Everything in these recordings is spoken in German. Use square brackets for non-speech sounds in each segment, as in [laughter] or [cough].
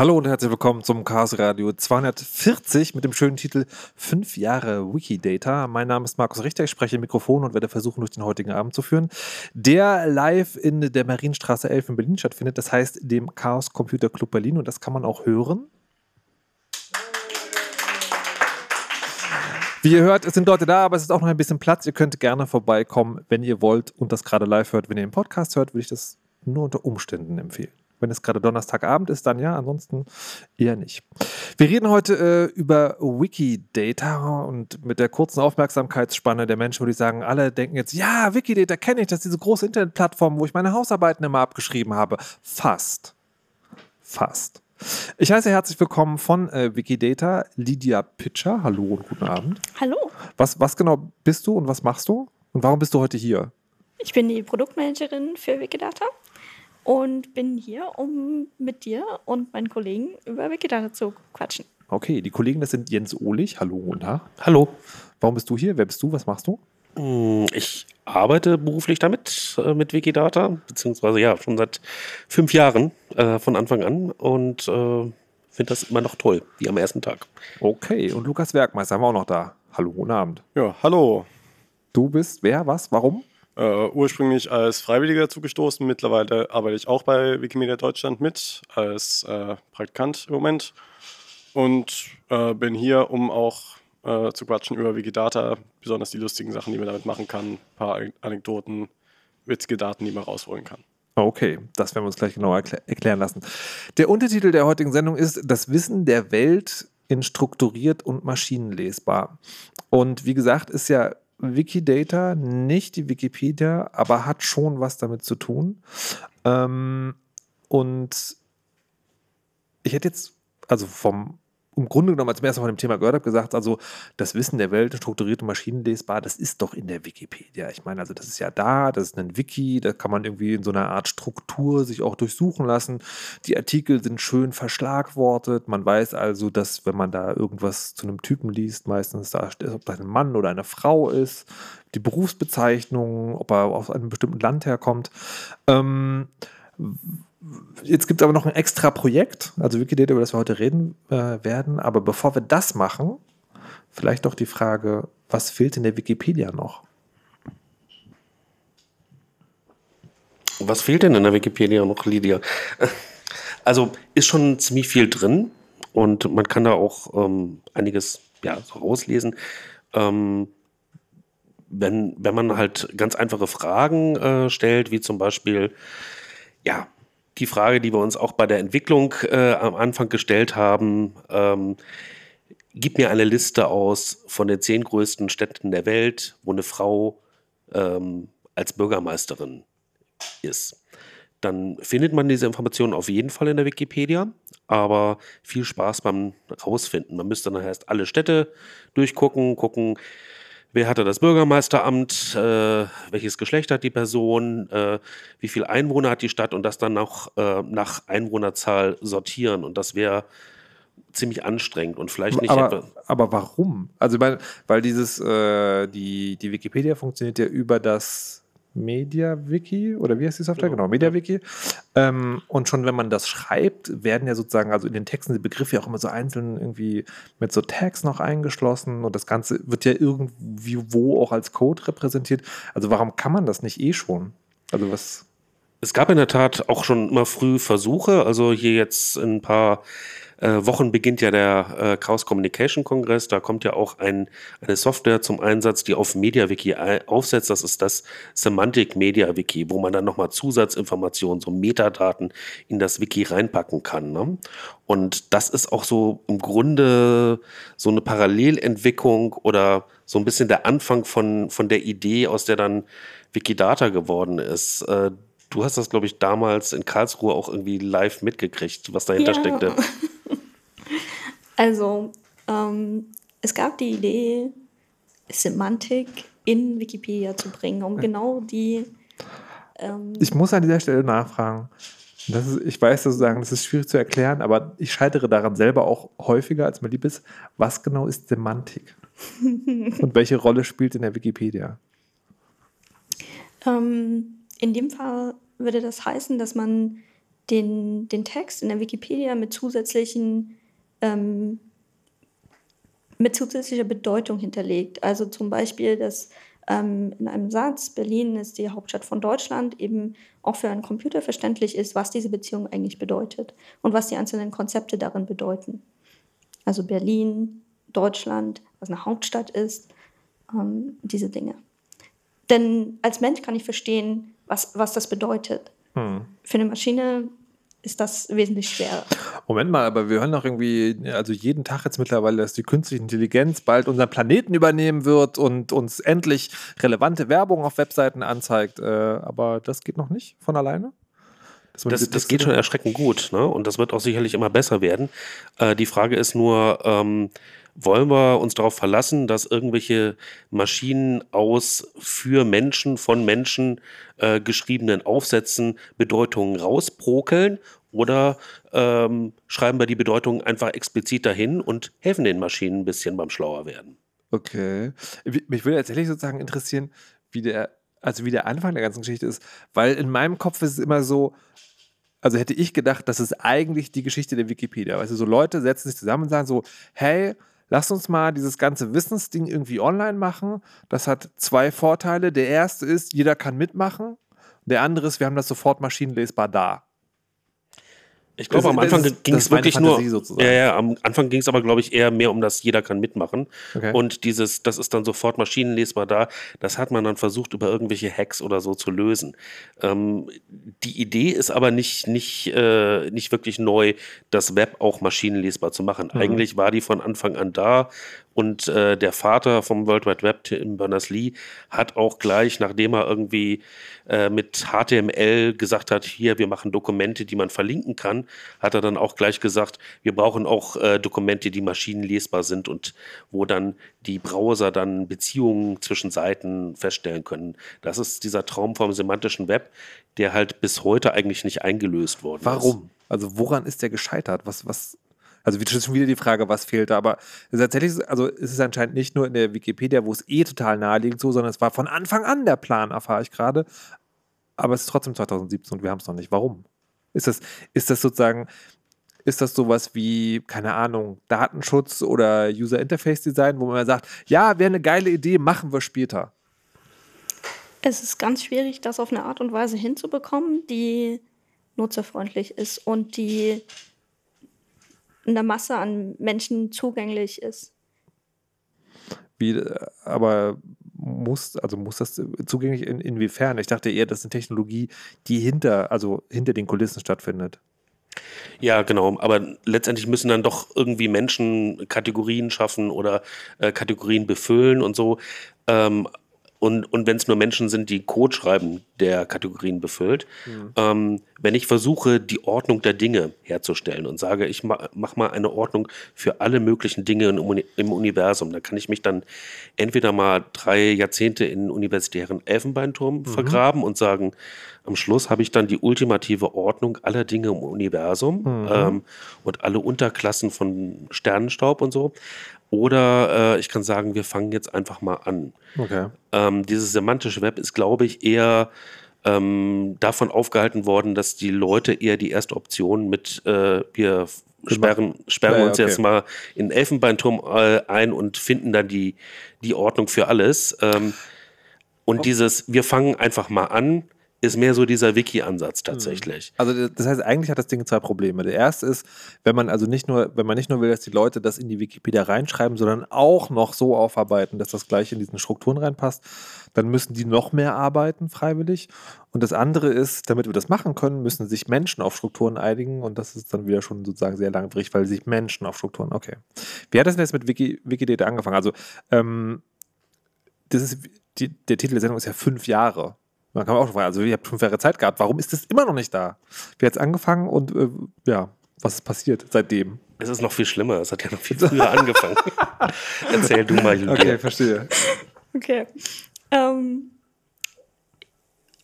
Hallo und herzlich willkommen zum Chaos Radio 240 mit dem schönen Titel 5 Jahre Wikidata. Mein Name ist Markus Richter, ich spreche im Mikrofon und werde versuchen, durch den heutigen Abend zu führen, der live in der Marienstraße 11 in Berlin stattfindet. Das heißt, dem Chaos Computer Club Berlin und das kann man auch hören. Wie ihr hört, es sind Leute da, aber es ist auch noch ein bisschen Platz. Ihr könnt gerne vorbeikommen, wenn ihr wollt und das gerade live hört. Wenn ihr den Podcast hört, würde ich das nur unter Umständen empfehlen. Wenn es gerade Donnerstagabend ist, dann ja, ansonsten eher nicht. Wir reden heute äh, über Wikidata und mit der kurzen Aufmerksamkeitsspanne der Menschen würde ich sagen, alle denken jetzt, ja, Wikidata kenne ich, das ist diese große Internetplattform, wo ich meine Hausarbeiten immer abgeschrieben habe. Fast. Fast. Ich heiße herzlich willkommen von äh, Wikidata Lydia Pitcher. Hallo und guten Abend. Hallo. Was, was genau bist du und was machst du? Und warum bist du heute hier? Ich bin die Produktmanagerin für Wikidata und bin hier, um mit dir und meinen Kollegen über Wikidata zu quatschen. Okay, die Kollegen, das sind Jens Ohlich. Hallo und da. Hallo. Warum bist du hier? Wer bist du? Was machst du? Mm, ich arbeite beruflich damit, äh, mit Wikidata, beziehungsweise ja, schon seit fünf Jahren äh, von Anfang an und äh, finde das immer noch toll, wie am ersten Tag. Okay, und Lukas Werkmeister haben wir auch noch da. Hallo, guten Abend. Ja, hallo. Du bist wer, was, warum? Äh, ursprünglich als Freiwilliger zugestoßen, mittlerweile arbeite ich auch bei Wikimedia Deutschland mit, als äh, Praktikant im Moment. Und äh, bin hier, um auch äh, zu quatschen über Wikidata, besonders die lustigen Sachen, die man damit machen kann, ein paar Anekdoten, witzige Daten, die man rausholen kann. Okay, das werden wir uns gleich genauer erklär erklären lassen. Der Untertitel der heutigen Sendung ist Das Wissen der Welt in strukturiert und maschinenlesbar. Und wie gesagt, ist ja Wikidata, nicht die Wikipedia, aber hat schon was damit zu tun. Ähm, und ich hätte jetzt, also vom im Grunde genommen, als ich mir erst von dem Thema gehört habe, gesagt, also das Wissen der Welt, strukturierte maschinenlesbar, das ist doch in der Wikipedia. Ich meine, also das ist ja da, das ist ein Wiki, da kann man irgendwie in so einer Art Struktur sich auch durchsuchen lassen. Die Artikel sind schön verschlagwortet. Man weiß also, dass wenn man da irgendwas zu einem Typen liest, meistens da steht, ob das ein Mann oder eine Frau ist, die Berufsbezeichnung, ob er aus einem bestimmten Land herkommt. Ähm, Jetzt gibt es aber noch ein extra Projekt, also Wikidata, über das wir heute reden äh, werden. Aber bevor wir das machen, vielleicht doch die Frage, was fehlt in der Wikipedia noch? Was fehlt denn in der Wikipedia noch, Lydia? Also ist schon ziemlich viel drin und man kann da auch ähm, einiges ja, so rauslesen. Ähm, wenn, wenn man halt ganz einfache Fragen äh, stellt, wie zum Beispiel, ja, die Frage, die wir uns auch bei der Entwicklung äh, am Anfang gestellt haben. Ähm, gib mir eine Liste aus von den zehn größten Städten der Welt, wo eine Frau ähm, als Bürgermeisterin ist. Dann findet man diese Informationen auf jeden Fall in der Wikipedia, aber viel Spaß beim Rausfinden. Man müsste dann erst alle Städte durchgucken, gucken, wer hatte das Bürgermeisteramt, äh, welches Geschlecht hat die Person, äh, wie viele Einwohner hat die Stadt und das dann auch äh, nach Einwohnerzahl sortieren. Und das wäre ziemlich anstrengend und vielleicht nicht. Aber, aber warum? Also weil, weil dieses, äh, die, die Wikipedia funktioniert ja über das MediaWiki oder wie heißt die Software? Genau, genau MediaWiki. Ähm, und schon wenn man das schreibt, werden ja sozusagen, also in den Texten die Begriffe ja auch immer so einzeln irgendwie mit so Tags noch eingeschlossen und das Ganze wird ja irgendwie wo auch als Code repräsentiert. Also warum kann man das nicht eh schon? Also was. Es gab in der Tat auch schon immer früh Versuche, also hier jetzt ein paar äh, Wochen beginnt ja der äh, Chaos Communication Kongress. Da kommt ja auch ein, eine Software zum Einsatz, die auf MediaWiki aufsetzt. Das ist das Semantic MediaWiki, wo man dann nochmal Zusatzinformationen, so Metadaten in das Wiki reinpacken kann. Ne? Und das ist auch so im Grunde so eine Parallelentwicklung oder so ein bisschen der Anfang von, von der Idee, aus der dann Wikidata geworden ist. Äh, du hast das, glaube ich, damals in Karlsruhe auch irgendwie live mitgekriegt, was dahinter ja. steckte. [laughs] Also, ähm, es gab die Idee, Semantik in Wikipedia zu bringen, um genau die. Ähm ich muss an dieser Stelle nachfragen. Das ist, ich weiß sozusagen, das ist schwierig zu erklären, aber ich scheitere daran selber auch häufiger, als mir lieb ist. Was genau ist Semantik? [laughs] Und welche Rolle spielt in der Wikipedia? Ähm, in dem Fall würde das heißen, dass man den, den Text in der Wikipedia mit zusätzlichen ähm, mit zusätzlicher Bedeutung hinterlegt. Also zum Beispiel, dass ähm, in einem Satz Berlin ist die Hauptstadt von Deutschland eben auch für einen Computer verständlich ist, was diese Beziehung eigentlich bedeutet und was die einzelnen Konzepte darin bedeuten. Also Berlin, Deutschland, was eine Hauptstadt ist, ähm, diese Dinge. Denn als Mensch kann ich verstehen, was, was das bedeutet. Hm. Für eine Maschine ist das wesentlich schwerer. Moment mal, aber wir hören doch irgendwie, also jeden Tag jetzt mittlerweile, dass die künstliche Intelligenz bald unseren Planeten übernehmen wird und uns endlich relevante Werbung auf Webseiten anzeigt. Äh, aber das geht noch nicht von alleine? Das, das, geht schon erschreckend gut, ne? Und das wird auch sicherlich immer besser werden. Äh, die Frage ist nur, ähm, wollen wir uns darauf verlassen, dass irgendwelche Maschinen aus für Menschen, von Menschen äh, geschriebenen Aufsätzen Bedeutungen rausprokeln oder ähm, schreiben wir die Bedeutungen einfach explizit dahin und helfen den Maschinen ein bisschen beim schlauer werden? Okay. Mich würde tatsächlich sozusagen interessieren, wie der, also wie der Anfang der ganzen Geschichte ist, weil in meinem Kopf ist es immer so, also hätte ich gedacht, das ist eigentlich die Geschichte der Wikipedia. Du, so Leute setzen sich zusammen und sagen so, hey, lass uns mal dieses ganze Wissensding irgendwie online machen. Das hat zwei Vorteile. Der erste ist, jeder kann mitmachen. Der andere ist, wir haben das sofort maschinenlesbar da. Ich glaube, am Anfang ging es wirklich nur. Sozusagen. Ja, ja, am Anfang ging es aber, glaube ich, eher mehr um das, jeder kann mitmachen. Okay. Und dieses, das ist dann sofort maschinenlesbar da. Das hat man dann versucht, über irgendwelche Hacks oder so zu lösen. Ähm, die Idee ist aber nicht, nicht, äh, nicht wirklich neu, das Web auch maschinenlesbar zu machen. Mhm. Eigentlich war die von Anfang an da Und äh, der Vater vom World Wide Web, Tim Berners-Lee, hat auch gleich, nachdem er irgendwie äh, mit HTML gesagt hat, hier, wir machen Dokumente, die man verlinken kann, hat er dann auch gleich gesagt, wir brauchen auch äh, Dokumente, die maschinenlesbar sind und wo dann die Browser dann Beziehungen zwischen Seiten feststellen können. Das ist dieser Traum vom semantischen Web, der halt bis heute eigentlich nicht eingelöst worden Warum? ist. Warum? Also woran ist der gescheitert? Was, was, also das ist schon wieder die Frage, was fehlt da. Aber tatsächlich, also ist es anscheinend nicht nur in der Wikipedia, wo es eh total naheliegt, so, sondern es war von Anfang an der Plan, erfahre ich gerade. Aber es ist trotzdem 2017 und wir haben es noch nicht. Warum? Ist das, ist das sozusagen, ist das sowas wie, keine Ahnung, Datenschutz oder User Interface Design, wo man sagt, ja, wäre eine geile Idee, machen wir später? Es ist ganz schwierig, das auf eine Art und Weise hinzubekommen, die nutzerfreundlich ist und die einer Masse an Menschen zugänglich ist. Wie, äh, aber muss, also muss das zugänglich in, inwiefern? Ich dachte eher, das ist eine Technologie, die hinter, also hinter den Kulissen stattfindet. Ja, genau. Aber letztendlich müssen dann doch irgendwie Menschen Kategorien schaffen oder äh, Kategorien befüllen und so. Ähm, und, und wenn es nur Menschen sind, die Code schreiben, der Kategorien befüllt, mhm. ähm, wenn ich versuche, die Ordnung der Dinge herzustellen und sage, ich ma mache mal eine Ordnung für alle möglichen Dinge im, Uni im Universum, dann kann ich mich dann entweder mal drei Jahrzehnte in universitären Elfenbeinturm mhm. vergraben und sagen, am Schluss habe ich dann die ultimative Ordnung aller Dinge im Universum mhm. ähm, und alle Unterklassen von Sternenstaub und so. Oder äh, ich kann sagen, wir fangen jetzt einfach mal an. Okay. Ähm, dieses semantische Web ist, glaube ich, eher ähm, davon aufgehalten worden, dass die Leute eher die erste Option mit äh, wir sperren, sperren ja, uns okay. jetzt mal in Elfenbeinturm äh, ein und finden dann die, die Ordnung für alles. Ähm, und oh. dieses, wir fangen einfach mal an, ist mehr so dieser Wiki-Ansatz tatsächlich. Mhm. Also das heißt, eigentlich hat das Ding zwei Probleme. Der erste ist, wenn man also nicht nur, wenn man nicht nur will, dass die Leute das in die Wikipedia reinschreiben, sondern auch noch so aufarbeiten, dass das gleich in diesen Strukturen reinpasst, dann müssen die noch mehr arbeiten, freiwillig. Und das andere ist, damit wir das machen können, müssen sich Menschen auf Strukturen einigen und das ist dann wieder schon sozusagen sehr langwierig, weil sich Menschen auf Strukturen, okay. Wie hat das denn jetzt mit Wiki, Wikidata angefangen? Also, ähm, das ist, die, der Titel der Sendung ist ja fünf Jahre. Man kann auch schon fragen, also ihr habt fünf Jahre Zeit gehabt, warum ist das immer noch nicht da? Wie hat es angefangen und äh, ja, was ist passiert seitdem? Es ist noch viel schlimmer, es hat ja noch viel früher angefangen. [laughs] Erzähl du mal, Julia. Okay, verstehe. Okay. Ähm,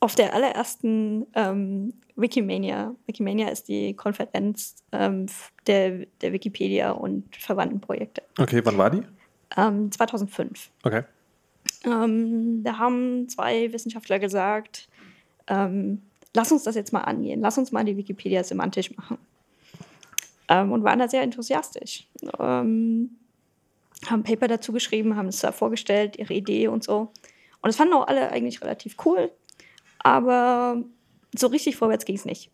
auf der allerersten ähm, Wikimania, Wikimania ist die Konferenz ähm, der, der Wikipedia und verwandten Projekte. Okay, wann war die? 2005. Ähm, okay. Ähm, da haben zwei Wissenschaftler gesagt, ähm, lass uns das jetzt mal angehen, lass uns mal die Wikipedia semantisch machen. Ähm, und waren da sehr enthusiastisch. Ähm, haben Paper dazu geschrieben, haben es da vorgestellt, ihre Idee und so. Und es fanden auch alle eigentlich relativ cool, aber so richtig vorwärts ging es nicht.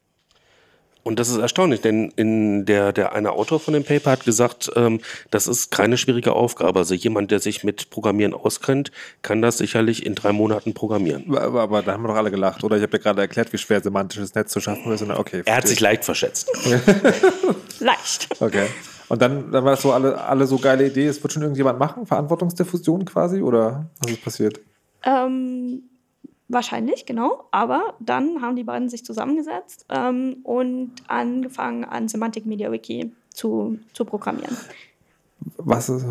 Und das ist erstaunlich, denn in der, der eine Autor von dem Paper hat gesagt, ähm, das ist keine schwierige Aufgabe. Also jemand, der sich mit Programmieren auskennt, kann das sicherlich in drei Monaten programmieren. Aber, aber da haben wir doch alle gelacht, oder? Ich habe ja gerade erklärt, wie schwer semantisches Netz zu schaffen ist. Okay, er hat sich leicht verschätzt. [laughs] leicht. Okay. Und dann, dann war das so alle, alle so geile Idee, es wird schon irgendjemand machen, Verantwortungsdiffusion quasi, oder was ist passiert? Ähm, Wahrscheinlich, genau. Aber dann haben die beiden sich zusammengesetzt ähm, und angefangen, an Semantic Media Wiki zu, zu programmieren. Was ist,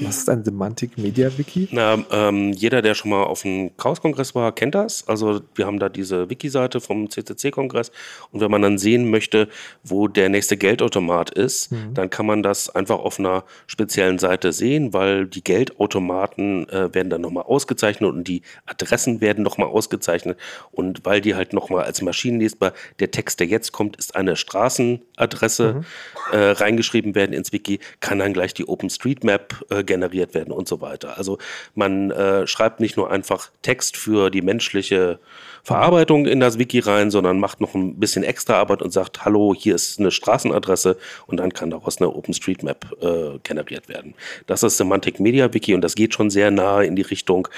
was ist ein Semantic Media Wiki? Na, ähm, jeder, der schon mal auf dem Chaos-Kongress war, kennt das. Also wir haben da diese Wiki-Seite vom CCC-Kongress und wenn man dann sehen möchte, wo der nächste Geldautomat ist, mhm. dann kann man das einfach auf einer speziellen Seite sehen, weil die Geldautomaten äh, werden dann nochmal ausgezeichnet und die Adressen werden nochmal ausgezeichnet und weil die halt nochmal als maschinenlesbar, der Text, der jetzt kommt, ist eine Straßenadresse mhm. äh, reingeschrieben werden ins Wiki, kann dann gleich die die OpenStreetMap äh, generiert werden und so weiter. Also man äh, schreibt nicht nur einfach Text für die menschliche Verarbeitung in das Wiki rein, sondern macht noch ein bisschen extra Arbeit und sagt, hallo, hier ist eine Straßenadresse und dann kann daraus eine OpenStreetMap äh, generiert werden. Das ist Semantic Media Wiki und das geht schon sehr nahe in die Richtung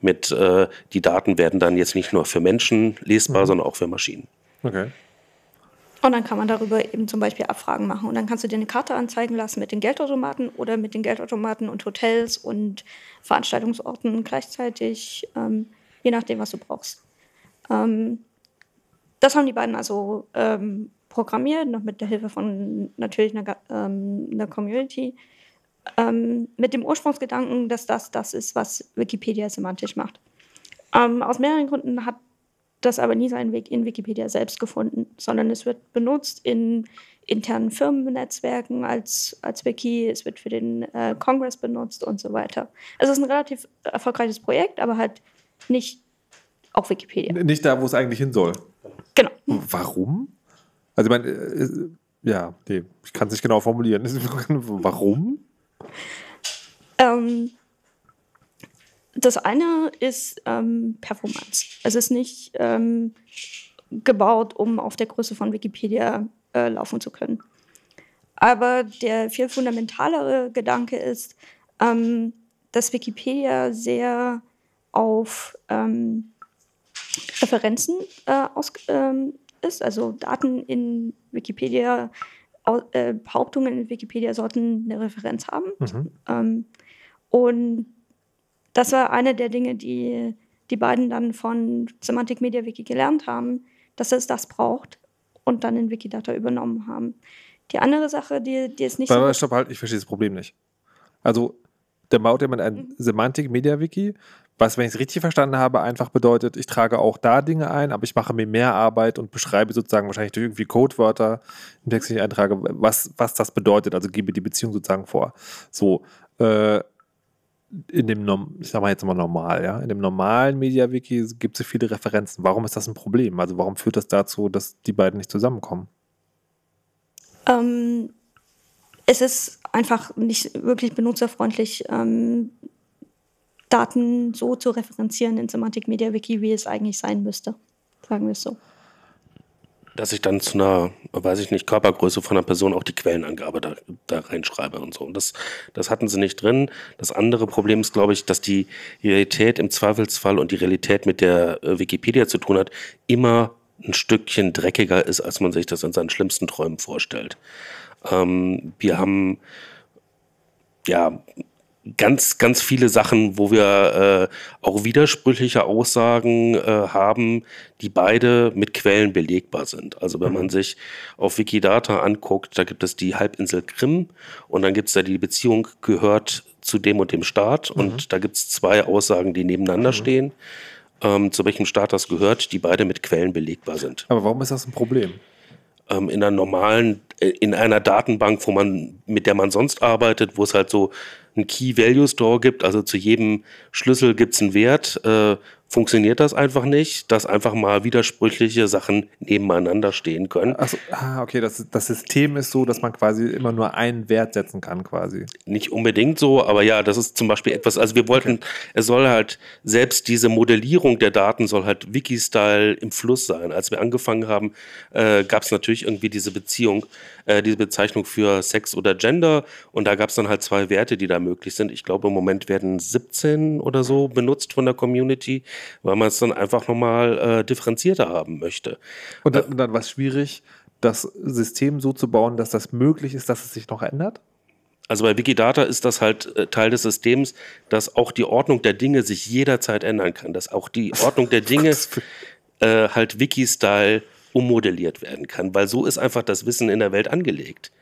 mit, äh, die Daten werden dann jetzt nicht nur für Menschen lesbar, mhm. sondern auch für Maschinen. Okay. Und dann kann man darüber eben zum Beispiel Abfragen machen. Und dann kannst du dir eine Karte anzeigen lassen mit den Geldautomaten oder mit den Geldautomaten und Hotels und Veranstaltungsorten gleichzeitig, ähm, je nachdem, was du brauchst. Ähm, das haben die beiden also ähm, programmiert, noch mit der Hilfe von natürlich einer, ähm, einer Community, ähm, mit dem Ursprungsgedanken, dass das das ist, was Wikipedia semantisch macht. Ähm, aus mehreren Gründen hat das aber nie seinen Weg in Wikipedia selbst gefunden, sondern es wird benutzt in internen Firmennetzwerken als, als Wiki, es wird für den äh, Kongress benutzt und so weiter. Also es ist ein relativ erfolgreiches Projekt, aber halt nicht auf Wikipedia. Nicht da, wo es eigentlich hin soll. Genau. Warum? Also ich meine, äh, ja, nee, ich kann es nicht genau formulieren. [laughs] Warum? Ähm, das eine ist ähm, Performance. Es ist nicht ähm, gebaut, um auf der Größe von Wikipedia äh, laufen zu können. Aber der viel fundamentalere Gedanke ist, ähm, dass Wikipedia sehr auf ähm, Referenzen äh, aus, ähm, ist, also Daten in Wikipedia, äh, Behauptungen in Wikipedia sollten eine Referenz haben. Mhm. Ähm, und das war eine der Dinge, die die beiden dann von Semantic Media Wiki gelernt haben, dass es das braucht und dann in Wikidata übernommen haben. Die andere Sache, die, die ist nicht Aber so. Stopp, halt, ich verstehe das Problem nicht. Also, der baut jemand ein mhm. Semantic Media Wiki, was, wenn ich es richtig verstanden habe, einfach bedeutet, ich trage auch da Dinge ein, aber ich mache mir mehr Arbeit und beschreibe sozusagen wahrscheinlich durch irgendwie Codewörter im Text, den ich eintrage, was, was das bedeutet, also gebe die Beziehung sozusagen vor. So, äh, in dem, ich sag mal jetzt mal normal, ja, in dem normalen MediaWiki gibt es viele Referenzen. Warum ist das ein Problem? Also warum führt das dazu, dass die beiden nicht zusammenkommen? Ähm, es ist einfach nicht wirklich benutzerfreundlich, ähm, Daten so zu referenzieren in Semantic MediaWiki, wie es eigentlich sein müsste. Sagen wir es so dass ich dann zu einer, weiß ich nicht, Körpergröße von einer Person auch die Quellenangabe da, da reinschreibe und so. Und das, das hatten sie nicht drin. Das andere Problem ist, glaube ich, dass die Realität im Zweifelsfall und die Realität mit der äh, Wikipedia zu tun hat, immer ein Stückchen dreckiger ist, als man sich das in seinen schlimmsten Träumen vorstellt. Ähm, wir haben ja ganz, ganz viele Sachen, wo wir äh, auch widersprüchliche Aussagen äh, haben, die beide mit Quellen belegbar sind. Also wenn mhm. man sich auf Wikidata anguckt, da gibt es die Halbinsel Krim und dann gibt es da die Beziehung gehört zu dem und dem Staat mhm. und da gibt es zwei Aussagen, die nebeneinander mhm. stehen. Ähm, zu welchem Staat das gehört, die beide mit Quellen belegbar sind. Aber warum ist das ein Problem? Ähm, in einer normalen, äh, in einer Datenbank, wo man, mit der man sonst arbeitet, wo es halt so ein Key Value Store gibt, also zu jedem Schlüssel gibt es einen Wert, äh, funktioniert das einfach nicht, dass einfach mal widersprüchliche Sachen nebeneinander stehen können. Achso, ah, okay, das, das System ist so, dass man quasi immer nur einen Wert setzen kann, quasi. Nicht unbedingt so, aber ja, das ist zum Beispiel etwas, also wir wollten, okay. es soll halt, selbst diese Modellierung der Daten soll halt Wiki-Style im Fluss sein. Als wir angefangen haben, äh, gab es natürlich irgendwie diese Beziehung, äh, diese Bezeichnung für Sex oder Gender und da gab es dann halt zwei Werte, die da möglich sind. Ich glaube, im Moment werden 17 oder so benutzt von der Community weil man es dann einfach nochmal äh, differenzierter haben möchte. Und dann, dann war es schwierig, das System so zu bauen, dass das möglich ist, dass es sich noch ändert? Also bei Wikidata ist das halt äh, Teil des Systems, dass auch die Ordnung der Dinge sich jederzeit ändern kann, dass auch die Ordnung der [laughs] Dinge äh, halt Wiki-Style ummodelliert werden kann, weil so ist einfach das Wissen in der Welt angelegt.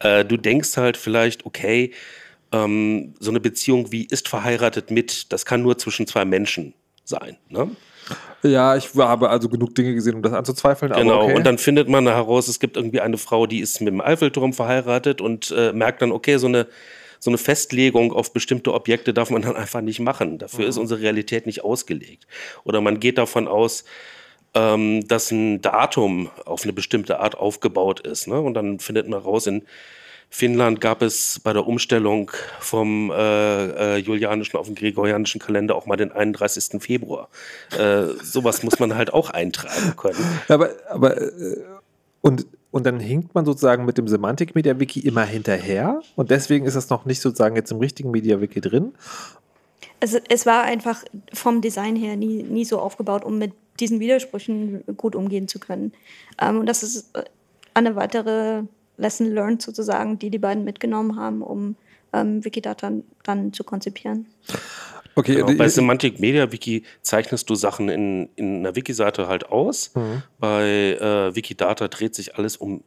Äh, du denkst halt vielleicht, okay, ähm, so eine Beziehung wie ist verheiratet mit, das kann nur zwischen zwei Menschen sein. Ne? Ja, ich habe also genug Dinge gesehen, um das anzuzweifeln. Genau, okay. und dann findet man heraus, es gibt irgendwie eine Frau, die ist mit dem Eiffelturm verheiratet und äh, merkt dann, okay, so eine, so eine Festlegung auf bestimmte Objekte darf man dann [laughs] einfach nicht machen. Dafür mhm. ist unsere Realität nicht ausgelegt. Oder man geht davon aus, ähm, dass ein Datum auf eine bestimmte Art aufgebaut ist. Ne? Und dann findet man raus, in Finnland gab es bei der Umstellung vom äh, äh, julianischen auf den gregorianischen Kalender auch mal den 31. Februar. Äh, sowas muss man halt auch eintragen können. [laughs] Aber, aber äh, und, und dann hinkt man sozusagen mit dem Semantik Media Wiki immer hinterher und deswegen ist das noch nicht sozusagen jetzt im richtigen Media Wiki drin. Also es war einfach vom Design her nie, nie so aufgebaut, um mit diesen Widersprüchen gut umgehen zu können. Ähm, und das ist äh, eine weitere Lesson learned sozusagen, die die beiden mitgenommen haben, um ähm, Wikidata dann zu konzipieren. Okay, genau. Bei Semantic Media Wiki zeichnest du Sachen in, in einer Wiki-Seite halt aus. Mhm. Bei äh, Wikidata dreht sich alles um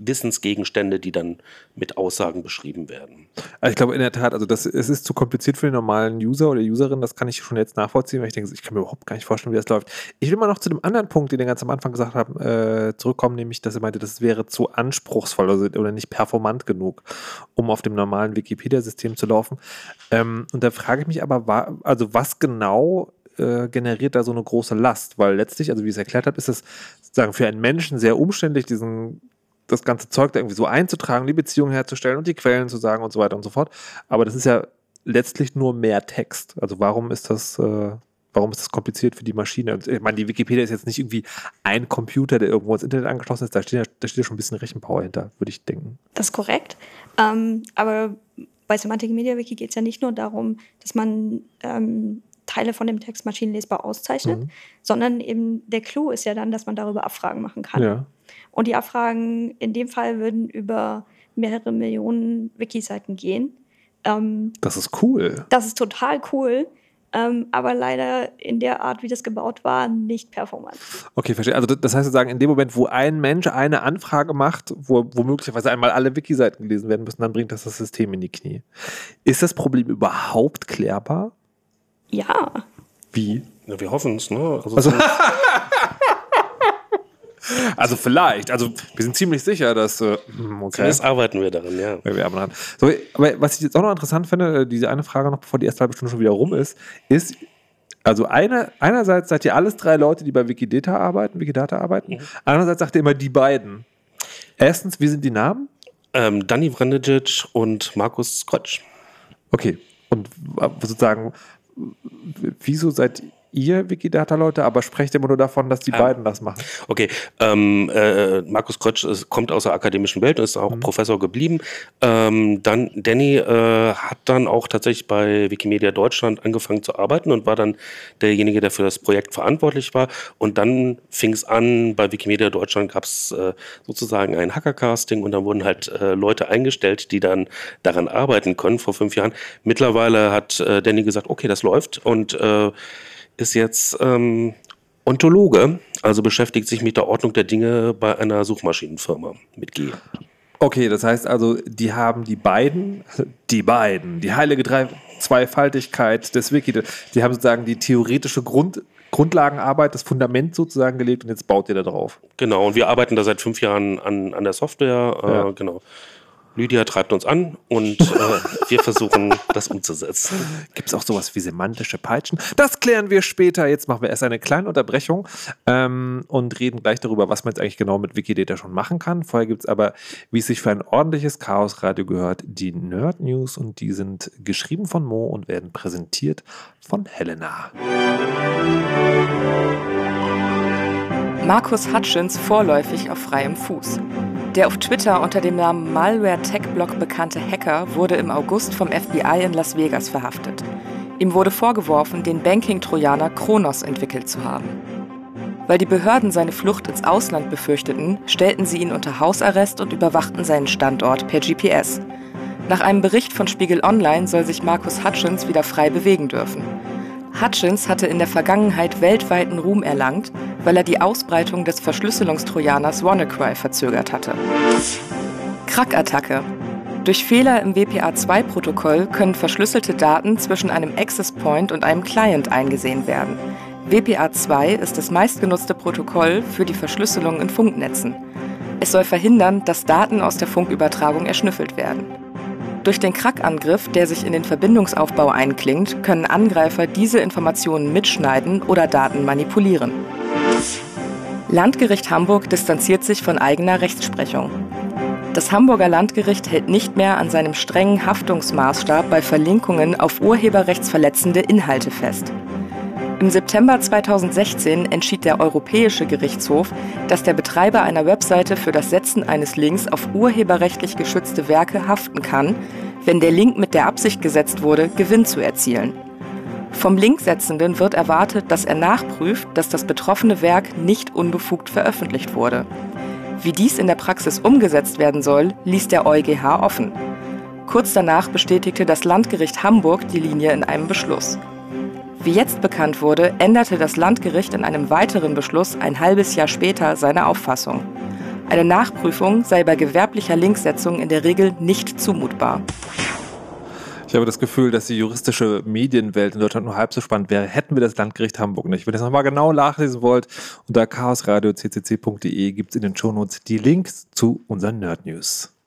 Wissensgegenstände, die dann mit Aussagen beschrieben werden. Also ich glaube in der Tat, also das, es ist zu kompliziert für den normalen User oder Userin, das kann ich schon jetzt nachvollziehen, weil ich denke, ich kann mir überhaupt gar nicht vorstellen, wie das läuft. Ich will mal noch zu dem anderen Punkt, den wir ganz am Anfang gesagt haben, äh, zurückkommen, nämlich, dass er meinte, das wäre zu anspruchsvoll also, oder nicht performant genug, um auf dem normalen Wikipedia-System zu laufen. Ähm, und da frage ich mich aber, war, also was genau äh, generiert da so eine große Last? Weil letztlich, also wie ich es erklärt habe, ist es sozusagen für einen Menschen sehr umständlich, diesen das ganze Zeug da irgendwie so einzutragen, die Beziehung herzustellen und die Quellen zu sagen und so weiter und so fort. Aber das ist ja letztlich nur mehr Text. Also warum ist das, äh, warum ist das kompliziert für die Maschine? Ich meine, die Wikipedia ist jetzt nicht irgendwie ein Computer, der irgendwo ins Internet angeschlossen ist. Da steht ja, da steht ja schon ein bisschen Rechenpower hinter, würde ich denken. Das ist korrekt. Ähm, aber bei Semantic Media Wiki geht es ja nicht nur darum, dass man ähm, Teile von dem Text maschinenlesbar auszeichnet, mhm. sondern eben der Clou ist ja dann, dass man darüber Abfragen machen kann. Ja. Und die Abfragen in dem Fall würden über mehrere Millionen Wiki-Seiten gehen. Ähm, das ist cool. Das ist total cool. Ähm, aber leider in der Art, wie das gebaut war, nicht performant. Okay, verstehe. Also das heißt sozusagen, in dem Moment, wo ein Mensch eine Anfrage macht, wo, wo möglicherweise einmal alle Wiki-Seiten gelesen werden müssen, dann bringt das das System in die Knie. Ist das Problem überhaupt klärbar? Ja. Wie? Ja, wir hoffen es, ne? Also, also [laughs] Also vielleicht. Also wir sind ziemlich sicher, dass. Äh, hm, okay. Zumindest arbeiten wir daran, ja. Wir arbeiten daran. So, aber was ich jetzt auch noch interessant finde, äh, diese eine Frage noch, bevor die erste halbe Stunde schon wieder rum ist, ist, also eine, einerseits seid ihr alles drei Leute, die bei Wikidata arbeiten, Wikidata arbeiten. Mhm. Andererseits sagt ihr immer die beiden. Erstens, wie sind die Namen? Ähm, Dani Vrandejic und Markus Skrotsch. Okay. Und sozusagen, wieso seid ihr Wikidata-Leute, aber sprecht immer nur davon, dass die ah. beiden das machen. Okay, ähm, äh, Markus Krötsch ist, kommt aus der akademischen Welt und ist auch mhm. Professor geblieben. Ähm, dann Danny äh, hat dann auch tatsächlich bei Wikimedia Deutschland angefangen zu arbeiten und war dann derjenige, der für das Projekt verantwortlich war. Und dann fing es an, bei Wikimedia Deutschland gab es äh, sozusagen ein Hackercasting und dann wurden halt äh, Leute eingestellt, die dann daran arbeiten können vor fünf Jahren. Mittlerweile hat äh, Danny gesagt, okay, das läuft und äh, ist jetzt ähm, Ontologe, also beschäftigt sich mit der Ordnung der Dinge bei einer Suchmaschinenfirma mit G. Okay, das heißt also, die haben die beiden, die beiden, die heilige Drei Zweifaltigkeit des Wiki, die haben sozusagen die theoretische Grund, Grundlagenarbeit, das Fundament sozusagen gelegt und jetzt baut ihr da drauf. Genau, und wir arbeiten da seit fünf Jahren an, an der Software. Äh, ja. Genau. Lydia treibt uns an und äh, wir versuchen, das umzusetzen. Gibt es auch sowas wie semantische Peitschen? Das klären wir später. Jetzt machen wir erst eine kleine Unterbrechung ähm, und reden gleich darüber, was man jetzt eigentlich genau mit Wikidata schon machen kann. Vorher gibt es aber, wie es sich für ein ordentliches Chaosradio gehört, die Nerd News und die sind geschrieben von Mo und werden präsentiert von Helena. Markus Hutchins vorläufig auf freiem Fuß. Der auf Twitter unter dem Namen Malware Tech Blog bekannte Hacker wurde im August vom FBI in Las Vegas verhaftet. Ihm wurde vorgeworfen, den Banking-Trojaner Kronos entwickelt zu haben. Weil die Behörden seine Flucht ins Ausland befürchteten, stellten sie ihn unter Hausarrest und überwachten seinen Standort per GPS. Nach einem Bericht von Spiegel Online soll sich Markus Hutchins wieder frei bewegen dürfen. Hutchins hatte in der Vergangenheit weltweiten Ruhm erlangt, weil er die Ausbreitung des Verschlüsselungstrojaners WannaCry verzögert hatte. Krackattacke. Durch Fehler im WPA2-Protokoll können verschlüsselte Daten zwischen einem Access Point und einem Client eingesehen werden. WPA2 ist das meistgenutzte Protokoll für die Verschlüsselung in Funknetzen. Es soll verhindern, dass Daten aus der Funkübertragung erschnüffelt werden. Durch den Krackangriff, der sich in den Verbindungsaufbau einklingt, können Angreifer diese Informationen mitschneiden oder Daten manipulieren. Landgericht Hamburg distanziert sich von eigener Rechtsprechung. Das Hamburger Landgericht hält nicht mehr an seinem strengen Haftungsmaßstab bei Verlinkungen auf urheberrechtsverletzende Inhalte fest. Im September 2016 entschied der Europäische Gerichtshof, dass der Betreiber einer Webseite für das Setzen eines Links auf urheberrechtlich geschützte Werke haften kann, wenn der Link mit der Absicht gesetzt wurde, Gewinn zu erzielen. Vom Linksetzenden wird erwartet, dass er nachprüft, dass das betroffene Werk nicht unbefugt veröffentlicht wurde. Wie dies in der Praxis umgesetzt werden soll, ließ der EuGH offen. Kurz danach bestätigte das Landgericht Hamburg die Linie in einem Beschluss. Wie jetzt bekannt wurde, änderte das Landgericht in einem weiteren Beschluss ein halbes Jahr später seine Auffassung. Eine Nachprüfung sei bei gewerblicher Linksetzung in der Regel nicht zumutbar. Ich habe das Gefühl, dass die juristische Medienwelt in Deutschland nur halb so spannend wäre, hätten wir das Landgericht Hamburg nicht. Wenn ihr das nochmal genau nachlesen wollt, unter chaosradio.ccc.de gibt es in den Shownotes die Links zu unseren Nerd News.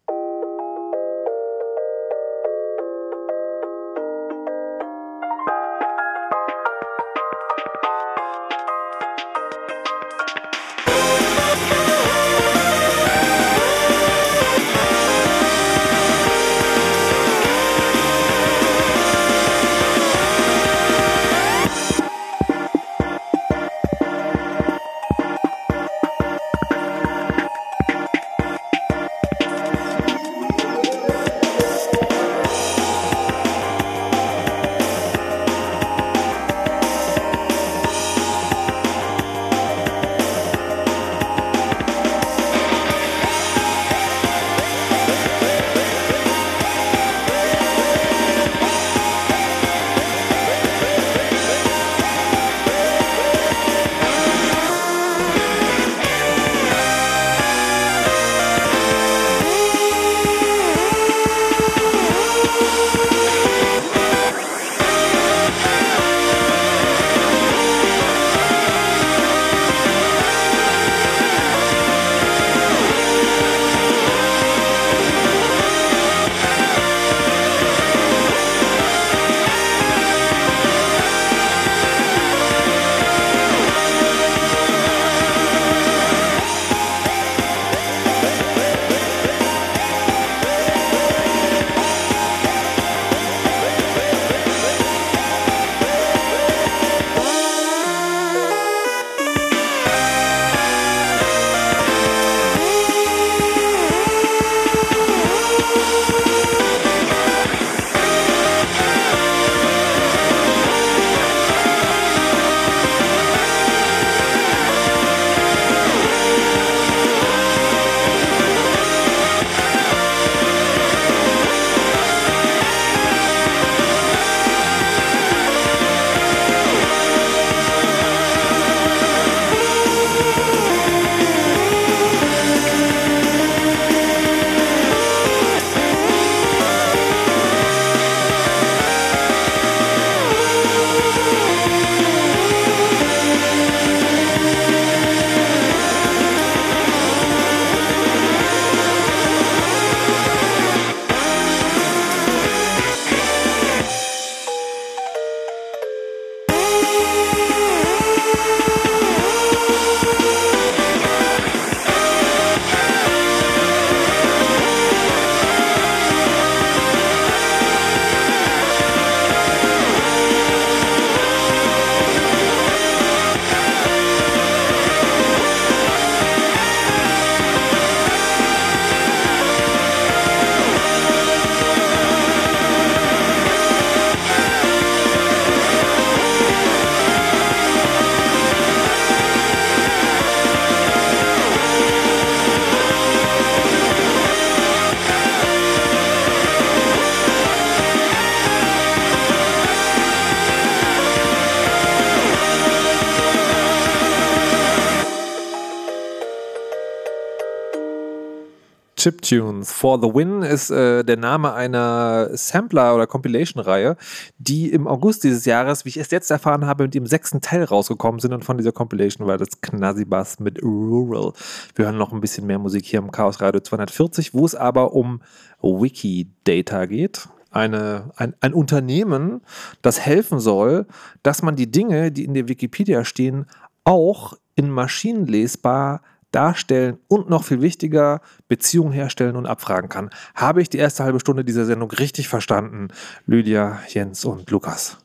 Chiptunes for the Win ist äh, der Name einer Sampler- oder Compilation-Reihe, die im August dieses Jahres, wie ich es jetzt erfahren habe, mit dem sechsten Teil rausgekommen sind. Und von dieser Compilation war das Knazzy Bass mit Rural. Wir hören noch ein bisschen mehr Musik hier im Chaos Radio 240, wo es aber um Wikidata geht. Eine, ein, ein Unternehmen, das helfen soll, dass man die Dinge, die in der Wikipedia stehen, auch in maschinenlesbar darstellen und noch viel wichtiger, Beziehungen herstellen und abfragen kann. Habe ich die erste halbe Stunde dieser Sendung richtig verstanden? Lydia, Jens und Lukas.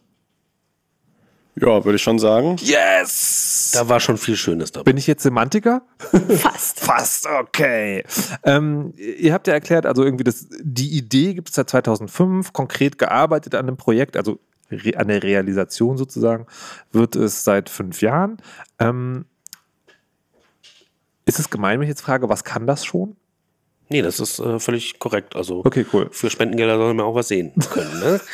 Ja, würde ich schon sagen. Yes! Da war schon viel Schönes dabei. Bin ich jetzt Semantiker? Fast. [laughs] Fast, okay. Ähm, ihr habt ja erklärt, also irgendwie das, die Idee gibt es seit 2005, konkret gearbeitet an dem Projekt, also an der Realisation sozusagen, wird es seit fünf Jahren. Ähm, Ist es gemein, wenn ich jetzt frage, was kann das schon? Nee, das ist äh, völlig korrekt. Also Okay, cool. für Spendengelder soll man auch was sehen können. Ne? [laughs]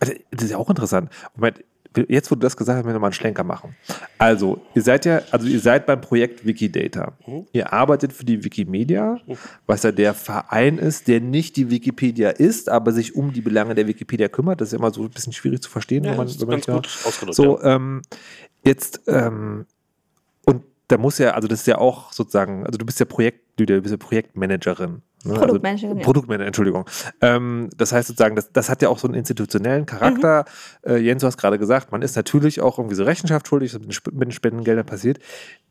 Also, das ist ja auch interessant. Moment, jetzt, wo du das gesagt hast, müssen wir mal einen Schlenker machen. Also, ihr seid ja, also ihr seid beim Projekt Wikidata. Ihr arbeitet für die Wikimedia, was ja der Verein ist, der nicht die Wikipedia ist, aber sich um die Belange der Wikipedia kümmert. Das ist ja immer so ein bisschen schwierig zu verstehen, Ja, wenn man, das ist wenn man ganz ja- gut ausgedrückt, So, ähm, jetzt, ähm, da muss ja, also das ist ja auch sozusagen, also du bist ja Projekt, du bist ja Projektmanagerin. Ne? Produktmanagerin, Also, ja. Produktmanager, Entschuldigung. Ähm, das heißt sozusagen, das, das hat ja auch so einen institutionellen Charakter. Mhm. Äh, Jens, du hast gerade gesagt, man ist natürlich auch irgendwie so Rechenschaft schuldig, was mit den Sp- mit den Spendengeldern passiert.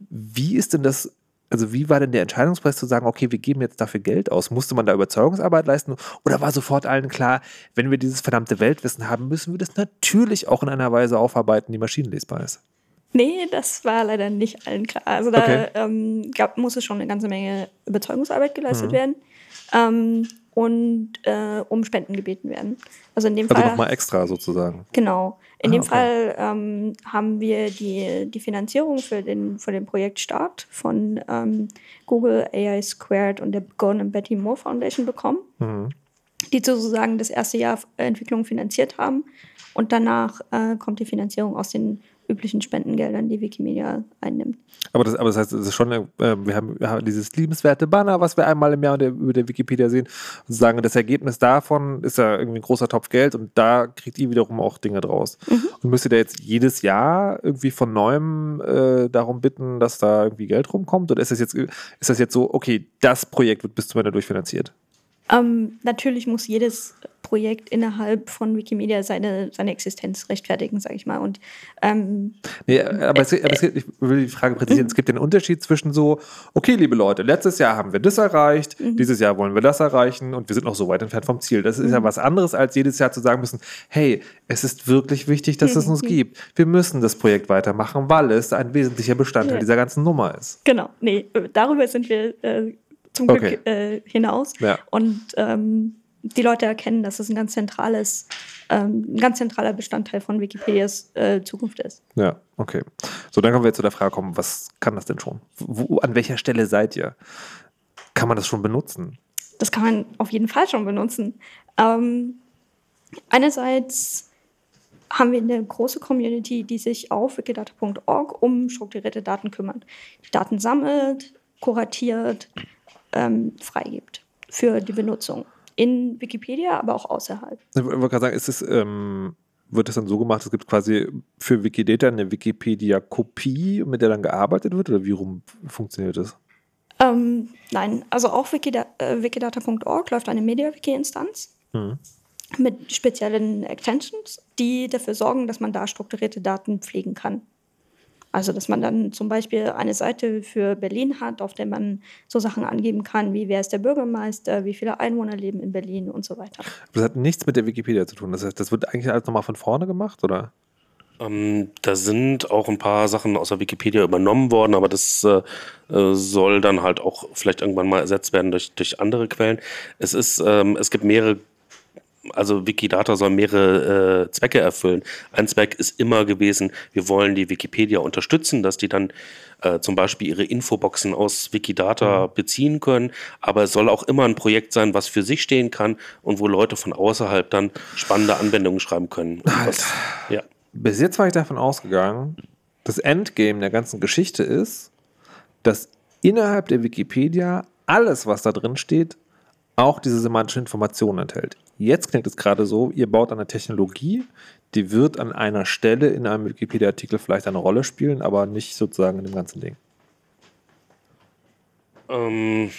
Wie ist denn das, also wie war denn der Entscheidungsprozess zu sagen, okay, wir geben jetzt dafür Geld aus? Musste man da Überzeugungsarbeit leisten? Oder war sofort allen klar, wenn wir dieses verdammte Weltwissen haben, müssen wir das natürlich auch in einer Weise aufarbeiten, die maschinenlesbar ist? Nee, das war leider nicht allen klar. Also da Okay. ähm, gab, musste schon eine ganze Menge Überzeugungsarbeit geleistet Mhm. werden ähm, und äh, um Spenden gebeten werden. Also in dem Also Fall. nochmal extra sozusagen. Genau. In Ah, dem okay. Fall ähm, haben wir die, die Finanzierung für den, für den Projektstart von ähm, Google, AI Squared und der Gordon Betty Moore Foundation bekommen, Mhm. die sozusagen das erste Jahr Entwicklung finanziert haben. Und danach äh, kommt die Finanzierung aus den üblichen Spendengeldern, die Wikimedia einnimmt. Aber das, aber das heißt, es ist schon, äh, wir, haben, wir haben dieses liebenswerte Banner, was wir einmal im Jahr der, über der Wikipedia sehen, und sagen, das Ergebnis davon ist ja irgendwie ein großer Topf Geld und da kriegt ihr wiederum auch Dinge draus. Und müsst ihr da jetzt jedes Jahr irgendwie von neuem äh, darum bitten, dass da irgendwie Geld rumkommt? Oder ist das jetzt, ist das jetzt so, okay, das Projekt wird bis zum Ende durchfinanziert? Ähm, natürlich muss jedes Projekt innerhalb von Wikimedia seine, seine Existenz rechtfertigen, sage ich mal. Und ähm, Nee, aber, es, aber es gibt, ich will die Frage präzisieren. Es gibt den Unterschied zwischen so, okay, liebe Leute, letztes Jahr haben wir das erreicht, dieses Jahr wollen wir das erreichen und wir sind noch so weit entfernt vom Ziel. Das ist ja was anderes, als jedes Jahr zu sagen müssen, hey, es ist wirklich wichtig, dass es uns gibt. Wir müssen das Projekt weitermachen, weil es ein wesentlicher Bestandteil Ja. dieser ganzen Nummer ist. Genau, nee, darüber sind wir äh, zum Glück Okay. äh, hinaus. Ja. Und ähm, die Leute erkennen, dass es ein ganz zentrales, ähm, ein ganz zentraler Bestandteil von Wikipedias äh, Zukunft ist. Ja, okay. So, dann können wir jetzt zu der Frage kommen, was kann das denn schon? Wo, an welcher Stelle seid ihr? Kann man das schon benutzen? Das kann man auf jeden Fall schon benutzen. Ähm, einerseits haben wir eine große Community, die sich auf wikidata.org um strukturierte Daten kümmert. Die Daten sammelt, kuratiert, ähm, freigibt für die Benutzung. In Wikipedia, aber auch außerhalb. Ich wollte gerade sagen, ist es, ähm, wird es dann so gemacht, es gibt quasi für Wikidata eine Wikipedia-Kopie, mit der dann gearbeitet wird? Oder wie rum funktioniert das? Ähm, nein, also auf Wikida äh, wikidata.org läuft eine MediaWiki-Instanz mit speziellen Extensions, die dafür sorgen, dass man da strukturierte Daten pflegen kann. Also, dass man dann zum Beispiel eine Seite für Berlin hat, auf der man so Sachen angeben kann, wie wer ist der Bürgermeister, wie viele Einwohner leben in Berlin und so weiter. Das hat nichts mit der Wikipedia zu tun. Das heißt, das wird eigentlich alles nochmal von vorne gemacht, oder? Ähm, da sind auch ein paar Sachen aus der Wikipedia übernommen worden, aber das äh, äh, soll dann halt auch vielleicht irgendwann mal ersetzt werden durch, durch andere Quellen. Es ist, ähm, es gibt mehrere, also Wikidata soll mehrere äh, Zwecke erfüllen. Ein Zweck ist immer gewesen, wir wollen die Wikipedia unterstützen, dass die dann äh, zum Beispiel ihre Infoboxen aus Wikidata beziehen können, aber es soll auch immer ein Projekt sein, was für sich stehen kann und wo Leute von außerhalb dann spannende Anwendungen schreiben können. Was, ja. Bis jetzt war ich davon ausgegangen, das Endgame der ganzen Geschichte ist, dass innerhalb der Wikipedia alles, was da drin steht, auch diese semantischen Informationen enthält. Jetzt klingt es gerade so, ihr baut eine Technologie, die wird an einer Stelle in einem Wikipedia-Artikel vielleicht eine Rolle spielen, aber nicht sozusagen in dem ganzen Ding. Ähm,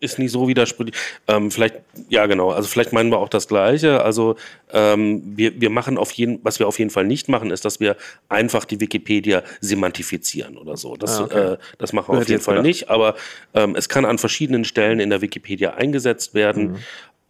ist nicht so widersprüchlich. Ähm, vielleicht, ja genau, also vielleicht meinen wir auch das Gleiche. Also ähm, wir, wir machen auf jeden, was wir auf jeden Fall nicht machen, ist, dass wir einfach die Wikipedia semantifizieren oder so. Das, Ah, okay. äh, das machen wir auf jeden Fall gedacht? nicht, aber ähm, es kann an verschiedenen Stellen in der Wikipedia eingesetzt werden. Mhm.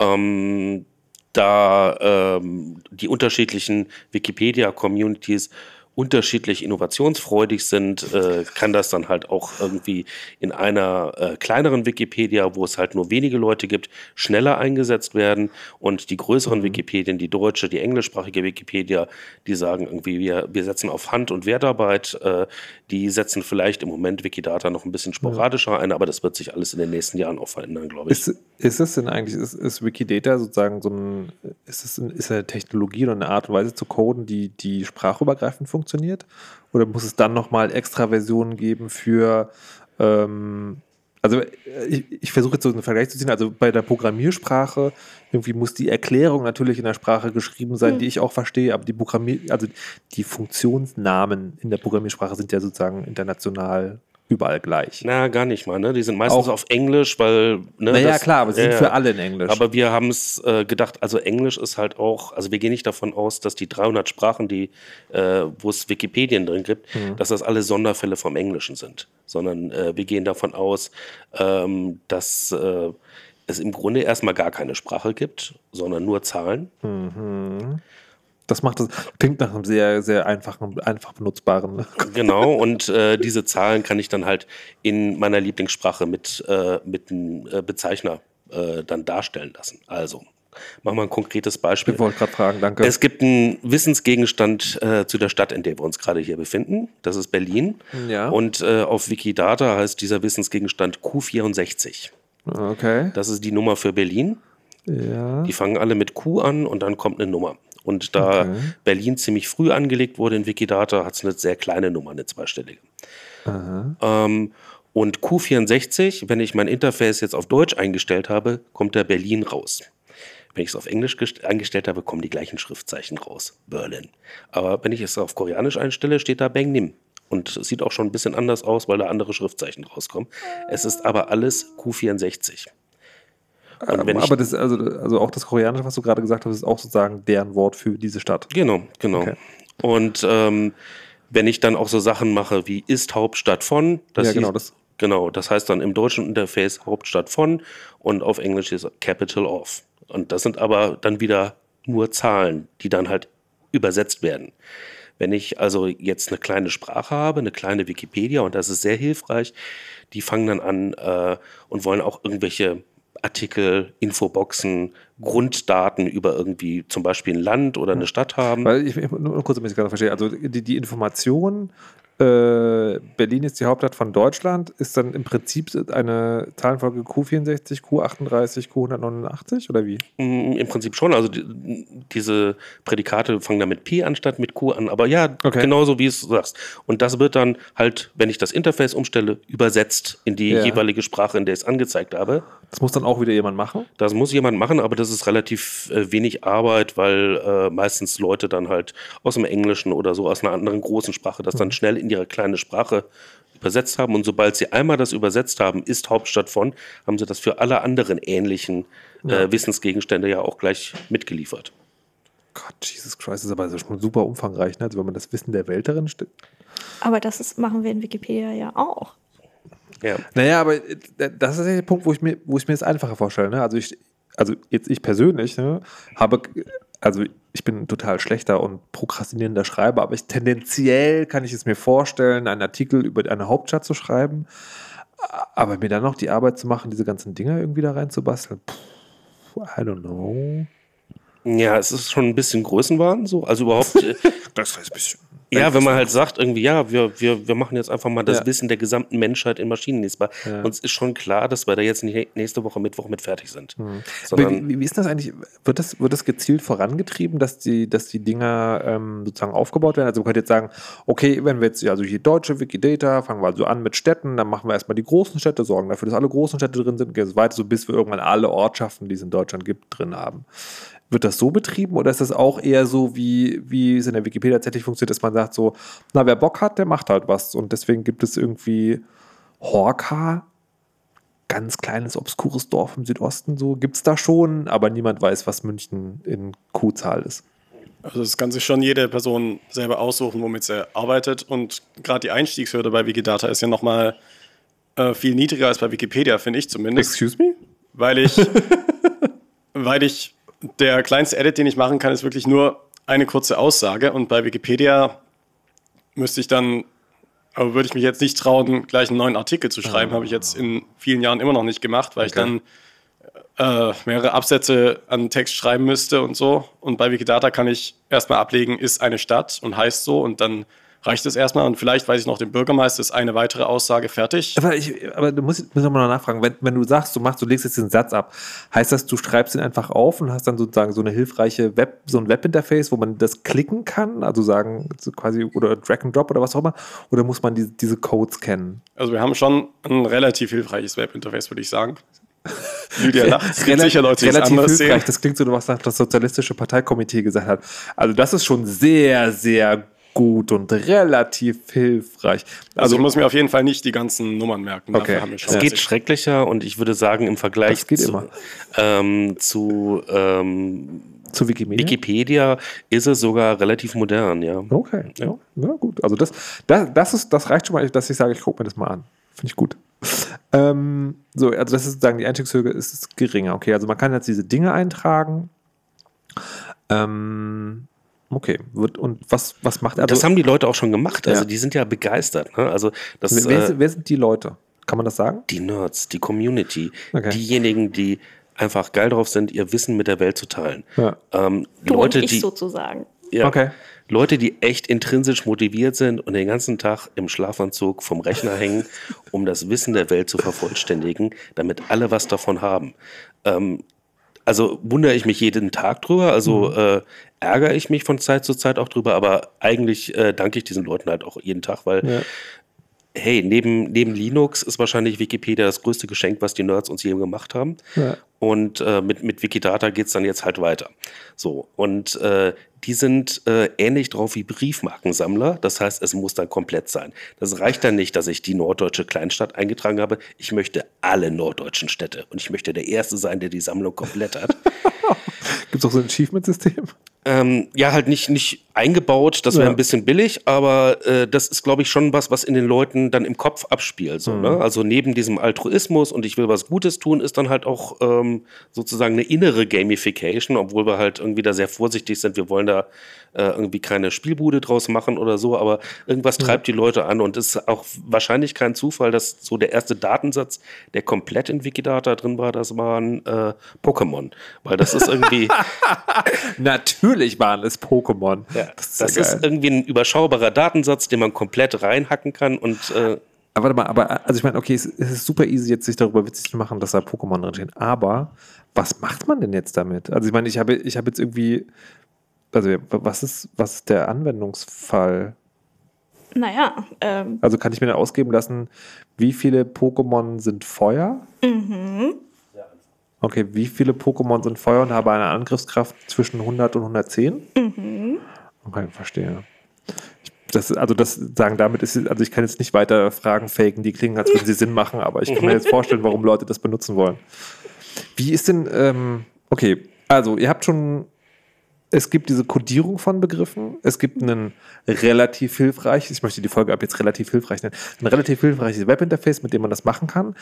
Ähm, da ähm, die unterschiedlichen Wikipedia-Communities unterschiedlich innovationsfreudig sind, äh, kann das dann halt auch irgendwie in einer äh, kleineren Wikipedia, wo es halt nur wenige Leute gibt, schneller eingesetzt werden. Und die größeren mhm. Wikipedien, die deutsche, die englischsprachige Wikipedia, die sagen irgendwie, wir, wir setzen auf Hand- und Wertarbeit. Äh, die setzen vielleicht im Moment Wikidata noch ein bisschen sporadischer ja. ein, aber das wird sich alles in den nächsten Jahren auch verändern, glaube ich. Ist, ist es denn eigentlich, ist, ist Wikidata sozusagen so ein, ist es ein, ist eine Technologie oder eine Art und Weise zu coden, die, die sprachübergreifend funktioniert? Funktioniert? Oder muss es dann nochmal extra Versionen geben für, ähm, also ich, ich versuche jetzt so einen Vergleich zu ziehen, also bei der Programmiersprache, irgendwie muss die Erklärung natürlich in der Sprache geschrieben sein, mhm. die ich auch verstehe, aber die Programmier, also die Funktionsnamen in der Programmiersprache sind ja sozusagen international überall gleich. Na, gar nicht mal. Ne? Die sind meistens auch, auf Englisch, weil. Ne, naja, das, klar, aber sie äh, sind für alle in Englisch. Aber wir haben es äh, gedacht, also Englisch ist halt auch, also wir gehen nicht davon aus, dass die 300 Sprachen, die, äh, wo es Wikipedien drin gibt, mhm. dass das alle Sonderfälle vom Englischen sind, sondern äh, wir gehen davon aus, ähm, dass äh, es im Grunde erstmal gar keine Sprache gibt, sondern nur Zahlen. Mhm. Das macht das, klingt nach einem sehr, sehr einfachen, einfach benutzbaren. [laughs] Genau, und äh, diese Zahlen kann ich dann halt in meiner Lieblingssprache mit, äh, mit einem äh, Bezeichner äh, dann darstellen lassen. Also, machen wir ein konkretes Beispiel. Ich wollte gerade fragen, danke. Es gibt einen Wissensgegenstand äh, zu der Stadt, in der wir uns gerade hier befinden. Das ist Berlin. Ja. Und äh, auf Wikidata heißt dieser Wissensgegenstand Q64. Okay. Das ist die Nummer für Berlin. Ja. Die fangen alle mit Q an und dann kommt eine Nummer. Und da okay. Berlin ziemlich früh angelegt wurde in Wikidata, hat es eine sehr kleine Nummer, eine zweistellige. Ähm, und Q64, wenn ich mein Interface jetzt auf Deutsch eingestellt habe, kommt da Berlin raus. Wenn ich es auf Englisch eingestellt habe, kommen die gleichen Schriftzeichen raus. Berlin. Aber wenn ich es auf Koreanisch einstelle, steht da Bang Nim. Und es sieht auch schon ein bisschen anders aus, weil da andere Schriftzeichen rauskommen. Es ist aber alles Q64. Ähm, aber das, also, also auch das Koreanische, was du gerade gesagt hast, ist auch sozusagen deren Wort für diese Stadt. Genau, genau. Okay. Und ähm, wenn ich dann auch so Sachen mache wie ist Hauptstadt von, das ja, genau, das. Genau, das heißt dann im deutschen Interface Hauptstadt von und auf Englisch ist Capital of. Und das sind aber dann wieder nur Zahlen, die dann halt übersetzt werden. Wenn ich also jetzt eine kleine Sprache habe, eine kleine Wikipedia, und das ist sehr hilfreich, die fangen dann an äh, und wollen auch irgendwelche Artikel, Infoboxen, Grunddaten über irgendwie zum Beispiel ein Land oder eine Stadt haben. Weil ich nur kurz, damit ich gerade verstehe, also die, die Information äh, Berlin ist die Hauptstadt von Deutschland, ist dann im Prinzip eine Zahlenfolge Q64, Q38, Q189 oder wie? Mm, Im Prinzip schon. Also die, diese Prädikate fangen dann mit P anstatt mit Q an. Aber ja, okay. genauso wie es sagst. Und das wird dann halt, wenn ich das Interface umstelle, übersetzt in die ja. jeweilige Sprache, in der ich es angezeigt habe. Das muss dann auch wieder jemand machen? Das muss jemand machen, aber das ist relativ äh, wenig Arbeit, weil äh, meistens Leute dann halt aus dem Englischen oder so aus einer anderen großen Sprache das dann mhm. schnell in in ihre kleine Sprache übersetzt haben. Und sobald sie einmal das übersetzt haben, ist Hauptstadt von, haben sie das für alle anderen ähnlichen ja. äh, Wissensgegenstände ja auch gleich mitgeliefert. Gott, Jesus Christ, das ist aber schon super umfangreich, ne? also wenn man das Wissen der Welt darin steht. Aber das ist, machen wir in Wikipedia ja auch. Ja. Naja, aber äh, das ist der Punkt, wo ich mir, wo ich mir das einfacher vorstelle. Ne? Also ich, also jetzt ich persönlich ne, habe also ich bin total schlechter und prokrastinierender Schreiber, aber ich, tendenziell kann ich es mir vorstellen, einen Artikel über eine Hauptstadt zu schreiben, aber mir dann noch die Arbeit zu machen, diese ganzen Dinge irgendwie da reinzubasteln, I don't know. Ja, es ist schon ein bisschen Größenwahn, so. Also überhaupt. Äh, [laughs] das heißt ein bisschen. Ja, wenn man halt sagt, irgendwie, ja, wir, wir, wir machen jetzt einfach mal das ja. Wissen der gesamten Menschheit in Maschinen lesbar. Ja. Uns ist schon klar, dass wir da jetzt nächste Woche Mittwoch mit fertig sind. Mhm. Wie, wie, ist das eigentlich? Wird das, wird das gezielt vorangetrieben, dass die, dass die Dinger ähm, sozusagen aufgebaut werden? Also man könnte jetzt sagen, okay, wenn wir jetzt, also hier deutsche Wikidata, fangen wir also an mit Städten, dann machen wir erstmal die großen Städte, sorgen dafür, dass alle großen Städte drin sind, und gehen so weiter, so bis wir irgendwann alle Ortschaften, die es in Deutschland gibt, drin haben. Wird das so betrieben oder ist das auch eher so, wie, wie es in der Wikipedia tatsächlich funktioniert, dass man sagt so, na, wer Bock hat, der macht halt was. Und deswegen gibt es irgendwie Horka, ganz kleines, obskures Dorf im Südosten, so gibt es da schon, aber niemand weiß, was München in Q-Zahl ist. Also das kann sich schon jede Person selber aussuchen, womit sie arbeitet. Und gerade die Einstiegshürde bei Wikidata ist ja nochmal äh, viel niedriger als bei Wikipedia, finde ich zumindest. Excuse me? Weil ich, [laughs] weil ich der kleinste Edit, den ich machen kann, ist wirklich nur eine kurze Aussage. Und bei Wikipedia müsste ich dann, aber würde ich mich jetzt nicht trauen, gleich einen neuen Artikel zu schreiben, Ah. habe ich jetzt in vielen Jahren immer noch nicht gemacht, weil ich dann äh, mehrere Absätze an Text schreiben müsste und so. Und bei Wikidata kann ich erstmal ablegen, ist eine Stadt und heißt so und dann reicht es erstmal. Und vielleicht weiß ich noch, dem Bürgermeister ist eine weitere Aussage fertig. Aber, ich, aber du musst, musst mal noch nachfragen, wenn, wenn du sagst, du machst, du legst jetzt den Satz ab, heißt das, du schreibst ihn einfach auf und hast dann sozusagen so eine hilfreiche Web, so ein Webinterface, wo man das klicken kann, also sagen, so quasi, oder Drag and Drop oder was auch immer, oder muss man die, diese Codes kennen? Also wir haben schon ein relativ hilfreiches Webinterface, würde ich sagen. [laughs] Lydia lacht. Es gibt sicher Leute, die relativ anders hilfreich. sehen. Das klingt so, was das Sozialistische Parteikomitee gesagt hat. Also das ist schon sehr, sehr gut und relativ hilfreich. Also Also ich muss mir auf jeden Fall nicht die ganzen Nummern merken. Okay. Dafür haben wir schon Es geht schrecklicher und ich würde sagen, im Vergleich zu, immer. ähm, zu ähm, zu Wikimedia. Wikipedia ist es sogar relativ modern, ja. Okay, ja. ja, gut. Also das, das, das, ist, das reicht schon mal, dass ich sage, ich gucke mir das mal an. Finde ich gut. Ähm, so, also das ist sozusagen die Einstiegshöhe ist, ist geringer. Okay, also man kann jetzt diese Dinge eintragen. Ähm, okay, wird, und was, was macht er? das haben die Leute auch schon gemacht. Also Ja. die sind ja begeistert. Ne? Also das, wer, wer, äh, sind- wer sind die Leute? Kann man das sagen? die Nerds, die Community, Okay. diejenigen, die einfach geil drauf sind, ihr Wissen mit der Welt zu teilen. Ja. Ähm, Du Leute, und ich die, sozusagen. ja, Okay. Leute, die echt intrinsisch motiviert sind und den ganzen Tag im Schlafanzug vom Rechner hängen, [laughs] um das Wissen der Welt zu vervollständigen, damit alle was davon haben. Ähm, also wundere ich mich jeden Tag drüber, also äh, ärgere ich mich von Zeit zu Zeit auch drüber, aber eigentlich äh, danke ich diesen Leuten halt auch jeden Tag, weil Ja. hey, neben, neben Linux ist wahrscheinlich Wikipedia das größte Geschenk, was die Nerds uns je gemacht haben. Ja. Und äh, mit, mit Wikidata geht es dann jetzt halt weiter. So, und äh, die sind äh, ähnlich drauf wie Briefmarkensammler. Das heißt, es muss dann komplett sein. Das reicht dann nicht, dass ich die norddeutsche Kleinstadt eingetragen habe. Ich möchte alle norddeutschen Städte. Und ich möchte der Erste sein, der die Sammlung komplett hat. [laughs] Gibt es auch so ein Achievement-System? Ähm, ja, halt nicht, nicht eingebaut, das wäre Ja. ein bisschen billig, aber äh, das ist, glaube ich, schon was, was in den Leuten dann im Kopf abspielt. So, Mhm. ne? Also neben diesem Altruismus und ich will was Gutes tun, ist dann halt auch ähm, sozusagen eine innere Gamification, obwohl wir halt irgendwie da sehr vorsichtig sind. Wir wollen da äh, irgendwie keine Spielbude draus machen oder so, aber irgendwas treibt die Leute an und es ist auch wahrscheinlich kein Zufall, dass so der erste Datensatz, der komplett in Wikidata drin war, das waren äh, Pokémon. Weil das ist irgendwie. [laughs] Natürlich waren es Pokémon. Ja, das ist, das ja ist irgendwie ein überschaubarer Datensatz, den man komplett reinhacken kann und äh, Aber warte mal, aber also ich meine, okay, es, es ist super easy, jetzt sich darüber witzig zu machen, dass da Pokémon drinstehen. Aber was macht man denn jetzt damit? Also ich meine, ich habe, ich habe jetzt irgendwie, also was ist, was ist der Anwendungsfall? Naja, ähm, Also kann ich mir dann ausgeben lassen, wie viele Pokémon sind Feuer? Okay, wie viele Pokémon sind Feuer und haben eine Angriffskraft zwischen 100 und 110? Okay, verstehe. Ich, das, also das sagen damit ist, also ich kann jetzt nicht weiter Fragen faken, die klingen, als würden sie Sinn machen, aber ich kann mir [laughs] jetzt vorstellen, warum Leute das benutzen wollen. Wie ist denn, ähm, okay, also ihr habt schon, es gibt diese Codierung von Begriffen, es gibt einen relativ hilfreiches, ich möchte die Folge ab jetzt relativ hilfreich nennen, ein relativ hilfreiches Webinterface, mit dem man das machen kann.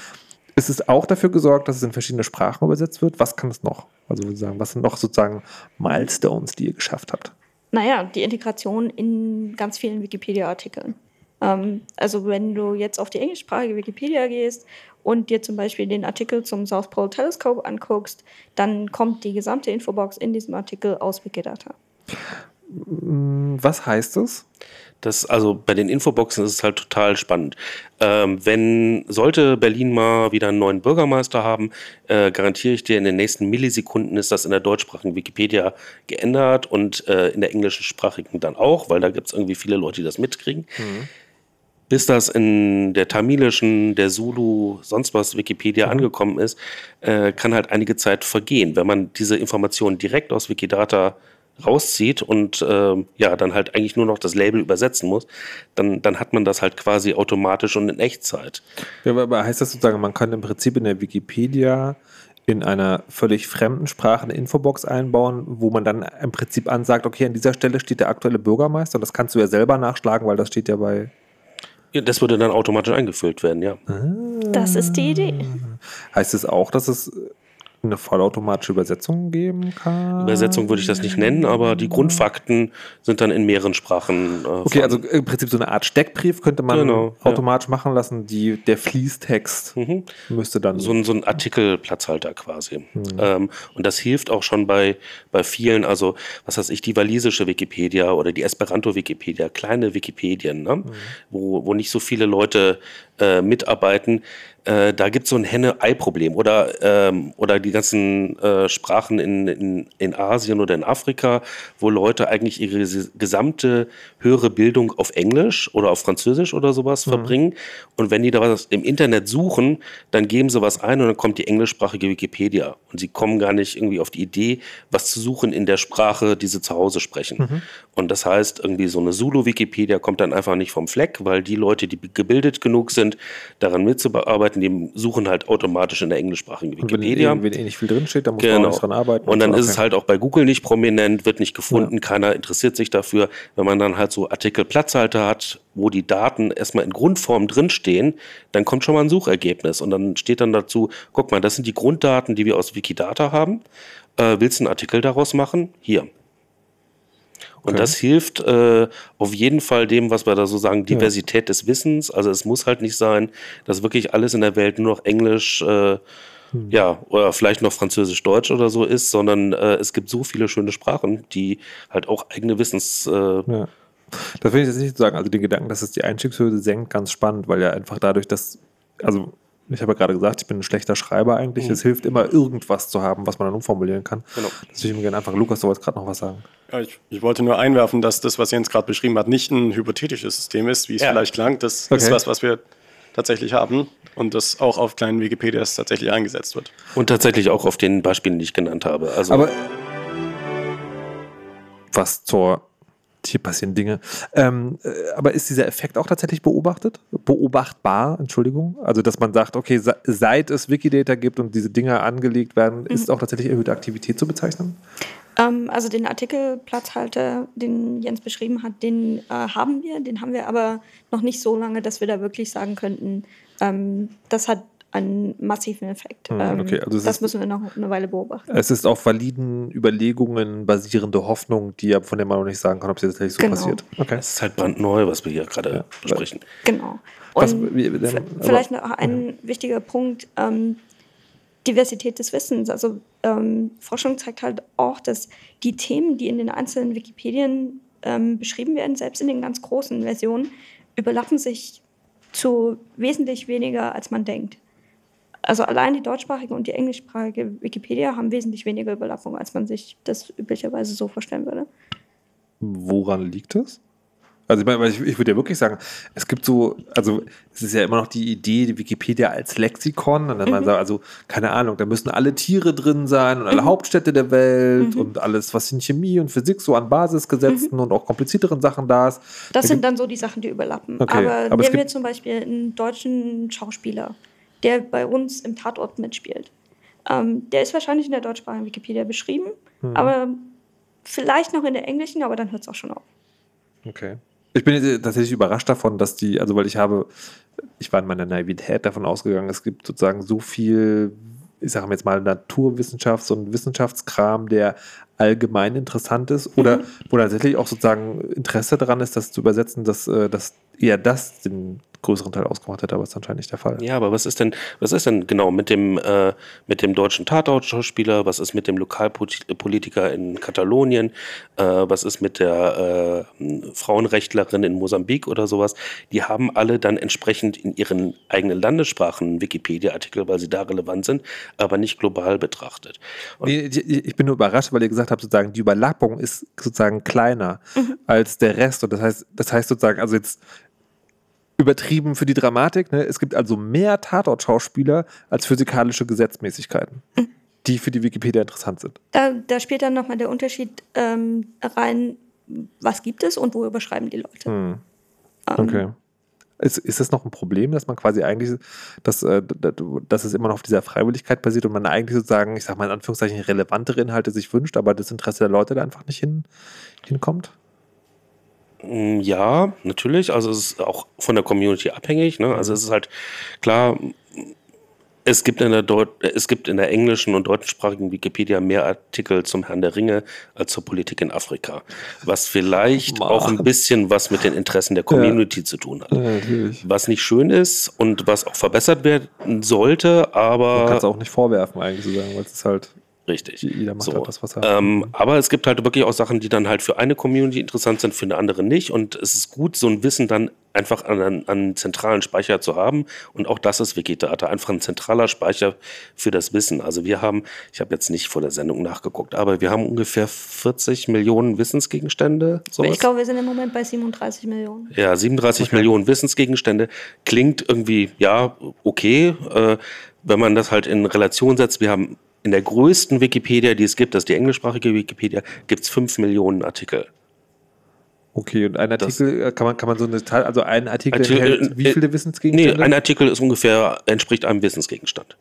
Es ist auch dafür gesorgt, dass es in verschiedene Sprachen übersetzt wird. Was kann es noch? Also sozusagen, was sind noch sozusagen Milestones, die ihr geschafft habt? Naja, die Integration in ganz vielen Wikipedia-Artikeln. Ähm, also wenn du jetzt auf die englischsprachige Wikipedia gehst und dir zum Beispiel den Artikel zum South Pole Telescope anguckst, dann kommt die gesamte Infobox in diesem Artikel aus Wikidata. Was heißt es? das, also bei den Infoboxen ist es halt total spannend. Ähm, wenn sollte Berlin mal wieder einen neuen Bürgermeister haben, äh, garantiere ich dir, in den nächsten Millisekunden ist das in der deutschsprachigen Wikipedia geändert und äh, in der englischsprachigen dann auch, weil da gibt es irgendwie viele Leute, die das mitkriegen. Bis das in der tamilischen, der Zulu, sonst was Wikipedia angekommen ist, äh, kann halt einige Zeit vergehen. Wenn man diese Informationen direkt aus Wikidata rauszieht und ähm, ja, dann halt eigentlich nur noch das Label übersetzen muss, dann, dann hat man das halt quasi automatisch und in Echtzeit. Ja, aber- heißt das sozusagen, man kann im Prinzip in der Wikipedia in einer völlig fremden Sprache eine Infobox einbauen, wo man dann im Prinzip ansagt, okay, an dieser Stelle steht der aktuelle Bürgermeister und das kannst du ja selber nachschlagen, weil das steht ja bei. Ja, das würde dann automatisch eingefüllt werden, ja. Das ist die Idee. Heißt es auch, dass es eine vollautomatische Übersetzung geben kann? Übersetzung würde ich das nicht nennen, aber die Grundfakten sind dann in mehreren Sprachen. Äh, Okay, also im Prinzip so eine Art Steckbrief könnte man Genau, ja. automatisch machen lassen. Die, der Fließtext müsste dann. so ein, so ein Artikelplatzhalter quasi. Mhm. Ähm, und das hilft auch schon bei, bei vielen, also was weiß ich, die walisische Wikipedia oder die Esperanto-Wikipedia, kleine Wikipedien, ne? wo, wo nicht so viele Leute äh, mitarbeiten. Äh, da gibt es so ein Henne-Ei-Problem. Oder, ähm, oder die ganzen äh, Sprachen in, in, in Asien oder in Afrika, wo Leute eigentlich ihre ges- gesamte höhere Bildung auf Englisch oder auf Französisch oder sowas verbringen. Und wenn die da was im Internet suchen, dann geben sie was ein und dann kommt die englischsprachige Wikipedia. Und sie kommen gar nicht irgendwie auf die Idee, was zu suchen in der Sprache, die sie zu Hause sprechen. Und das heißt, irgendwie so eine Zulu-Wikipedia kommt dann einfach nicht vom Fleck, weil die Leute, die gebildet genug sind, daran mitzuarbeiten, die suchen halt automatisch in der englischsprachigen wenn, Wikipedia. eh- wenn eh nicht viel drinsteht, dann muss man auch Genau. dran arbeiten. Und dann ist es halt auch bei Google nicht prominent, wird nicht gefunden, keiner interessiert sich dafür. Wenn man dann halt so Artikelplatzhalter hat, wo die Daten erstmal in Grundform drinstehen, dann kommt schon mal ein Suchergebnis. Und dann steht dann dazu, guck mal, das sind die Grunddaten, die wir aus Wikidata haben. Äh, willst du einen Artikel daraus machen? Hier. Und Okay. das hilft äh, auf jeden Fall dem, was wir da so sagen, Diversität des Wissens. Also es muss halt nicht sein, dass wirklich alles in der Welt nur noch Englisch, äh, Hm. ja, oder vielleicht noch Französisch-Deutsch oder so ist, sondern äh, es gibt so viele schöne Sprachen, die halt auch eigene Wissens. Äh, Ja. Das will ich jetzt nicht sagen. Also den Gedanken, dass es die Einstiegshürde senkt, ganz spannend, weil ja einfach dadurch, dass, also ich habe ja gerade gesagt, ich bin ein schlechter Schreiber eigentlich. Es hilft immer, irgendwas zu haben, was man dann umformulieren kann. Genau. Das würde ich mir gerne einfach, Lukas, du wolltest gerade noch was sagen. Ja, ich, ich wollte nur einwerfen, dass das, was Jens gerade beschrieben hat, nicht ein hypothetisches System ist, wie es Ja. vielleicht klang. Das Okay. ist was, was wir tatsächlich haben und das auch auf kleinen Wikipedias tatsächlich eingesetzt wird. und tatsächlich auch auf den Beispielen, die ich genannt habe. Also Aber was zur hier passieren Dinge. Ähm, äh, aber ist dieser Effekt auch tatsächlich beobachtet? Beobachtbar, Entschuldigung. Also, dass man sagt, okay, se- seit es Wikidata gibt und diese Dinge angelegt werden, ist auch tatsächlich erhöhte Aktivität zu bezeichnen? Ähm, also den Artikelplatzhalter, den Jens beschrieben hat, den äh, haben wir, den haben wir aber noch nicht so lange, dass wir da wirklich sagen könnten, ähm, das hat einen massiven Effekt. Hm, ähm, okay, also das ist- müssen wir noch eine Weile beobachten. Es ist auf validen Überlegungen basierende Hoffnung, die ja von der man noch nicht sagen kann, ob es tatsächlich so Genau. passiert. Okay. es ist halt brandneu, was wir hier gerade besprechen. Genau. Was- Und wie- denn- v- aber- vielleicht noch ein wichtiger Punkt, ähm, Diversität des Wissens. Also ähm, Forschung zeigt halt auch, dass die Themen, die in den einzelnen Wikipedien ähm, beschrieben werden, selbst in den ganz großen Versionen, überlappen sich zu wesentlich weniger, als man denkt. Also allein die deutschsprachige und die englischsprachige Wikipedia haben wesentlich weniger Überlappung, als man sich das üblicherweise so vorstellen würde. Woran liegt das? Also ich, meine, ich, ich würde ja wirklich sagen, es gibt so, also es ist ja immer noch die Idee, die Wikipedia als Lexikon, und dann man sagt, also keine Ahnung, da müssen alle Tiere drin sein und alle Hauptstädte der Welt und alles, was in Chemie und Physik so an Basisgesetzen und auch komplizierteren Sachen da ist. Das Da sind dann so die Sachen, die überlappen. Okay, Aber, aber nehmen wir zum Beispiel einen deutschen Schauspieler, der bei uns im Tatort mitspielt. Ähm, der ist wahrscheinlich in der deutschsprachigen Wikipedia beschrieben, Mhm. aber vielleicht noch in der englischen, aber dann hört es auch schon auf. Okay. Ich bin jetzt tatsächlich überrascht davon, dass die, also weil ich habe, ich war in meiner Naivität davon ausgegangen, es gibt sozusagen so viel, ich sage jetzt mal Naturwissenschafts- und Wissenschaftskram, der allgemein interessant ist oder wo tatsächlich auch sozusagen Interesse daran ist, das zu übersetzen, dass, äh, dass eher das den größeren Teil ausgemacht hätte, aber ist anscheinend nicht der Fall. Ja, aber was ist denn, was ist denn genau mit dem, äh, mit dem deutschen Tatort-Schauspieler? Was ist mit dem Lokalpolitiker in Katalonien? Äh, was ist mit der äh, Frauenrechtlerin in Mosambik oder sowas? Die haben alle dann entsprechend in ihren eigenen Landessprachen Wikipedia-Artikel, weil sie da relevant sind, aber nicht global betrachtet. Und Nee, ich, ich bin nur überrascht, weil ihr gesagt habt, sozusagen die Überlappung ist sozusagen kleiner als der Rest. Und das heißt, das heißt sozusagen, also jetzt übertrieben für die Dramatik, ne? es gibt also mehr Tatort-Schauspieler als physikalische Gesetzmäßigkeiten, die für die Wikipedia interessant sind. Da, da spielt dann nochmal der Unterschied ähm, rein, was gibt es und wo überschreiben die Leute. Hm. Ähm, Okay. Ist, ist das noch ein Problem, dass man quasi eigentlich, dass, äh, dass es immer noch auf dieser Freiwilligkeit basiert und man eigentlich sozusagen, ich sag mal in Anführungszeichen, relevantere Inhalte sich wünscht, aber das Interesse der Leute da einfach nicht hin, hinkommt? Mm, Ja, natürlich. Also es ist auch von der Community abhängig. Ne? Also es ist halt klar, Es gibt, in der Deut es gibt in der englischen und deutschsprachigen Wikipedia mehr Artikel zum Herrn der Ringe als zur Politik in Afrika. Was vielleicht Mann. auch ein bisschen was mit den Interessen der Community zu tun hat. Ja. Was nicht schön ist und was auch verbessert werden sollte, aber. Man kann es auch nicht vorwerfen, eigentlich zu sagen, weil es ist halt, Richtig. jeder macht So, halt das, was er Ähm, aber es gibt halt wirklich auch Sachen, die dann halt für eine Community interessant sind, für eine andere nicht. Und es ist gut, so ein Wissen dann einfach an an- einen zentralen Speicher zu haben. Und auch das ist Wikidata, einfach ein zentraler Speicher für das Wissen. Also wir haben, ich habe jetzt nicht vor der Sendung nachgeguckt, aber wir haben ungefähr 40 Millionen Wissensgegenstände. sowas. Ich glaube, wir sind im Moment bei 37 Millionen. Ja, 37 Millionen Wissensgegenstände klingt irgendwie, ja, okay. Äh, wenn man das halt in Relation setzt, wir haben in der größten Wikipedia, die es gibt, das ist die englischsprachige Wikipedia, gibt es 5 Millionen Artikel. Okay, und ein Das- Artikel, äh, kann man, kann man so eine Teil, also ein Artikel Artikel- enthält wie äh, viele Nee, Wissensgegenstände? ein Artikel ist ungefähr, entspricht einem Wissensgegenstand.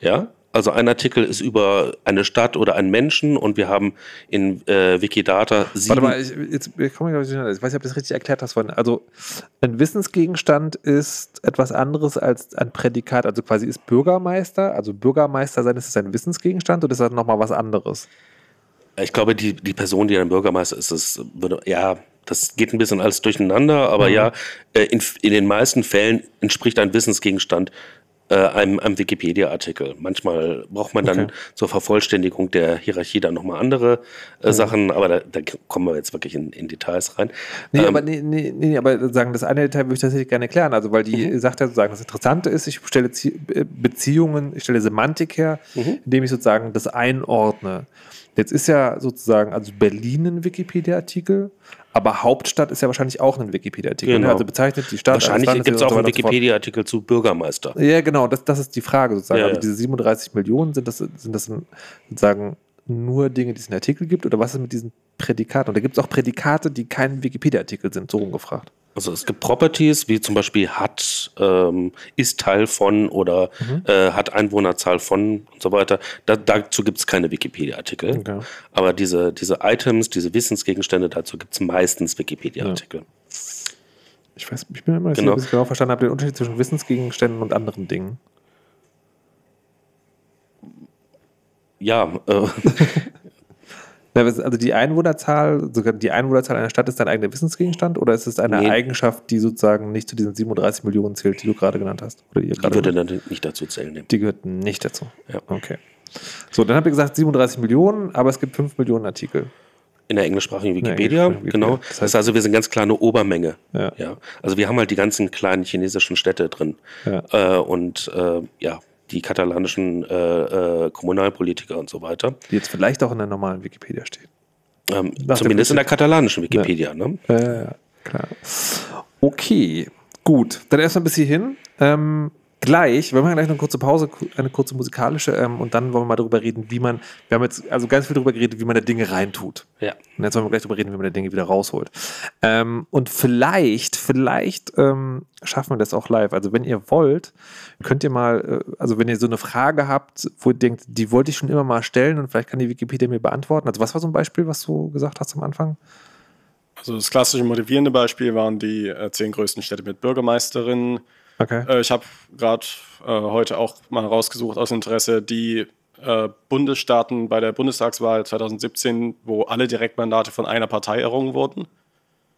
Ja? Also ein Artikel ist über eine Stadt oder einen Menschen und wir haben in äh, Wikidata sieben. Warte mal, ich, jetzt ich komme ich, ich weiß nicht, ob du das richtig erklärt hast vorhin. Also ein Wissensgegenstand ist etwas anderes als ein Prädikat, also quasi ist Bürgermeister, also Bürgermeister sein, ist es ein Wissensgegenstand oder ist das nochmal was anderes? Ich glaube, die, die Person, die dann Bürgermeister ist, das würde, ja, das geht ein bisschen alles durcheinander, aber ja, äh, in, in den meisten Fällen entspricht ein Wissensgegenstand äh, einem, einem Wikipedia-Artikel. Manchmal braucht man dann Okay. zur Vervollständigung der Hierarchie dann nochmal andere äh, Sachen, aber da, da kommen wir jetzt wirklich in, in Details rein. Nee, Ähm, aber nee, nee, nee, aber sagen, das eine Detail würde ich tatsächlich gerne erklären. Also, weil die Mhm. sagt ja sozusagen, das Interessante ist, ich stelle äh, Beziehungen, ich stelle Semantik her, Mhm. indem ich sozusagen das einordne. Jetzt ist ja sozusagen, also Berlin ein Wikipedia-Artikel, aber Hauptstadt ist ja wahrscheinlich auch ein Wikipedia-Artikel. Genau. Ne? Also bezeichnet die Stadt. Wahrscheinlich gibt es auch so einen. Wikipedia-Artikel zu Bürgermeister. Ja, genau, das, das ist die Frage sozusagen. Ja, also ja. diese 37 Millionen, sind das, sind das sozusagen nur Dinge, die es in Artikel gibt? Oder was ist mit diesen Prädikaten? Und da gibt es auch Prädikate, die kein Wikipedia-Artikel sind, so rumgefragt. Also es gibt Properties, wie zum Beispiel hat, ähm, ist Teil von oder Mhm. äh, hat Einwohnerzahl von und so weiter. Da, dazu gibt es keine Wikipedia-Artikel. Okay. Aber diese, diese Items, diese Wissensgegenstände, dazu gibt es meistens Wikipedia-Artikel. Ich weiß, ich bin immer nicht Genau. sicher, bis ich genau verstanden habe, den Unterschied zwischen Wissensgegenständen und anderen Dingen. Ja, äh, [laughs] Also die Einwohnerzahl, sogar die Einwohnerzahl einer Stadt ist dein eigener Wissensgegenstand oder ist es eine Nee. Eigenschaft, die sozusagen nicht zu diesen 37 Millionen zählt, die du gerade genannt hast? Oder ihr die würde dann nicht dazu zählen. nehmen. die gehört nicht dazu. Ja. Okay. So, dann habt ihr gesagt 37 Millionen, aber es gibt 5 Millionen Artikel. In der englischsprachigen Wikipedia, genau. Wikipedia. Das Das heißt- heißt also, wir sind ganz klar eine Obermenge. Ja. Ja. Also wir haben halt die ganzen kleinen chinesischen Städte drin. Ja. Äh, und äh, ja, die katalanischen äh, äh, Kommunalpolitiker und so weiter. Die jetzt vielleicht auch in der normalen Wikipedia stehen. Ähm, zumindest in der katalanischen Wikipedia. Ne? Äh, klar. Okay, gut. Dann erstmal bis hierhin. Ähm, gleich, wir machen gleich noch eine kurze Pause, eine kurze musikalische, ähm, und dann wollen wir mal darüber reden, wie man, wir haben jetzt also ganz viel darüber geredet, wie man da Dinge reintut. Ja. Und jetzt wollen wir gleich darüber reden, wie man da Dinge wieder rausholt. Ähm, und vielleicht, vielleicht ähm, schaffen wir das auch live. Also wenn ihr wollt, könnt ihr mal, äh, also wenn ihr so eine Frage habt, wo ihr denkt, die wollte ich schon immer mal stellen und vielleicht kann die Wikipedia mir beantworten. Also was war so ein Beispiel, was du gesagt hast am Anfang? Also das klassische motivierende Beispiel waren die äh, zehn größten Städte mit Bürgermeisterinnen. Okay. Äh, ich habe gerade äh, heute auch mal rausgesucht aus Interesse die äh, Bundesstaaten bei der Bundestagswahl 2017, wo alle Direktmandate von einer Partei errungen wurden.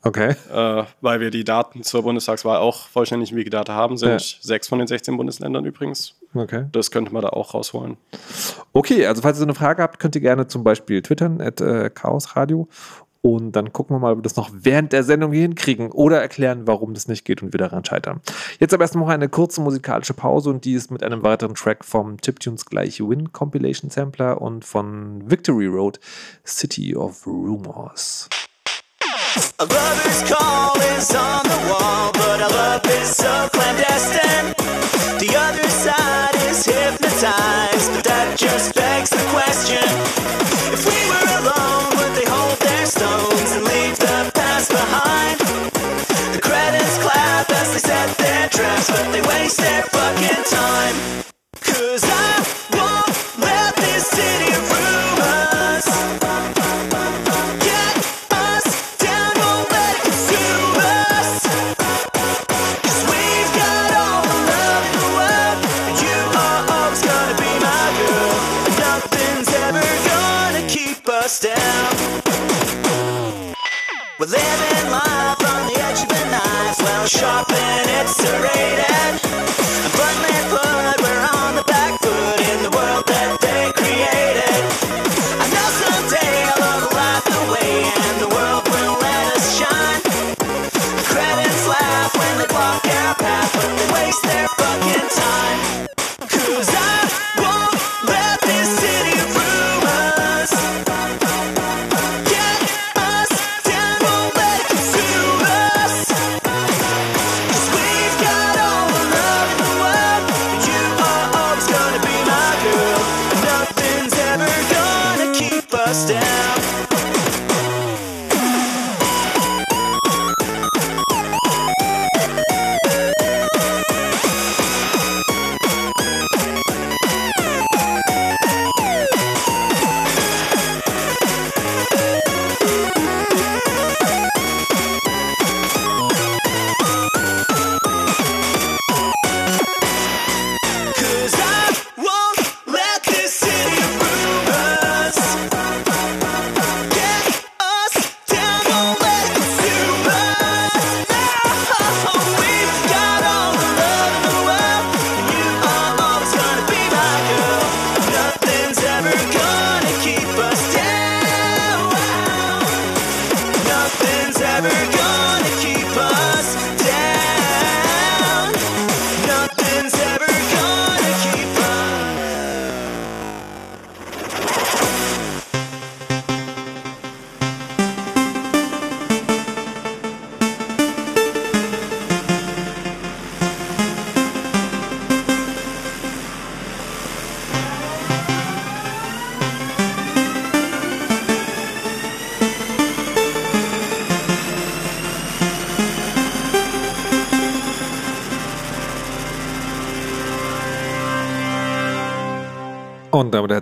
Okay. Äh, weil wir die Daten zur Bundestagswahl auch vollständig in Wikidata haben, sind Ja. sechs von den 16 Bundesländern übrigens. Okay. Das könnte man da auch rausholen. Okay, also falls ihr so eine Frage habt, könnt ihr gerne zum Beispiel twittern, at äh, Chaos Radio. Und dann gucken wir mal, ob wir das noch während der Sendung hier hinkriegen oder erklären, warum das nicht geht und wir daran scheitern. Jetzt aber erst noch eine kurze musikalische Pause und die ist mit einem weiteren Track vom Chiptunes gleich Win Compilation Sampler und von Victory Road City of Rumors. A lover's call is on the wall, but our love is so clandestine. The other side is hypnotized, but that just begs the question. Time.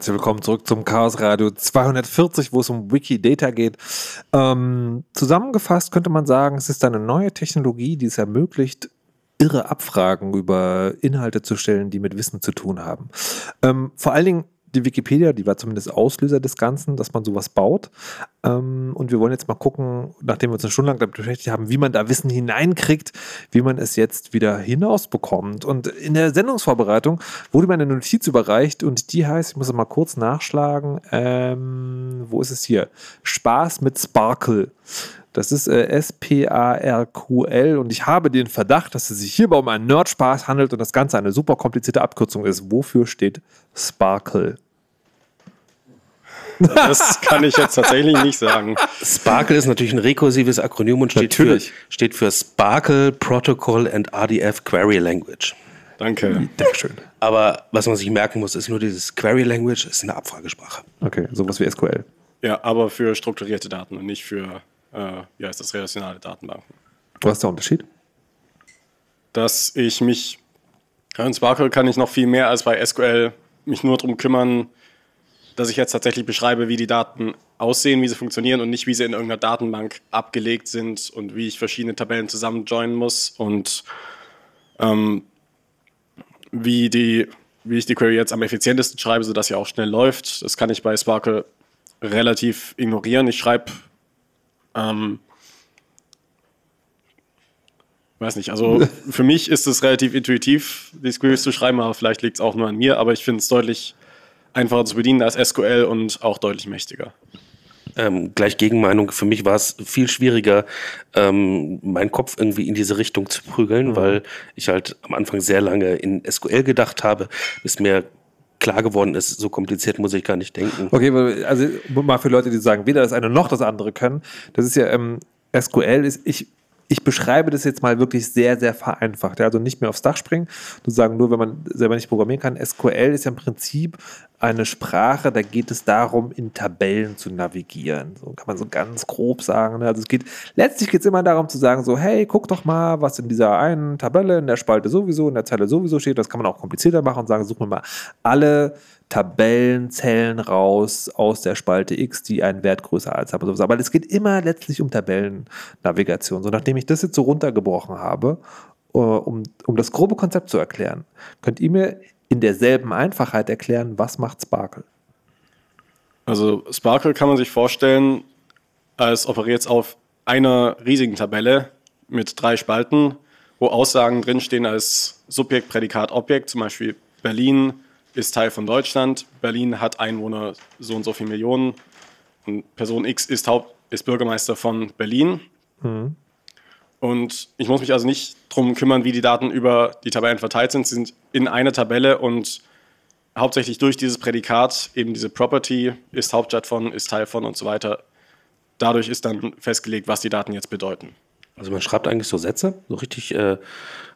Herzlich willkommen zurück zum Chaos Radio 240, wo es um Wikidata geht. Ähm, zusammengefasst könnte man sagen, es ist eine neue Technologie, die es ermöglicht, irre Abfragen über Inhalte zu stellen, die mit Wissen zu tun haben. Ähm, vor allen Dingen die Wikipedia, die war zumindest Auslöser des Ganzen, dass man sowas baut. Ähm, und wir wollen jetzt mal gucken, nachdem wir uns eine Stunde lang damit beschäftigt haben, wie man da Wissen hineinkriegt, wie man es jetzt wieder hinausbekommt. Und in der Sendungsvorbereitung wurde mir eine Notiz überreicht und die heißt, ich muss mal kurz nachschlagen, ähm, wo ist es hier? Spaß mit Sparkle. Das ist äh, S-P-A-R-Q-L und ich habe den Verdacht, dass es sich hierbei um einen Nerdspaß handelt und das Ganze eine super komplizierte Abkürzung ist. Wofür steht Sparkle? Das kann ich jetzt tatsächlich nicht sagen. Sparkle ist natürlich ein rekursives Akronym und steht für, steht für Sparkle Protocol and RDF Query Language. Danke. Dankeschön. Aber was man sich merken muss, ist nur dieses Query Language ist eine Abfragesprache. Okay, sowas wie SQL. Ja, aber für strukturierte Daten und nicht für, äh, wie heißt das, relationale Datenbanken. Was ist der Unterschied? Dass ich mich, in Sparkle kann ich noch viel mehr als bei SQL mich nur darum kümmern, dass ich jetzt tatsächlich beschreibe, wie die Daten aussehen, wie sie funktionieren und nicht, wie sie in irgendeiner Datenbank abgelegt sind und wie ich verschiedene Tabellen zusammen joinen muss und ähm, wie, die, wie ich die Query jetzt am effizientesten schreibe, sodass sie auch schnell läuft. Das kann ich bei Sparkle relativ ignorieren. Ich schreibe, ähm, weiß nicht, also [laughs] für mich ist es relativ intuitiv, die Queries zu schreiben, aber vielleicht liegt es auch nur an mir, aber ich finde es deutlich einfacher zu bedienen als SQL und auch deutlich mächtiger. Ähm, gleich Gegenmeinung. Für mich war es viel schwieriger, ähm, meinen Kopf irgendwie in diese Richtung zu prügeln, weil ich halt am Anfang sehr lange in SQL gedacht habe, bis mir klar geworden ist, so kompliziert muss ich gar nicht denken. Okay, also mal für Leute, die sagen, weder das eine noch das andere können. Das ist ja, ähm, SQL ist, ich, ich beschreibe das jetzt mal wirklich sehr, sehr vereinfacht. Ja? Also nicht mehr aufs Dach springen, sozusagen nur, wenn man selber nicht programmieren kann. SQL ist ja im Prinzip eine Sprache, da geht es darum, in Tabellen zu navigieren. So kann man so ganz grob sagen. ne? Also es geht, letztlich geht es immer darum zu sagen, so, hey, guck doch mal, was in dieser einen Tabelle, in der Spalte sowieso, in der Zeile sowieso steht. Das kann man auch komplizierter machen und sagen, such mir mal alle Tabellenzellen raus aus der Spalte X, die einen Wert größer als haben. Aber es geht immer letztlich um Tabellennavigation. So, nachdem ich das jetzt so runtergebrochen habe, äh, um, um das grobe Konzept zu erklären, könnt ihr mir in derselben Einfachheit erklären, was macht Sparkle? Also Sparkle kann man sich vorstellen, als operiert es auf einer riesigen Tabelle mit drei Spalten, wo Aussagen drinstehen als Subjekt, Prädikat, Objekt. Zum Beispiel Berlin ist Teil von Deutschland, Berlin hat Einwohner so und so viele Millionen und Person X ist, Haupt, ist Bürgermeister von Berlin. Und ich muss mich also nicht darum kümmern, wie die Daten über die Tabellen verteilt sind. Sie sind in einer Tabelle und hauptsächlich durch dieses Prädikat, eben diese Property, ist Hauptstadt von, ist Teil von und so weiter. Dadurch ist dann festgelegt, was die Daten jetzt bedeuten. Also man schreibt eigentlich so Sätze, so richtig, äh,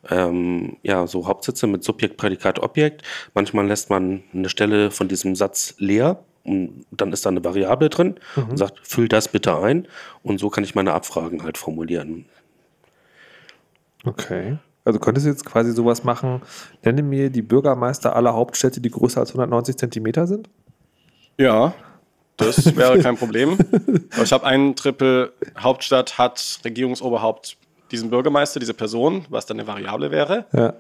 ähm, ja, so Hauptsätze mit Subjekt, Prädikat, Objekt. Manchmal lässt man eine Stelle von diesem Satz leer und dann ist da eine Variable drin und sagt, füll das bitte ein. Und so kann ich meine Abfragen halt formulieren. Okay. Also könntest du jetzt quasi sowas machen, nenne mir die Bürgermeister aller Hauptstädte, die größer als 190 Zentimeter sind? Ja, das wäre kein Problem. Ich habe einen Triple Hauptstadt hat Regierungsoberhaupt diesen Bürgermeister, diese Person, was dann eine Variable wäre. Ja.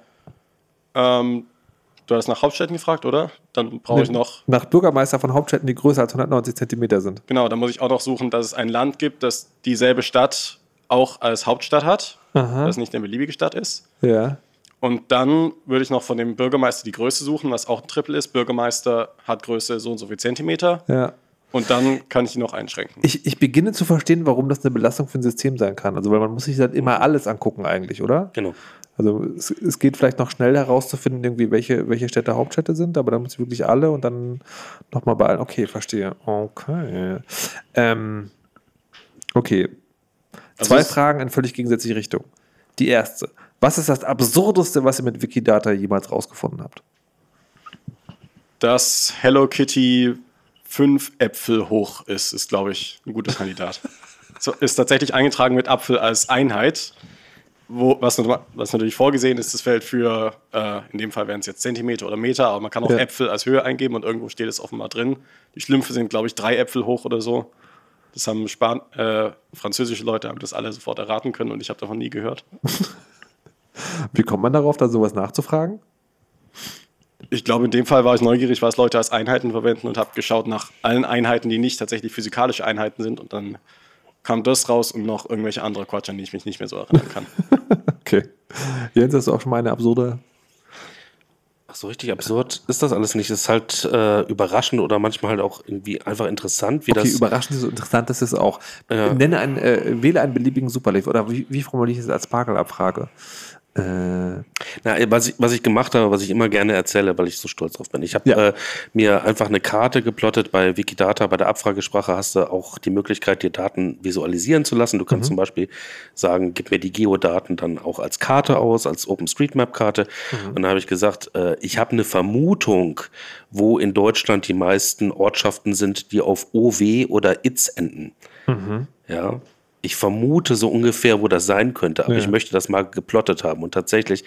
Ähm, du hast nach Hauptstädten gefragt, oder? Dann brauche ich noch, Nach Bürgermeister von Hauptstädten, die größer als 190 Zentimeter sind. genau, dann muss ich auch noch suchen, dass es ein Land gibt, das dieselbe Stadt auch als Hauptstadt hat, Aha. dass es nicht eine beliebige Stadt ist. Ja. Und dann würde ich noch von dem Bürgermeister die Größe suchen, was auch ein Triple ist. Bürgermeister hat Größe so und so viel Zentimeter. Ja. Und dann kann ich ihn noch einschränken. Ich, ich beginne zu verstehen, warum das eine Belastung für ein System sein kann. Also, weil man muss sich dann immer alles angucken eigentlich, oder? Genau. Also es, es geht vielleicht noch schnell herauszufinden, irgendwie, welche, welche Städte Hauptstädte sind, aber dann muss ich wirklich alle und dann nochmal bei allen. Okay, verstehe. Okay. Ähm, okay. Also Zwei es- Fragen in völlig gegensätzliche Richtung. Die erste. Was ist das Absurdeste, was ihr mit Wikidata jemals rausgefunden habt? Dass Hello Kitty fünf Äpfel hoch ist, ist, glaube ich, ein guter Kandidat. So, ist tatsächlich eingetragen mit Apfel als Einheit. Wo, was, was natürlich vorgesehen ist, das Feld für, äh, in dem Fall wären es jetzt Zentimeter oder Meter, aber man kann auch Ja. Äpfel als Höhe eingeben und irgendwo steht es offenbar drin. Die Schlümpfe sind, glaube ich, drei Äpfel hoch oder so. Das haben Span äh, französische Leute haben das alle sofort erraten können und ich habe davon nie gehört. Wie kommt man darauf, da sowas nachzufragen? Ich glaube, in dem Fall war ich neugierig, was Leute als Einheiten verwenden und habe geschaut nach allen Einheiten, die nicht tatsächlich physikalische Einheiten sind. Und dann kam das raus und noch irgendwelche andere Quatsch, an die ich mich nicht mehr so erinnern kann. [laughs] Okay. Jens, hast du auch schon mal eine absurde. Ach so richtig absurd ist das alles nicht. Es ist halt äh, überraschend oder manchmal halt auch irgendwie einfach interessant, wie Okay, das. überraschend ist so interessant, das ist auch. Ja. Nenne einen, äh, wähle einen beliebigen Superleaf oder wie, wie formuliere ich es als Sparkle-Abfrage? Äh, Na, was, ich, was ich gemacht habe, was ich immer gerne erzähle, weil ich so stolz drauf bin. Ich habe Ja. äh, mir einfach eine Karte geplottet bei Wikidata. Bei der Abfragesprache hast du auch die Möglichkeit, dir Daten visualisieren zu lassen. Du kannst zum Beispiel sagen, gib mir die Geodaten dann auch als Karte aus, als OpenStreetMap-Karte. Und dann habe ich gesagt, äh, ich habe eine Vermutung, wo in Deutschland die meisten Ortschaften sind, die auf OW oder ITS enden. Ja. Ich vermute so ungefähr, wo das sein könnte, aber Ja. ich möchte das mal geplottet haben. Und tatsächlich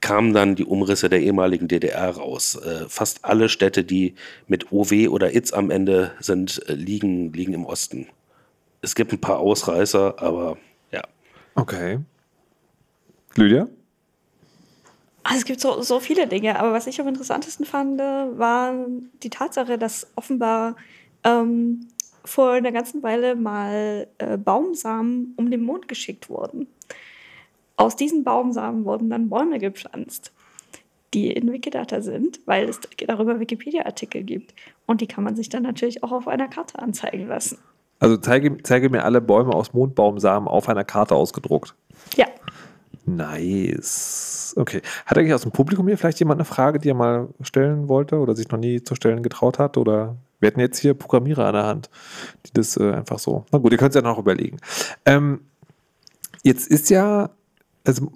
kamen dann die Umrisse der ehemaligen DDR raus. Äh, fast alle Städte, die mit OW oder ITS am Ende sind, äh, liegen, liegen im Osten. Es gibt ein paar Ausreißer, aber ja. okay. Lydia? Also es gibt so, so viele Dinge, aber was ich am interessantesten fand, war die Tatsache, dass offenbar ähm, vor einer ganzen Weile mal äh, Baumsamen um den Mond geschickt wurden. Aus diesen Baumsamen wurden dann Bäume gepflanzt, die in Wikidata sind, weil es darüber Wikipedia-Artikel gibt. Und die kann man sich dann natürlich auch auf einer Karte anzeigen lassen. Also zeige, zeige mir alle Bäume aus Mondbaumsamen auf einer Karte ausgedruckt. Ja, Nice. Okay. Hat eigentlich aus dem Publikum hier vielleicht jemand eine Frage, die er mal stellen wollte oder sich noch nie zu stellen getraut hat? Oder wir hätten jetzt hier Programmierer an der Hand, die das äh, einfach so. Na gut, ihr könnt es ja noch überlegen. Ähm, jetzt ist ja, also,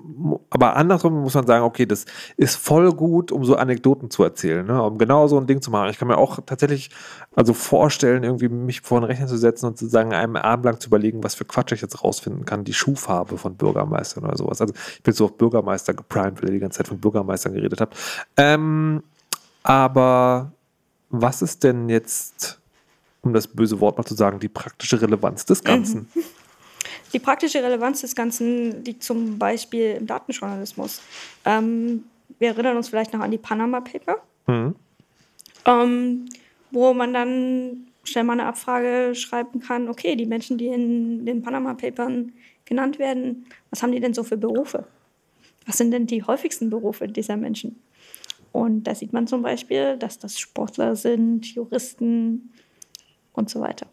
aber andersrum muss man sagen, okay, das ist voll gut, um so Anekdoten zu erzählen, ne? um genau so ein Ding zu machen. Ich kann mir auch tatsächlich also vorstellen, irgendwie mich vor den Rechner zu setzen und zu sagen, einem Abend lang zu überlegen, was für Quatsch ich jetzt rausfinden kann, die Schuhfarbe von Bürgermeistern oder sowas. Also ich bin so auf Bürgermeister geprimed, weil ihr die ganze Zeit von Bürgermeistern geredet habt. Ähm, aber was ist denn jetzt, um das böse Wort mal zu sagen, die praktische Relevanz des Ganzen? [laughs] Die praktische Relevanz des Ganzen liegt zum Beispiel im Datenjournalismus. Ähm, wir erinnern uns vielleicht noch an die Panama Paper, Mhm. ähm, wo man dann schnell mal eine Abfrage schreiben kann, okay, die Menschen, die in den Panama Papern genannt werden, was haben die denn so für Berufe? Was sind denn die häufigsten Berufe dieser Menschen? Und da sieht man zum Beispiel, dass das Sportler sind, Juristen und so weiter.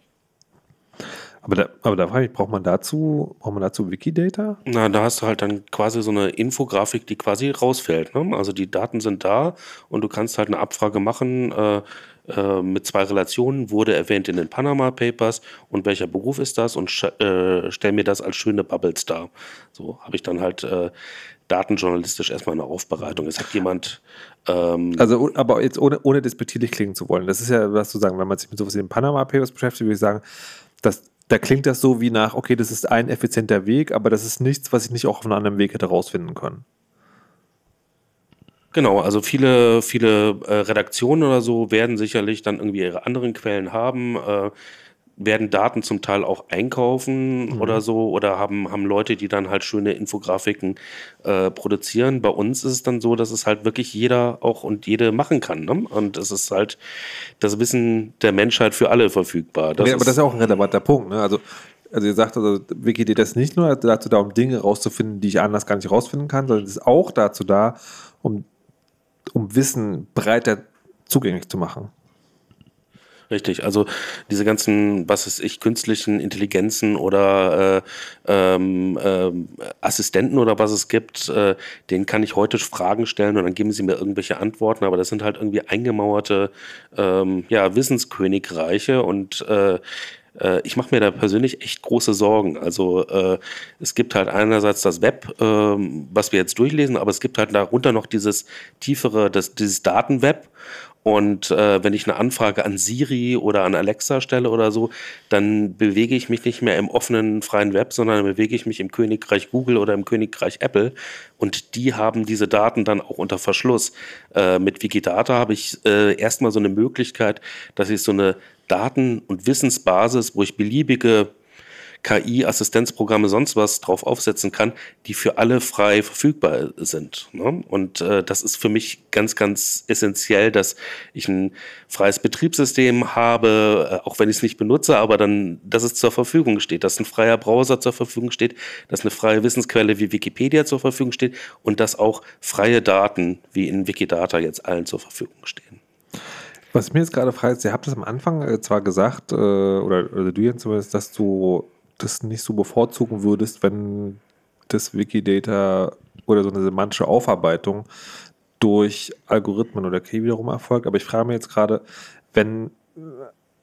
Aber da, aber da frage ich, braucht man dazu, braucht man dazu Wikidata? Na, da hast du halt dann quasi so eine Infografik, die quasi rausfällt. Ne? Also die Daten sind da und du kannst halt eine Abfrage machen äh, äh, mit zwei Relationen. Wurde erwähnt in den Panama Papers und welcher Beruf ist das? Und äh, stell mir das als schöne Bubbles dar. So habe ich dann halt äh, datenjournalistisch erstmal eine Aufbereitung. Es hat jemand ähm, Also, aber jetzt ohne, ohne despektierlich klingen zu wollen. Das ist ja, was zu sagen, wenn man sich mit sowas wie den Panama Papers beschäftigt, würde ich sagen, dass, da klingt das so wie nach, okay, das ist ein effizienter Weg, aber das ist nichts, was ich nicht auch auf einem anderen Weg hätte rausfinden können. Genau, also viele, viele äh, Redaktionen oder so werden sicherlich dann irgendwie ihre anderen Quellen haben, äh, werden Daten zum Teil auch einkaufen oder so oder haben, haben Leute, die dann halt schöne Infografiken äh, produzieren. Bei uns ist es dann so, dass es halt wirklich jeder auch und jede machen kann. Ne? Und es ist halt das Wissen der Menschheit für alle verfügbar. Das nee, aber das ist ja auch ein relevanter Punkt. Ne? Also, also ihr sagt, also Wikidata ist nicht nur dazu da, um Dinge rauszufinden, die ich anders gar nicht rausfinden kann, sondern es ist auch dazu da, um, um Wissen breiter zugänglich zu machen. Richtig, also diese ganzen, was ist ich, künstlichen Intelligenzen oder äh, ähm, ähm, Assistenten oder was es gibt, äh, denen kann ich heute Fragen stellen und dann geben sie mir irgendwelche Antworten, aber das sind halt irgendwie eingemauerte ähm, ja, Wissenskönigreiche und äh, äh, ich mache mir da persönlich echt große Sorgen. Also äh, es gibt halt einerseits das Web, ähm, was wir jetzt durchlesen, aber es gibt halt darunter noch dieses tiefere, das, dieses Datenweb. Und äh, wenn ich eine Anfrage an Siri oder an Alexa stelle oder so, dann bewege ich mich nicht mehr im offenen freien Web, sondern bewege ich mich im Königreich Google oder im Königreich Apple. Und die haben diese Daten dann auch unter Verschluss. Äh, mit Wikidata habe ich äh, erstmal so eine Möglichkeit, dass ich so eine Daten- und Wissensbasis, wo ich beliebige KI-Assistenzprogramme, sonst was drauf aufsetzen kann, die für alle frei verfügbar sind. Ne? Und äh, das ist für mich ganz, ganz essentiell, dass ich ein freies Betriebssystem habe, äh, auch wenn ich es nicht benutze, aber dann, dass es zur Verfügung steht, dass ein freier Browser zur Verfügung steht, dass eine freie Wissensquelle wie Wikipedia zur Verfügung steht und dass auch freie Daten wie in Wikidata jetzt allen zur Verfügung stehen. Was ich mir jetzt gerade frage, ist, ihr habt es am Anfang äh, zwar gesagt, äh, oder, oder du jetzt zumindest, dass du das nicht so bevorzugen würdest, wenn das Wikidata oder so eine semantische Aufarbeitung durch Algorithmen oder KI wiederum erfolgt. Aber ich frage mich jetzt gerade, wenn,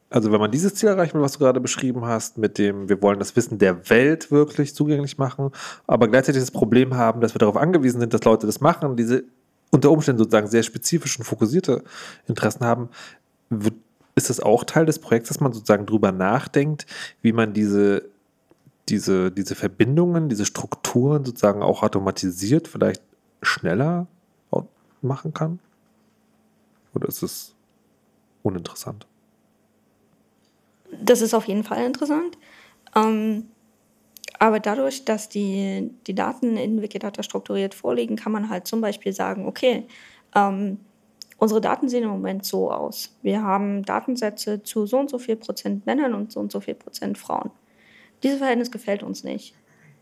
also wenn man dieses Ziel erreichen will, was du gerade beschrieben hast, mit dem, wir wollen das Wissen der Welt wirklich zugänglich machen, aber gleichzeitig das Problem haben, dass wir darauf angewiesen sind, dass Leute das machen, diese unter Umständen sozusagen sehr spezifische und fokussierte Interessen haben, wird, ist das auch Teil des Projekts, dass man sozusagen drüber nachdenkt, wie man diese, diese, diese Verbindungen, diese Strukturen sozusagen auch automatisiert, vielleicht schneller machen kann? Oder ist es uninteressant? Das ist auf jeden Fall interessant. Ähm, aber dadurch, dass die, die Daten in Wikidata strukturiert vorliegen, kann man halt zum Beispiel sagen, okay, ähm, unsere Daten sehen im Moment so aus. Wir haben Datensätze zu so und so viel Prozent Männern und so und so viel Prozent Frauen. Dieses Verhältnis gefällt uns nicht.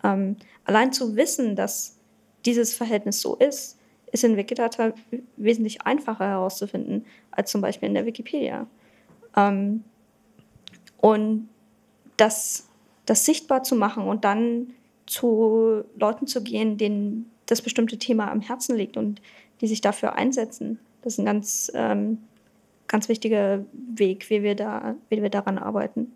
Ähm, allein zu wissen, dass dieses Verhältnis so ist, ist in Wikidata wesentlich einfacher herauszufinden als zum Beispiel in der Wikipedia. Ähm, und das, das sichtbar zu machen und dann zu Leuten zu gehen, denen das bestimmte Thema am Herzen liegt und die sich dafür einsetzen, das ist ein ganz, ähm, ganz wichtiger Weg, wie wir, da, wie wir daran arbeiten.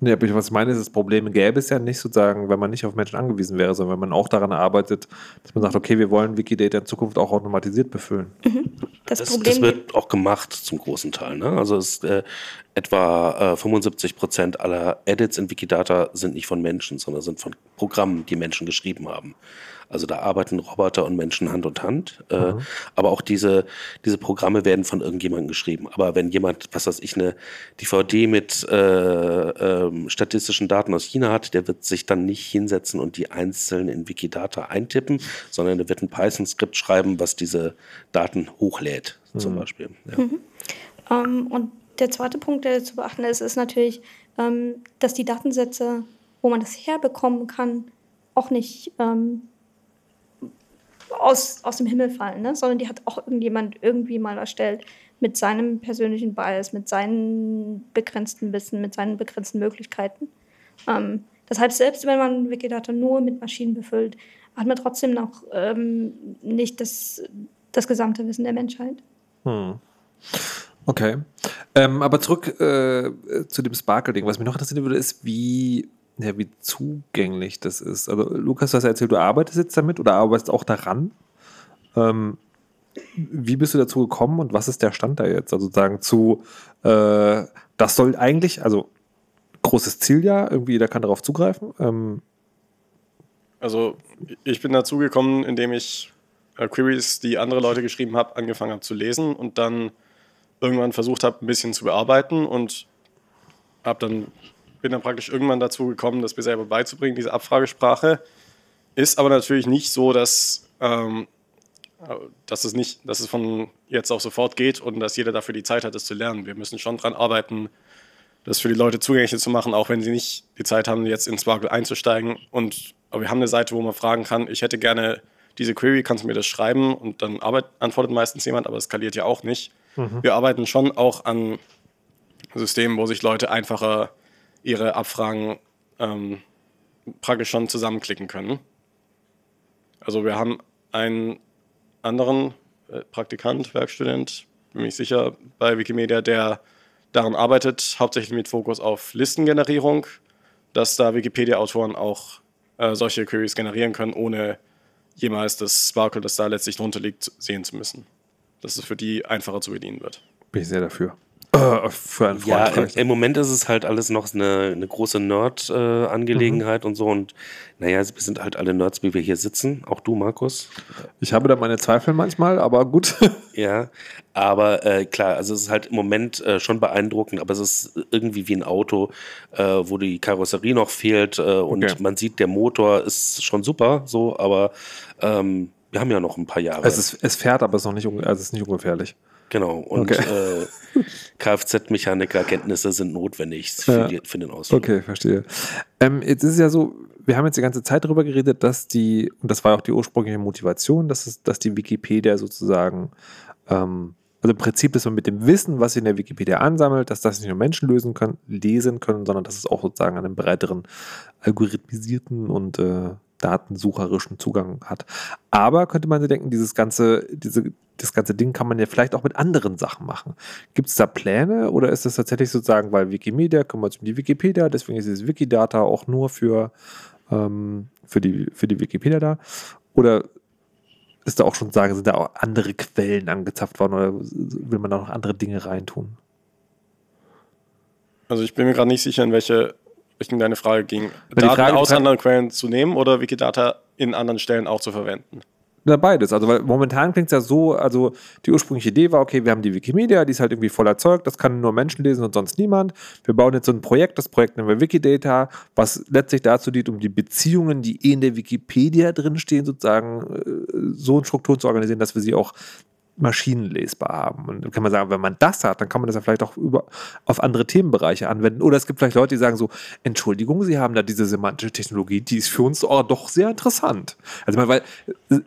Nee, aber ich- was ich meine, ist, das Problem gäbe es ja nicht sozusagen, wenn man nicht auf Menschen angewiesen wäre, sondern wenn man auch daran arbeitet, dass man sagt, okay, wir wollen Wikidata in Zukunft auch automatisiert befüllen. Das, Das, Problem das wird auch gemacht zum großen Teil. Ne? Also es, äh, etwa äh, 75 Prozent aller Edits in Wikidata sind nicht von Menschen, sondern sind von Programmen, die Menschen geschrieben haben. Also da arbeiten Roboter und Menschen Hand in Hand. Äh, Aber auch diese, diese Programme werden von irgendjemandem geschrieben. Aber wenn jemand, was weiß ich, eine DVD mit äh, ähm, statistischen Daten aus China hat, der wird sich dann nicht hinsetzen und die einzeln in Wikidata eintippen, sondern der wird ein Python-Skript schreiben, was diese Daten hochlädt, zum Beispiel. Ja. Ähm, und der zweite Punkt, der zu beachten ist, ist natürlich, ähm, dass die Datensätze, wo man das herbekommen kann, auch nicht ähm, aus, aus dem Himmel fallen, ne? sondern die hat auch irgendjemand irgendwie mal erstellt mit seinem persönlichen Bias, mit seinen begrenzten Wissen, mit seinen begrenzten Möglichkeiten. Ähm, das heißt, selbst wenn man Wikidata nur mit Maschinen befüllt, hat man trotzdem noch ähm, nicht das, das gesamte Wissen der Menschheit. Hm. Okay. Ähm, aber zurück äh, zu dem Sparkle-Ding. Was mich noch interessieren würde, ist, wie, ja, wie zugänglich das ist. Also, Lukas, du hast ja erzählt, du arbeitest jetzt damit oder arbeitest auch daran. Ähm, wie bist du dazu gekommen und was ist der Stand da jetzt? Also sozusagen zu, äh, das soll eigentlich, also großes Ziel ja, irgendwie jeder kann darauf zugreifen. Ähm, Also ich bin dazu gekommen, indem ich äh, Queries, die andere Leute geschrieben haben, angefangen habe zu lesen und dann irgendwann versucht habe, ein bisschen zu bearbeiten und hab dann, bin dann praktisch irgendwann dazu gekommen, das mir selber beizubringen, diese Abfragesprache. Ist aber natürlich nicht so, dass, ähm, äh, dass, es nicht, dass es von jetzt auf sofort geht und dass jeder dafür die Zeit hat, das zu lernen. Wir müssen schon dran arbeiten, das für die Leute zugänglich zu machen, auch wenn sie nicht die Zeit haben, jetzt in Sparkle einzusteigen. Und aber wir haben eine Seite, wo man fragen kann, ich hätte gerne diese Query, kannst du mir das schreiben? Und dann arbeit, antwortet meistens jemand, aber es skaliert ja auch nicht. Wir arbeiten schon auch an Systemen, wo sich Leute einfacher ihre Abfragen ähm, praktisch schon zusammenklicken können. Also wir haben einen anderen äh, Praktikant, Werkstudent, bin nicht sicher, bei Wikimedia, der daran arbeitet, hauptsächlich mit Fokus auf Listengenerierung, dass da Wikipedia-Autoren auch äh, solche Queries generieren können, ohne jemals das Sparkle, das da letztlich drunter liegt, sehen zu müssen. Dass es für die einfacher zu bedienen wird. bin ich sehr dafür. Äh, für einen Freund. Ja, im, Moment ist es halt alles noch eine, eine große Nerd-Angelegenheit und so. Und naja, wir sind halt alle Nerds, wie wir hier sitzen. Auch du, Markus. ich habe da meine Zweifel manchmal, aber gut. [laughs] Ja, aber äh, klar, also es ist halt im Moment äh, schon beeindruckend, aber es ist irgendwie wie ein Auto, äh, wo die Karosserie noch fehlt äh, und Okay. man sieht, der Motor ist schon super, so, aber ähm, wir haben ja noch ein paar Jahre. es, ist, es fährt, aber es ist noch nicht, also es ist nicht ungefährlich. genau. Und Okay. äh, [laughs] Kfz-Mechaniker-Kenntnisse sind notwendig für, die, für den Ausflug. Okay, verstehe. Ähm, jetzt ist es ja so, wir haben jetzt die ganze Zeit darüber geredet, dass die, und das war auch die ursprüngliche Motivation, dass, es, dass die Wikipedia sozusagen, ähm, also im Prinzip, dass man mit dem Wissen, was sie in der Wikipedia ansammelt, dass das nicht nur Menschen lösen können, lesen können, sondern dass es auch sozusagen einen breiteren algorithmisierten und äh, datensucherischen Zugang hat. Aber könnte man sich denken, dieses ganze, diese, das ganze Ding kann man ja vielleicht auch mit anderen Sachen machen. Gibt es da Pläne oder ist das tatsächlich sozusagen, weil Wikimedia kümmert sich um die Wikipedia, deswegen ist dieses Wikidata auch nur für, ähm, für, die, für die Wikipedia da? Oder ist da auch schon sagen, sind da auch andere Quellen angezapft worden oder will man da noch andere Dinge reintun? Also ich bin mir gerade nicht sicher, in welche Richtung deine Frage ging. Daten Frage- aus anderen Quellen zu nehmen oder Wikidata in anderen Stellen auch zu verwenden. Na, beides. Also, weil momentan klingt es ja so, also die ursprüngliche Idee war, okay, wir haben die Wikimedia, die ist halt irgendwie voll erzeugt, das kann nur Menschen lesen und sonst niemand. Wir bauen jetzt so ein Projekt, das Projekt nennen wir Wikidata, was letztlich dazu dient, um die Beziehungen, die eh in der Wikipedia drinstehen, sozusagen äh, so in Strukturen zu organisieren, dass wir sie auch maschinenlesbar haben. Und dann kann man sagen, wenn man das hat, dann kann man das ja vielleicht auch über, auf andere Themenbereiche anwenden. Oder es gibt vielleicht Leute, die sagen so, Entschuldigung, Sie haben da diese semantische Technologie, die ist für uns oh, doch sehr interessant. Also, weil, äh,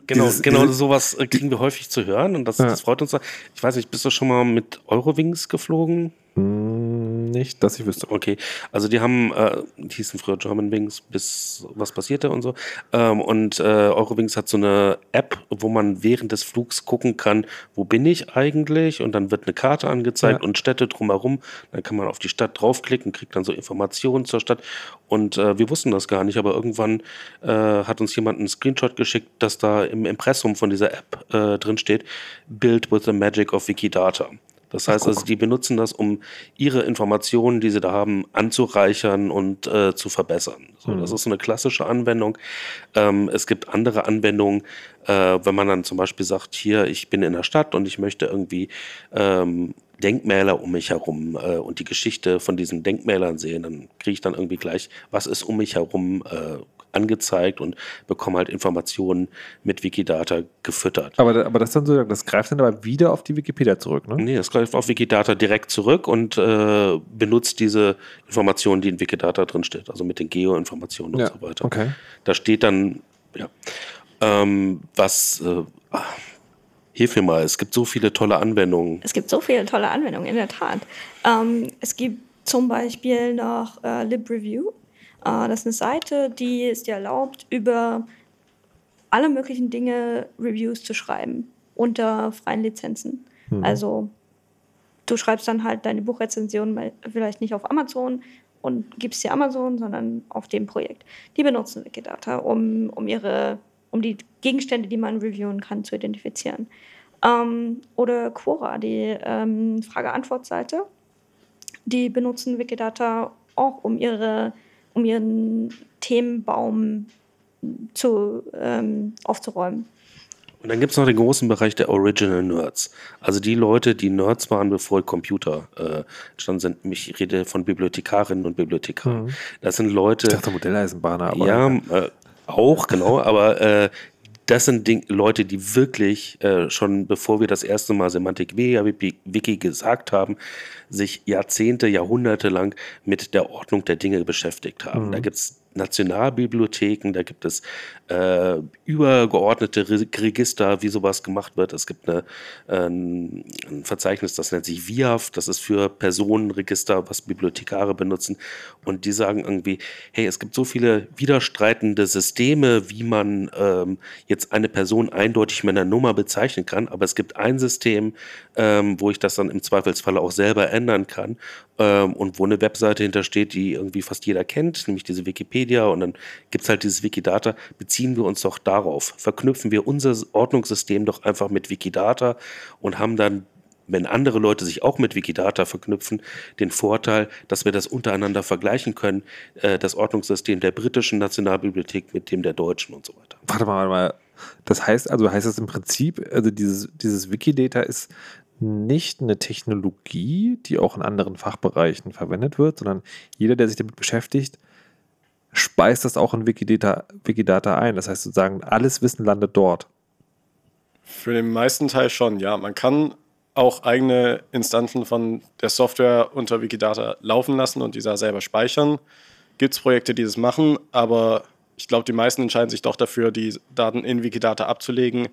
Genau, dieses- genau diese- sowas äh, kriegen wir häufig zu hören und das, Ja. das freut uns. Ich weiß nicht, bist du schon mal mit Eurowings geflogen? Nicht, dass ich wüsste. Okay, also die haben, äh, die hießen früher German Wings, bis was passierte und so. Ähm, und äh, Eurowings hat so eine App, wo man während des Flugs gucken kann, wo bin ich eigentlich? Und dann wird eine Karte angezeigt Ja. und Städte drumherum. Dann kann man auf die Stadt draufklicken, kriegt dann so Informationen zur Stadt. Und äh, wir wussten das gar nicht, aber irgendwann äh, hat uns jemand einen Screenshot geschickt, dass da im Impressum von dieser App äh, drin steht, Build with the Magic of Wikidata. Das heißt also, die benutzen das, um ihre Informationen, die sie da haben, anzureichern und äh, zu verbessern. So, Das ist so eine klassische Anwendung. Ähm, es gibt andere Anwendungen, äh, wenn man dann zum Beispiel sagt, hier, ich bin in der Stadt und ich möchte irgendwie ähm, Denkmäler um mich herum äh, und die Geschichte von diesen Denkmälern sehen, dann kriege ich dann irgendwie gleich, was ist um mich herum, äh, angezeigt und bekomme halt Informationen mit Wikidata gefüttert. Aber, aber das, dann so, das greift dann aber wieder auf die Wikipedia zurück, ne? Nee, das greift auf Wikidata direkt zurück und äh, benutzt diese Informationen, die in Wikidata drinsteht, also mit den Geo-Informationen und Ja, so weiter. okay. Da steht dann, ja, ähm, was, äh, hilf mir mal, es gibt so viele tolle Anwendungen. Es gibt so viele tolle Anwendungen, in der Tat. Ähm, es gibt zum Beispiel noch äh, LibReview. Äh, das ist eine Seite, die es dir erlaubt, über alle möglichen Dinge Reviews zu schreiben unter freien Lizenzen. Also du schreibst dann halt deine Buchrezension vielleicht nicht auf Amazon und gibst sie Amazon, sondern auf dem Projekt. Die benutzen Wikidata, um, um ihre, um die Gegenstände, die man reviewen kann, zu identifizieren. Ähm, oder Quora, die ähm, Frage-Antwort-Seite, die benutzen Wikidata auch, um ihre, um ihren Themenbaum zu, ähm, aufzuräumen. Und dann gibt es noch den großen Bereich der Original Nerds. Also die Leute, die Nerds waren, bevor Computer äh, entstanden sind. Ich rede von Bibliothekarinnen und Bibliothekaren. Das sind Leute. Ich dachte Modelleisenbahner, aber ja, äh, auch, genau, aber äh, das sind Ding, Leute, die wirklich äh, schon bevor wir das erste Mal Semantik Wiki, gesagt haben, sich Jahrzehnte, Jahrhunderte lang mit der Ordnung der Dinge beschäftigt haben. Da gibt es Nationalbibliotheken, da gibt es äh, übergeordnete Re Register, wie sowas gemacht wird. Es gibt eine, äh, ein Verzeichnis, das nennt sich VIAF, das ist für Personenregister, was Bibliothekare benutzen. Und die sagen irgendwie, hey, es gibt so viele widerstreitende Systeme, wie man ähm, jetzt eine Person eindeutig mit einer Nummer bezeichnen kann, aber es gibt ein System, ähm, wo ich das dann im Zweifelsfalle auch selber ändern kann ähm, und wo eine Webseite hintersteht, die irgendwie fast jeder kennt, nämlich diese Wikipedia und dann gibt es halt dieses Wikidata, beziehen wir uns doch darauf, verknüpfen wir unser Ordnungssystem doch einfach mit Wikidata und haben dann wenn andere Leute sich auch mit Wikidata verknüpfen, den Vorteil, dass wir das untereinander vergleichen können, äh, das Ordnungssystem der britischen Nationalbibliothek mit dem der deutschen und so weiter. Warte mal, warte mal. Das heißt also, heißt das im Prinzip, also dieses, dieses Wikidata ist nicht eine Technologie, die auch in anderen Fachbereichen verwendet wird, sondern jeder, der sich damit beschäftigt, speist das auch in Wikidata, Wikidata ein. Das heißt sozusagen, alles Wissen landet dort. Für den meisten Teil schon, ja. Man kann auch eigene Instanzen von der Software unter Wikidata laufen lassen und diese selber speichern. Gibt es Projekte, die das machen, aber ich glaube, die meisten entscheiden sich doch dafür, die Daten in Wikidata abzulegen,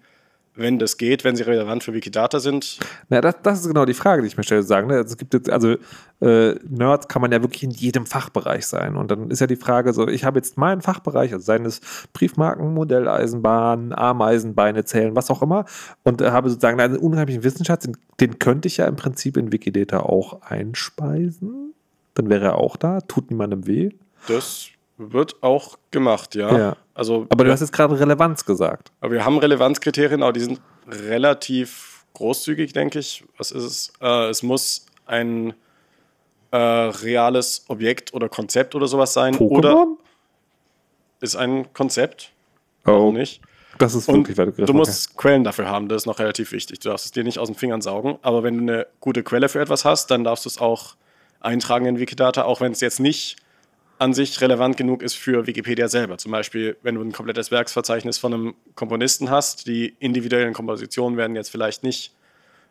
wenn das geht, wenn sie relevant für Wikidata sind. Na, das, das ist genau die Frage, die ich mir stelle. Sagen, ne? Es gibt jetzt, also äh, Nerds kann man ja wirklich in jedem Fachbereich sein. Und dann ist ja die Frage so, ich habe jetzt meinen Fachbereich, also seien es Briefmarken, Modelleisenbahn, Ameisenbeine zählen, was auch immer, und äh, habe sozusagen einen unheimlichen Wissensschatz, den, den könnte ich ja im Prinzip in Wikidata auch einspeisen. Dann wäre er auch da, tut niemandem weh. Das wird auch gemacht, ja. Ja. Also, Aber du hast jetzt gerade Relevanz gesagt. Aber wir haben Relevanzkriterien, aber die sind relativ großzügig, denke ich. Was ist es? Äh, es muss ein äh, reales Objekt oder Konzept oder sowas sein. Oder Pokémon? ist ein Konzept. Oh, Warum nicht? das ist wirklich weit du musst Quellen dafür haben, das ist noch relativ wichtig. Du darfst es dir nicht aus den Fingern saugen, aber wenn du eine gute Quelle für etwas hast, dann darfst du es auch eintragen in Wikidata, auch wenn es jetzt nicht an sich relevant genug ist für Wikipedia selber. Zum Beispiel, wenn du ein komplettes Werksverzeichnis von einem Komponisten hast, die individuellen Kompositionen werden jetzt vielleicht nicht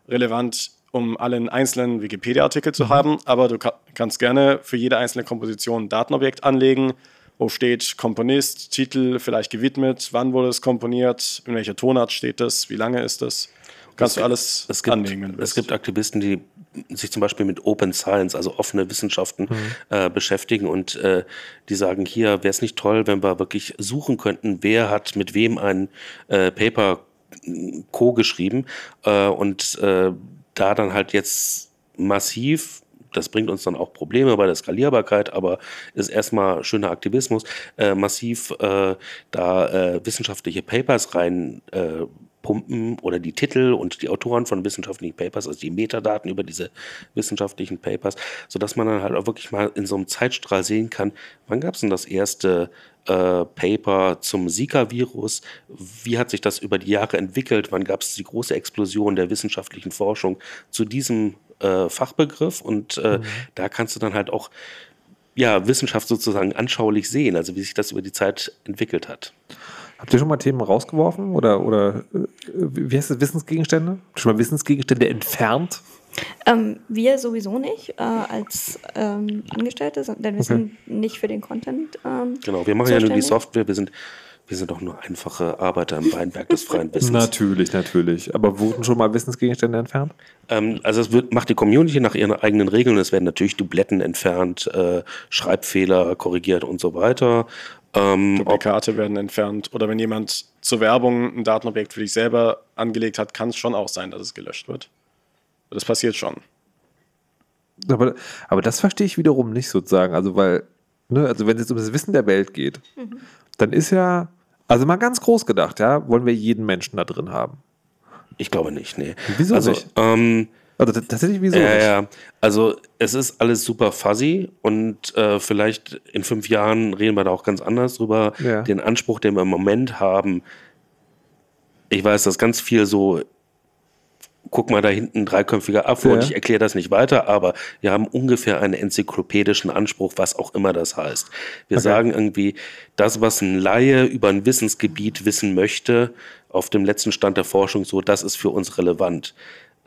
relevant, um allen einzelnen Wikipedia-Artikel zu haben, aber du ka kannst gerne für jede einzelne Komposition ein Datenobjekt anlegen, wo steht Komponist, Titel, vielleicht gewidmet, wann wurde es komponiert, in welcher Tonart steht das, wie lange ist das. Kannst du alles es gibt, anlegen, Es gibt Aktivisten, die sich zum Beispiel mit Open Science, also offene Wissenschaften, Mhm. äh, beschäftigen und äh, die sagen, hier wäre es nicht toll, wenn wir wirklich suchen könnten, wer hat mit wem ein äh, Paper äh, co-geschrieben äh, und äh, da dann halt jetzt massiv das bringt uns dann auch Probleme bei der Skalierbarkeit, aber ist erstmal schöner Aktivismus, äh, massiv äh, da äh, wissenschaftliche Papers rein äh, pumpen oder die Titel und die Autoren von wissenschaftlichen Papers, also die Metadaten über diese wissenschaftlichen Papers, sodass man dann halt auch wirklich mal in so einem Zeitstrahl sehen kann, wann gab es denn das erste äh, Paper zum Zika-Virus, wie hat sich das über die Jahre entwickelt, wann gab es die große Explosion der wissenschaftlichen Forschung zu diesem äh, Fachbegriff? Und äh, da kannst du dann halt auch ja, Wissenschaft sozusagen anschaulich sehen, also wie sich das über die Zeit entwickelt hat. Habt ihr schon mal Themen rausgeworfen oder, oder äh, wie heißt das, Wissensgegenstände? Habt ihr Schon mal Wissensgegenstände entfernt? Ähm, wir sowieso nicht äh, als ähm, Angestellte, denn wir Okay. sind nicht für den Content. Ähm, Genau, wir machen ja nur die. Software, wir sind, wir sind doch nur einfache Arbeiter im Weinberg des freien Wissens. Natürlich, natürlich. Aber wurden schon mal Wissensgegenstände entfernt? Ähm, also es wird, macht die Community nach ihren eigenen Regeln. Es werden natürlich Dubletten entfernt, äh, Schreibfehler korrigiert und so weiter. Ähm, ob, Duplikate werden entfernt. Oder wenn jemand zur Werbung ein Datenobjekt für dich selber angelegt hat, kann es schon auch sein, dass es gelöscht wird. Das passiert schon. Aber, aber das verstehe ich wiederum nicht sozusagen. Also, weil, ne, also wenn es jetzt um das Wissen der Welt geht, dann ist ja, also mal ganz groß gedacht, ja, wollen wir jeden Menschen da drin haben. ich glaube nicht, nee. Wieso also, nicht? Ähm, Also tatsächlich, wieso ja, ja. Also es ist alles super fuzzy und äh, vielleicht in fünf Jahren reden wir da auch ganz anders drüber. Ja. Den Anspruch, den wir im Moment haben, ich weiß, dass ganz viel so, guck mal da hinten, dreiköpfiger Affe und Ja. ich erkläre das nicht weiter, aber wir haben ungefähr einen enzyklopädischen Anspruch, was auch immer das heißt. Wir Okay. sagen irgendwie, das, was ein Laie über ein Wissensgebiet wissen möchte, auf dem letzten Stand der Forschung so, das ist für uns relevant.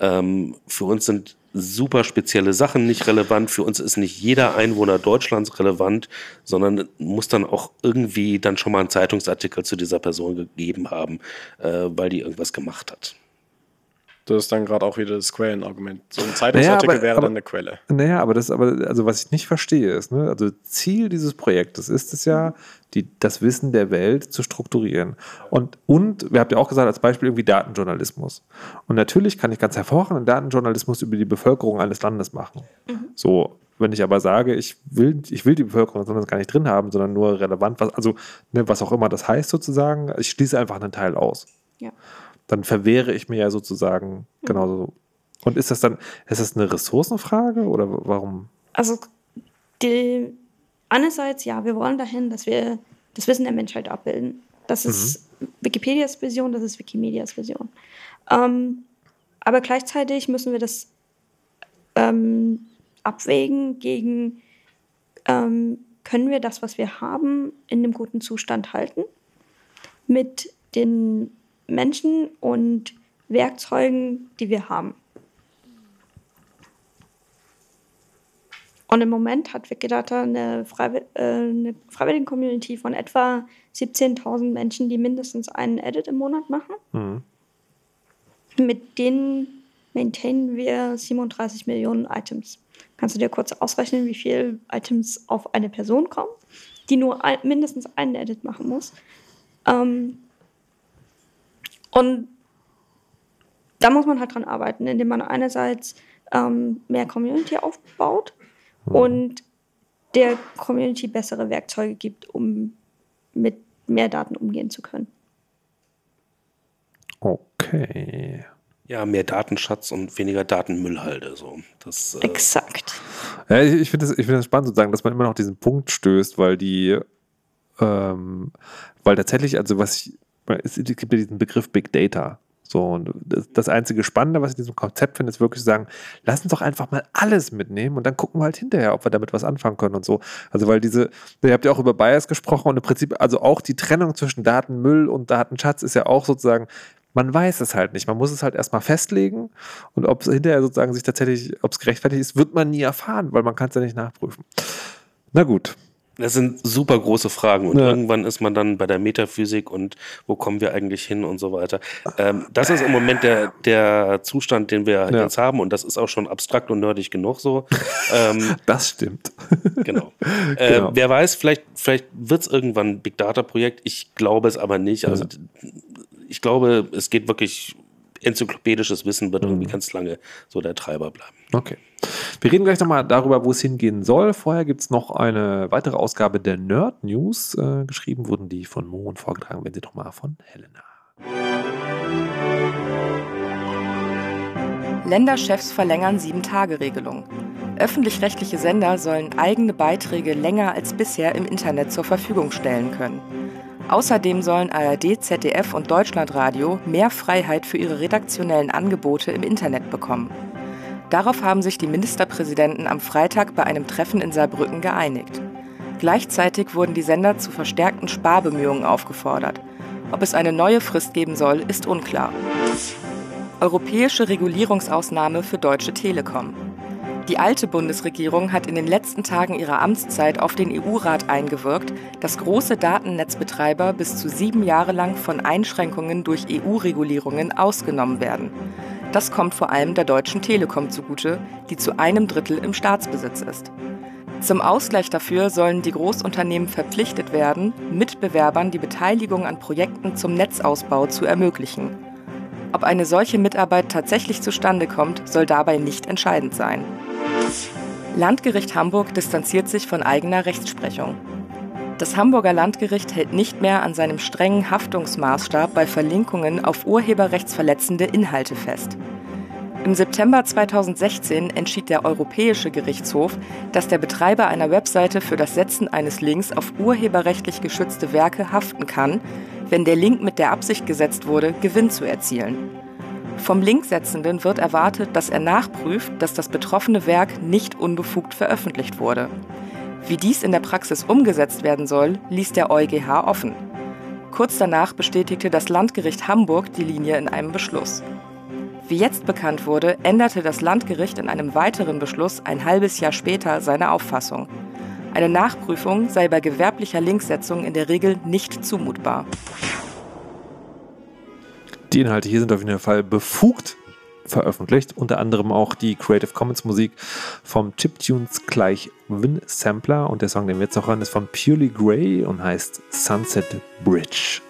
Ähm, für uns sind super spezielle Sachen nicht relevant. Für uns ist nicht jeder Einwohner Deutschlands relevant, sondern muss dann auch irgendwie dann schon mal einen Zeitungsartikel zu dieser Person gegeben haben, äh, weil die irgendwas gemacht hat. Das ist dann gerade auch wieder das Quellenargument. So ein Zeitungsartikel aber- wäre aber- dann eine Quelle. Naja, aber das, aber, also was ich nicht verstehe, ist, ne, also Ziel dieses Projektes ist es ja, die, das Wissen der Welt zu strukturieren. Und, und, wir habt ja auch gesagt, als Beispiel irgendwie Datenjournalismus. Und natürlich kann ich ganz hervorragenden Datenjournalismus über die Bevölkerung eines Landes machen. So, wenn ich aber sage, ich will, ich will die Bevölkerung sondern gar nicht drin haben, sondern nur relevant, was, also ne, was auch immer das heißt sozusagen, ich schließe einfach einen Teil aus. Ja. Dann verwehre ich mir ja sozusagen genauso. Und ist das dann, ist das eine Ressourcenfrage oder warum? Also die, einerseits, ja, wir wollen dahin, dass wir das Wissen der Menschheit abbilden. Das ist Wikipedias Vision, das ist Wikimedias Vision. Ähm, aber gleichzeitig müssen wir das ähm, abwägen gegen, ähm, können wir das, was wir haben, in einem guten Zustand halten? Mit den Menschen und Werkzeugen, die wir haben. Und im Moment hat Wikidata eine, Freiwill äh, eine Freiwilligen-Community von etwa 17.000 Menschen, die mindestens einen Edit im Monat machen. Mhm. Mit denen maintainen wir 37 Millionen Items. Kannst du dir kurz ausrechnen, wie viele Items auf eine Person kommen, die nur ein, mindestens einen Edit machen muss? Ähm, und da muss man halt dran arbeiten, indem man einerseits ähm, mehr Community aufbaut und der Community bessere Werkzeuge gibt, um mit mehr Daten umgehen zu können. Okay. Ja, mehr Datenschatz und weniger Datenmüll halt. Also, das, äh, Exakt. Ja, ich, ich finde das, ich find das spannend sozusagen, dass man immer noch diesen Punkt stößt, weil die, ähm, weil tatsächlich, also was ich, es gibt ja diesen Begriff Big Data. So, und das, einzige Spannende, was ich in diesem Konzept finde, ist wirklich zu sagen, lass uns doch einfach mal alles mitnehmen und dann gucken wir halt hinterher, ob wir damit was anfangen können und so. Also, weil diese, ihr habt ja auch über Bias gesprochen und im Prinzip, also auch die Trennung zwischen Datenmüll und Datenschatz ist ja auch sozusagen, man weiß es halt nicht. Man muss es halt erstmal festlegen und ob es hinterher sozusagen sich tatsächlich, ob es gerechtfertigt ist, wird man nie erfahren, weil man kann es ja nicht nachprüfen. Na gut. Das sind super große Fragen und Ja. irgendwann ist man dann bei der Metaphysik und wo kommen wir eigentlich hin und so weiter. Ähm, das ist im Moment der, der Zustand, den wir Ja. jetzt haben und das ist auch schon abstrakt und nerdig genug so. ähm, [laughs] Das stimmt. [laughs] genau. [laughs] Äh, Genau. Wer weiß, vielleicht, vielleicht wird es irgendwann ein Big Data Projekt. Ich glaube es aber nicht. Also ich glaube, es geht wirklich enzyklopädisches Wissen wird irgendwie ganz lange so der Treiber bleiben. Okay. Wir reden gleich nochmal darüber, wo es hingehen soll. Vorher gibt es noch eine weitere Ausgabe der Nerd News. Äh, geschrieben wurden die von Mo und vorgetragen werden sie nochmal von Helena. Länderchefs verlängern Sieben-Tage-Regelung. Öffentlich-rechtliche Sender sollen eigene Beiträge länger als bisher im Internet zur Verfügung stellen können. Außerdem sollen ARD, ZDF und Deutschlandradio mehr Freiheit für ihre redaktionellen Angebote im Internet bekommen. Darauf haben sich die Ministerpräsidenten am Freitag bei einem Treffen in Saarbrücken geeinigt. Gleichzeitig wurden die Sender zu verstärkten Sparbemühungen aufgefordert. Ob es eine neue Frist geben soll, ist unklar. Europäische Regulierungsausnahme für Deutsche Telekom. Die alte Bundesregierung hat in den letzten Tagen ihrer Amtszeit auf den EU-Rat eingewirkt, dass große Datennetzbetreiber bis zu sieben Jahre lang von Einschränkungen durch EU-Regulierungen ausgenommen werden. Das kommt vor allem der Deutschen Telekom zugute, die zu einem Drittel im Staatsbesitz ist. Zum Ausgleich dafür sollen die Großunternehmen verpflichtet werden, Mitbewerbern die Beteiligung an Projekten zum Netzausbau zu ermöglichen. Ob eine solche Mitarbeit tatsächlich zustande kommt, soll dabei nicht entscheidend sein. Landgericht Hamburg distanziert sich von eigener Rechtsprechung. Das Hamburger Landgericht hält nicht mehr an seinem strengen Haftungsmaßstab bei Verlinkungen auf urheberrechtsverletzende Inhalte fest. Im September 2016 entschied der Europäische Gerichtshof, dass der Betreiber einer Webseite für das Setzen eines Links auf urheberrechtlich geschützte Werke haften kann, wenn der Link mit der Absicht gesetzt wurde, Gewinn zu erzielen. Vom Linksetzenden wird erwartet, dass er nachprüft, dass das betroffene Werk nicht unbefugt veröffentlicht wurde. Wie dies in der Praxis umgesetzt werden soll, ließ der EuGH offen. Kurz danach bestätigte das Landgericht Hamburg die Linie in einem Beschluss. Wie jetzt bekannt wurde, änderte das Landgericht in einem weiteren Beschluss ein halbes Jahr später seine Auffassung. Eine Nachprüfung sei bei gewerblicher Linksetzung in der Regel nicht zumutbar. Die Inhalte hier sind auf jeden Fall befugt veröffentlicht, unter anderem auch die Creative Commons Musik vom Chiptunes gleich Win Sampler und der Song, den wir jetzt noch hören, ist von Purely Grey und heißt Sunset Bridge.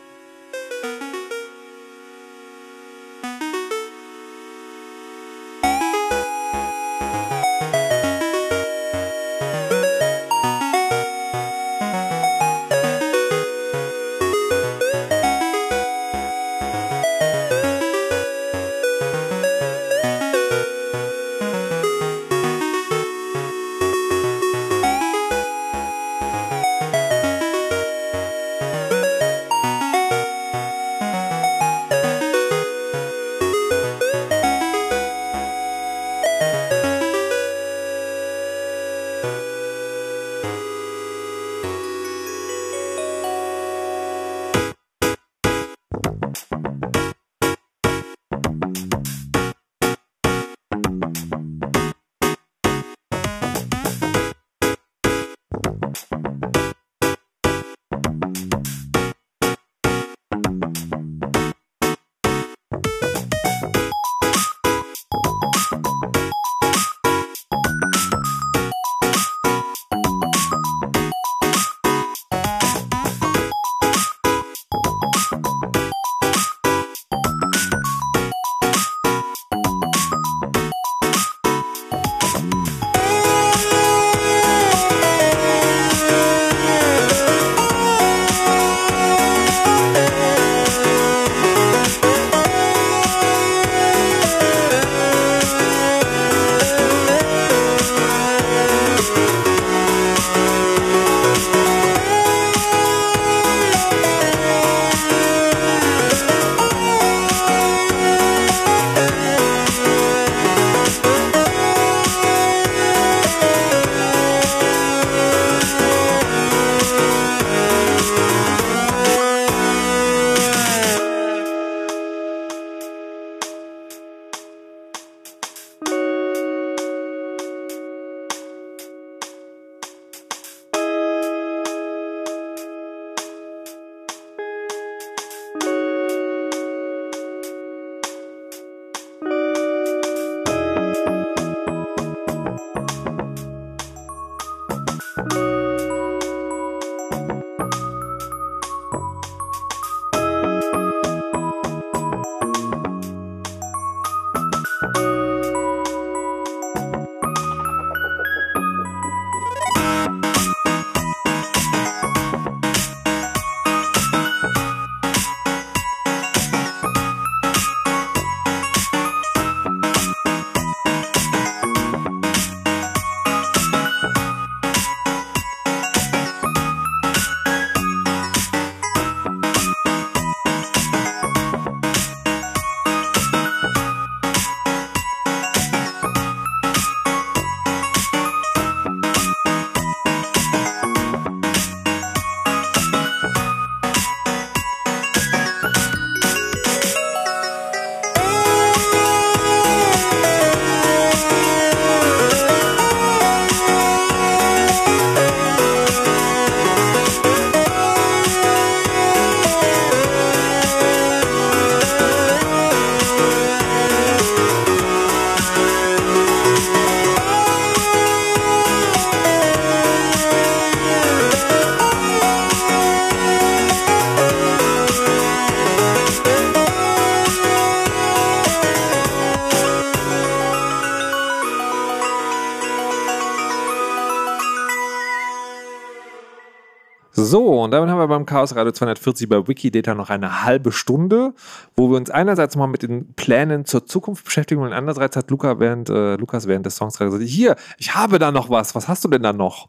So, und damit haben wir beim Chaos Radio 240 bei Wikidata noch eine halbe Stunde, wo wir uns einerseits mal mit den Plänen zur Zukunft beschäftigen und andererseits hat Luca während, äh, Lukas während des Songs gesagt, hier, ich habe da noch was. Was hast du denn da noch?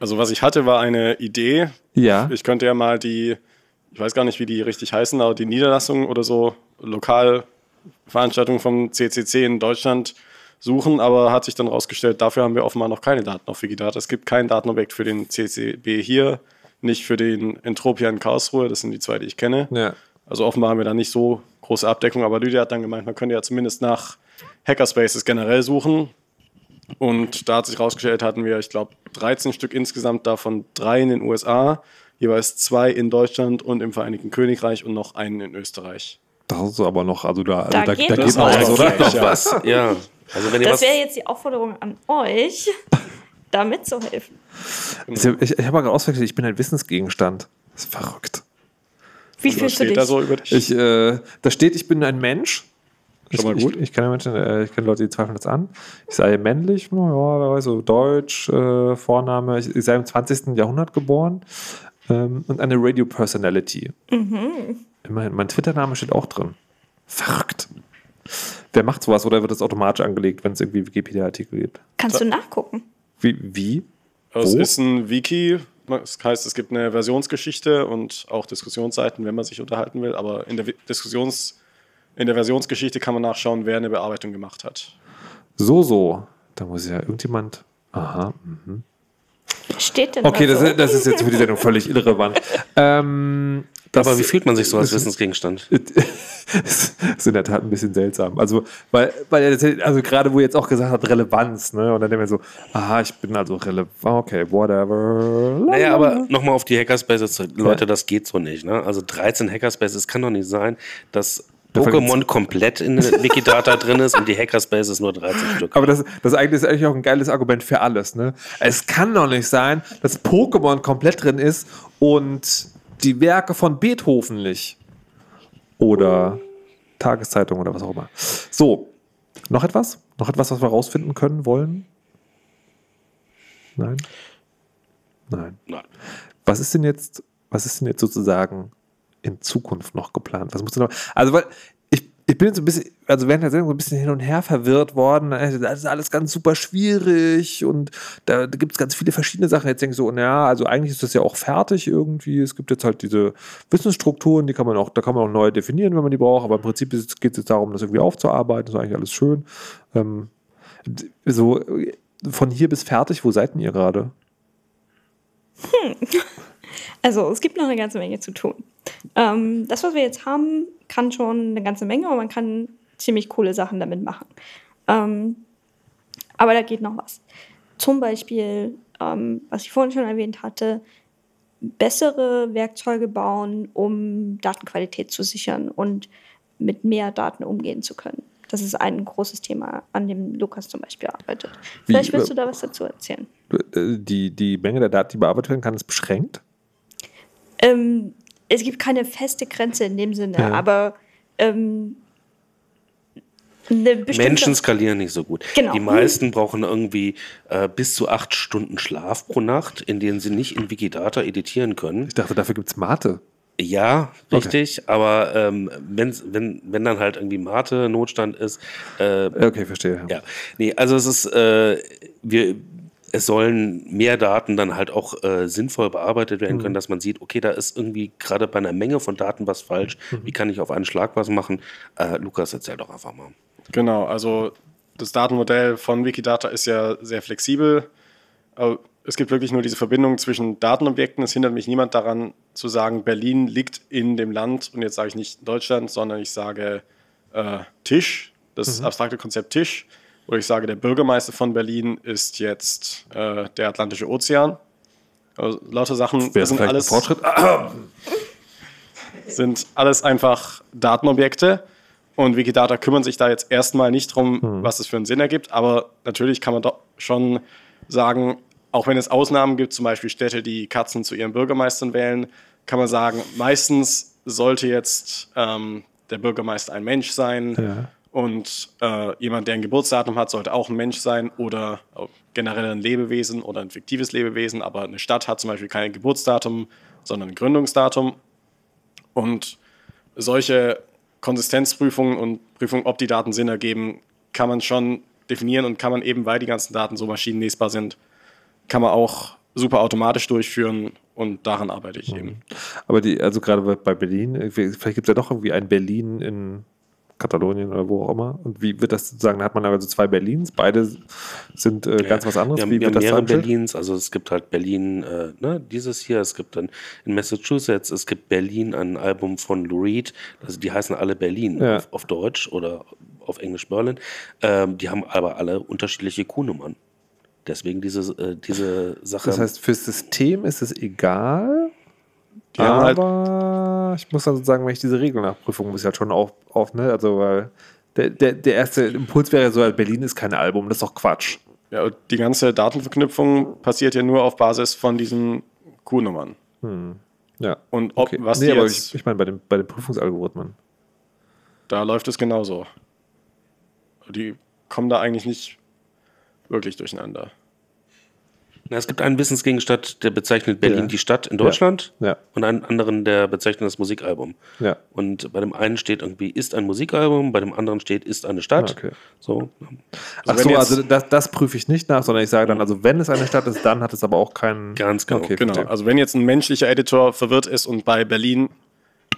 Also was ich hatte, war eine Idee. Ja. Ich könnte ja mal die, ich weiß gar nicht, wie die richtig heißen, aber die Niederlassungen oder so Lokalveranstaltungen vom CCC in Deutschland suchen, aber hat sich dann rausgestellt, dafür haben wir offenbar noch keine Daten auf Wikidata. Es gibt kein Datenobjekt für den CCB hier, nicht für den Entropia in Karlsruhe, das sind die zwei, die ich kenne. Ja. Also offenbar haben wir da nicht so große Abdeckung, aber Lydia hat dann gemeint, man könnte ja zumindest nach Hackerspaces generell suchen. Und da hat sich rausgestellt, hatten wir, ich glaube, 13 Stück insgesamt, davon drei in den USA, jeweils zwei in Deutschland und im Vereinigten Königreich und noch einen in Österreich. Das ist aber noch, also da, also Da da, geht da noch geht noch was. oder? Ja. was? Ja. Also wenn ihr Das wäre jetzt die Aufforderung an euch, da mitzuhelfen. Ich, ich, ich habe mal gerade auswechselt, ich bin ein Wissensgegenstand. Das ist verrückt. Wie Und was fühlst du dich? da so über dich? Ich, äh, da steht, ich bin ein Mensch. Schon mal ich, gut. Ich, ich kenne Menschen, äh, ich kenne Leute, die zweifeln das an. Ich sei männlich, ja, so Deutsch, äh, Vorname. Ich, ich sei im 20. Jahrhundert geboren. Ähm, und eine Radio Personality. Immerhin, mein Twitter-Name steht auch drin. Verrückt. Wer macht sowas oder wird das automatisch angelegt, wenn es irgendwie Wikipedia-Artikel gibt? Kannst du nachgucken? Wie? wie? Es Wo? ist ein Wiki. Das heißt, es gibt eine Versionsgeschichte und auch Diskussionsseiten, wenn man sich unterhalten will. Aber in der, Diskussions, in der Versionsgeschichte kann man nachschauen, wer eine Bearbeitung gemacht hat. So, so. Da muss ja irgendjemand. Aha. mhm. Steht denn Okay, da das, so? ist- das ist jetzt für die Sendung völlig irrelevant. [laughs] Ähm, das, aber wie fühlt man sich so als Wissensgegenstand? [laughs] das ist in der Tat ein bisschen seltsam. Also, weil, weil also gerade wo ihr jetzt auch gesagt hat, Relevanz, ne? Und dann denken wir so, aha, ich bin also relevant, okay, whatever. Naja, aber nochmal auf die Hackerspaces. Leute, das geht so nicht. Ne? Also 13 Hackerspaces kann doch nicht sein, dass Pokémon komplett in Wikidata drin ist und die Hackerspaces nur 13 Stück. Aber das, das eigentlich ist eigentlich auch ein geiles Argument für alles. Ne? Es kann doch nicht sein, dass Pokémon komplett drin ist und die Werke von Beethoven nicht. Oder Tageszeitung oder was auch immer. So, noch etwas? Noch etwas, was wir rausfinden können, wollen? Nein? Nein. Nein. Was ist denn jetzt, was ist denn jetzt sozusagen in Zukunft noch geplant? Was muss denn noch, also, weil ich, ich bin jetzt ein bisschen, also während der Sendung so ein bisschen hin und her verwirrt worden. Das ist alles ganz super schwierig und da, da gibt es ganz viele verschiedene Sachen. Jetzt denke ich so, naja, also eigentlich ist das ja auch fertig irgendwie. Es gibt jetzt halt diese Wissensstrukturen, die kann man auch, da kann man auch neu definieren, wenn man die braucht, aber im Prinzip geht es jetzt darum, das irgendwie aufzuarbeiten. Das ist eigentlich alles schön. Ähm, so von hier bis fertig, wo seid denn ihr gerade? [laughs] Also, es gibt noch eine ganze Menge zu tun. Ähm, das, was wir jetzt haben, kann schon eine ganze Menge und man kann ziemlich coole Sachen damit machen. Ähm, aber da geht noch was. Zum Beispiel, ähm, was ich vorhin schon erwähnt hatte, bessere Werkzeuge bauen, um Datenqualität zu sichern und mit mehr Daten umgehen zu können. Das ist ein großes Thema, an dem Lukas zum Beispiel arbeitet. Vielleicht willst du da was dazu erzählen. Äh, Die, die Menge der Daten, die bearbeitet werden kann, ist beschränkt. Ähm, es gibt keine feste Grenze in dem Sinne, Ja. aber ähm, Menschen skalieren nicht so gut. Genau. Die meisten brauchen irgendwie äh, bis zu acht Stunden Schlaf pro Nacht, in denen sie nicht in Wikidata editieren können. Ich dachte, dafür gibt es Mate. Ja, richtig, aber ähm, wenn's, wenn, wenn dann halt irgendwie Mate Notstand ist, äh, Okay, verstehe. ja. Nee, also es ist, äh, wir, es sollen mehr Daten dann halt auch äh, sinnvoll bearbeitet werden können, dass man sieht, okay, da ist irgendwie gerade bei einer Menge von Daten was falsch. Wie kann ich auf einen Schlag was machen? Äh, Lukas, erzähl doch einfach mal. Genau, also das Datenmodell von Wikidata ist ja sehr flexibel. Aber es gibt wirklich nur diese Verbindung zwischen Datenobjekten. Es hindert mich niemand daran zu sagen, Berlin liegt in dem Land. Und jetzt sage ich nicht Deutschland, sondern ich sage äh, Tisch, das abstrakte Konzept Tisch. Oder ich sage, der Bürgermeister von Berlin ist jetzt äh, der Atlantische Ozean. Also lauter Sachen Wäre sind alles Fortschritt? [coughs] Sind alles einfach Datenobjekte. Und Wikidata kümmern sich da jetzt erstmal nicht drum, was es für einen Sinn ergibt. Aber natürlich kann man doch schon sagen, auch wenn es Ausnahmen gibt, zum Beispiel Städte, die Katzen zu ihren Bürgermeistern wählen, kann man sagen, meistens sollte jetzt ähm, der Bürgermeister ein Mensch sein. Ja. Und äh, jemand, der ein Geburtsdatum hat, sollte auch ein Mensch sein oder generell ein Lebewesen oder ein fiktives Lebewesen. Aber eine Stadt hat zum Beispiel kein Geburtsdatum, sondern ein Gründungsdatum. Und solche Konsistenzprüfungen und Prüfungen, ob die Daten Sinn ergeben, kann man schon definieren und kann man eben, weil die ganzen Daten so maschinenlesbar sind, kann man auch super automatisch durchführen und daran arbeite ich eben. Aber die, also gerade bei- bei Berlin, äh, vielleicht gibt es ja doch irgendwie ein Berlin in Katalonien oder wo auch immer. Und wie wird das sozusagen, da hat man also zwei Berlins, beide sind äh, ganz was anderes. Wir haben, wie wir haben das mehrere? Berlins, also es gibt halt Berlin, äh, ne, dieses hier, es gibt dann in Massachusetts, es gibt Berlin, ein Album von Lou Reed, also die heißen alle Berlin Ja. auf, auf Deutsch oder auf Englisch Berlin. Ähm, die haben aber alle unterschiedliche Q-Nummern. Deswegen diese, äh, diese Sache. Das heißt, fürs System ist es egal, Die halt- aber ich muss dann sozusagen, wenn ich diese Regelnachprüfung muss ich halt schon auf, auf ne, also weil der, der, der erste Impuls wäre so, Berlin ist kein Album, das ist doch Quatsch. Ja, die ganze Datenverknüpfung passiert ja nur auf Basis von diesen Q-Nummern. Ja. Und ob, Okay. was nee, die aber jetzt, ich, ich meine bei, dem, bei den Prüfungsalgorithmen. da läuft es genauso. Die kommen da eigentlich nicht wirklich durcheinander. Na, es gibt einen Wissensgegenstand, der bezeichnet Berlin Ja. die Stadt in Deutschland Ja. und einen anderen, der bezeichnet das Musikalbum. Ja. Und bei dem einen steht irgendwie, ist ein Musikalbum, bei dem anderen steht, ist eine Stadt. Okay. So. Ach wenn so, jetzt- also das, das prüfe ich nicht nach, sondern ich sage dann, also wenn es eine Stadt ist, dann hat es aber auch keinen. Ganz genau. Okay, Genau, verstehe. also wenn jetzt ein menschlicher Editor verwirrt ist und bei Berlin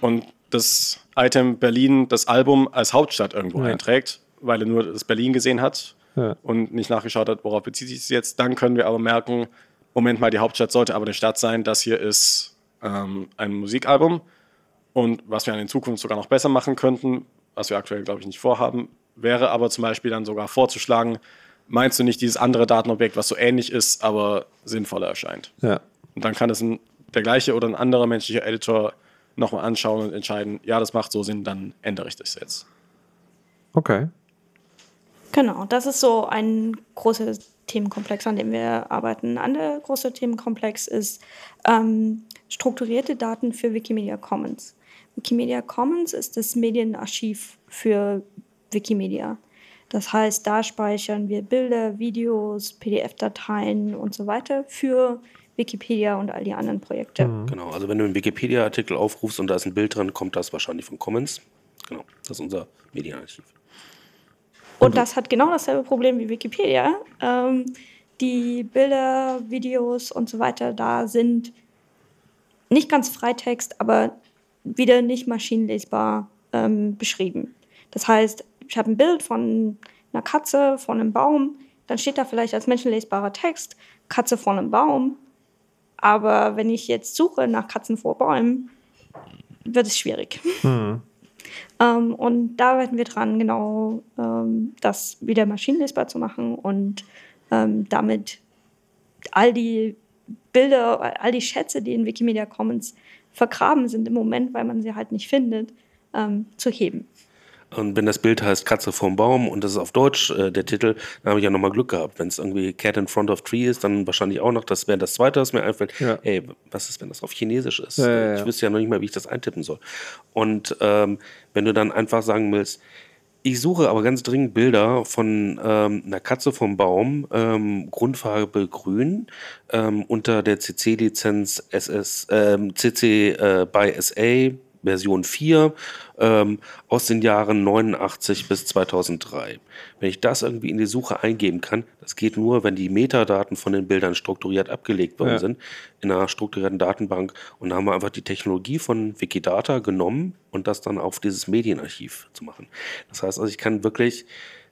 und das Item Berlin das Album als Hauptstadt irgendwo Ja. einträgt, weil er nur das Berlin gesehen hat Ja. und nicht nachgeschaut hat, worauf bezieht sich es jetzt, dann können wir aber merken, Moment mal, die Hauptstadt sollte aber eine Stadt sein. Das hier ist ähm, ein Musikalbum. Und was wir in Zukunft sogar noch besser machen könnten, was wir aktuell, glaube ich, nicht vorhaben, wäre aber zum Beispiel dann sogar vorzuschlagen, meinst du nicht dieses andere Datenobjekt, was so ähnlich ist, aber sinnvoller erscheint? Ja. Und dann kann es ein, der gleiche oder ein anderer menschlicher Editor nochmal anschauen und entscheiden, ja, das macht so Sinn, dann ändere ich das jetzt. Okay. Genau, das ist so ein großer Themenkomplex, an dem wir arbeiten. Ein anderer großer Themenkomplex ist ähm, strukturierte Daten für Wikimedia Commons. Wikimedia Commons ist das Medienarchiv für Wikimedia. Das heißt, da speichern wir Bilder, Videos, PDF-Dateien und so weiter für Wikipedia und all die anderen Projekte. Genau, also wenn du einen Wikipedia-Artikel aufrufst und da ist ein Bild dran, kommt das wahrscheinlich von Commons. Genau, das ist unser Medienarchiv. Und das hat genau dasselbe Problem wie Wikipedia. Ähm, die Bilder, Videos und so weiter da sind nicht ganz Freitext, aber wieder nicht maschinenlesbar ähm, beschrieben. Das heißt, ich habe ein Bild von einer Katze, von einem Baum, dann steht da vielleicht als menschenlesbarer Text Katze vor einem Baum. Aber wenn ich jetzt suche nach Katzen vor Bäumen, wird es schwierig. Ähm, und da arbeiten wir dran, genau ähm, das wieder maschinenlesbar zu machen und ähm, damit all die Bilder, all die Schätze, die in Wikimedia Commons vergraben sind im Moment, weil man sie halt nicht findet, ähm, zu heben. Und wenn das Bild heißt Katze vorm Baum und das ist auf Deutsch äh, der Titel, dann habe ich ja nochmal Glück gehabt. Wenn es irgendwie Cat in Front of Tree ist, dann wahrscheinlich auch noch, das wäre das Zweite, was mir einfällt. Ja. Ey, was ist, wenn das auf Chinesisch ist? Ja, ja. Ich wüsste ja noch nicht mal, wie ich das eintippen soll. Und ähm, wenn du dann einfach sagen willst, ich suche aber ganz dringend Bilder von ähm, einer Katze vom Baum, ähm, Grundfarbe grün, ähm, unter der CC-Lizenz SS, ähm, CC äh, by SA Version 4 ähm, aus den Jahren 89 bis 2003. Wenn ich das irgendwie in die Suche eingeben kann, das geht nur, wenn die Metadaten von den Bildern strukturiert abgelegt worden Ja. sind in einer strukturierten Datenbank. Und da haben wir einfach die Technologie von Wikidata genommen und das dann auf dieses Medienarchiv zu machen. Das heißt also, ich kann wirklich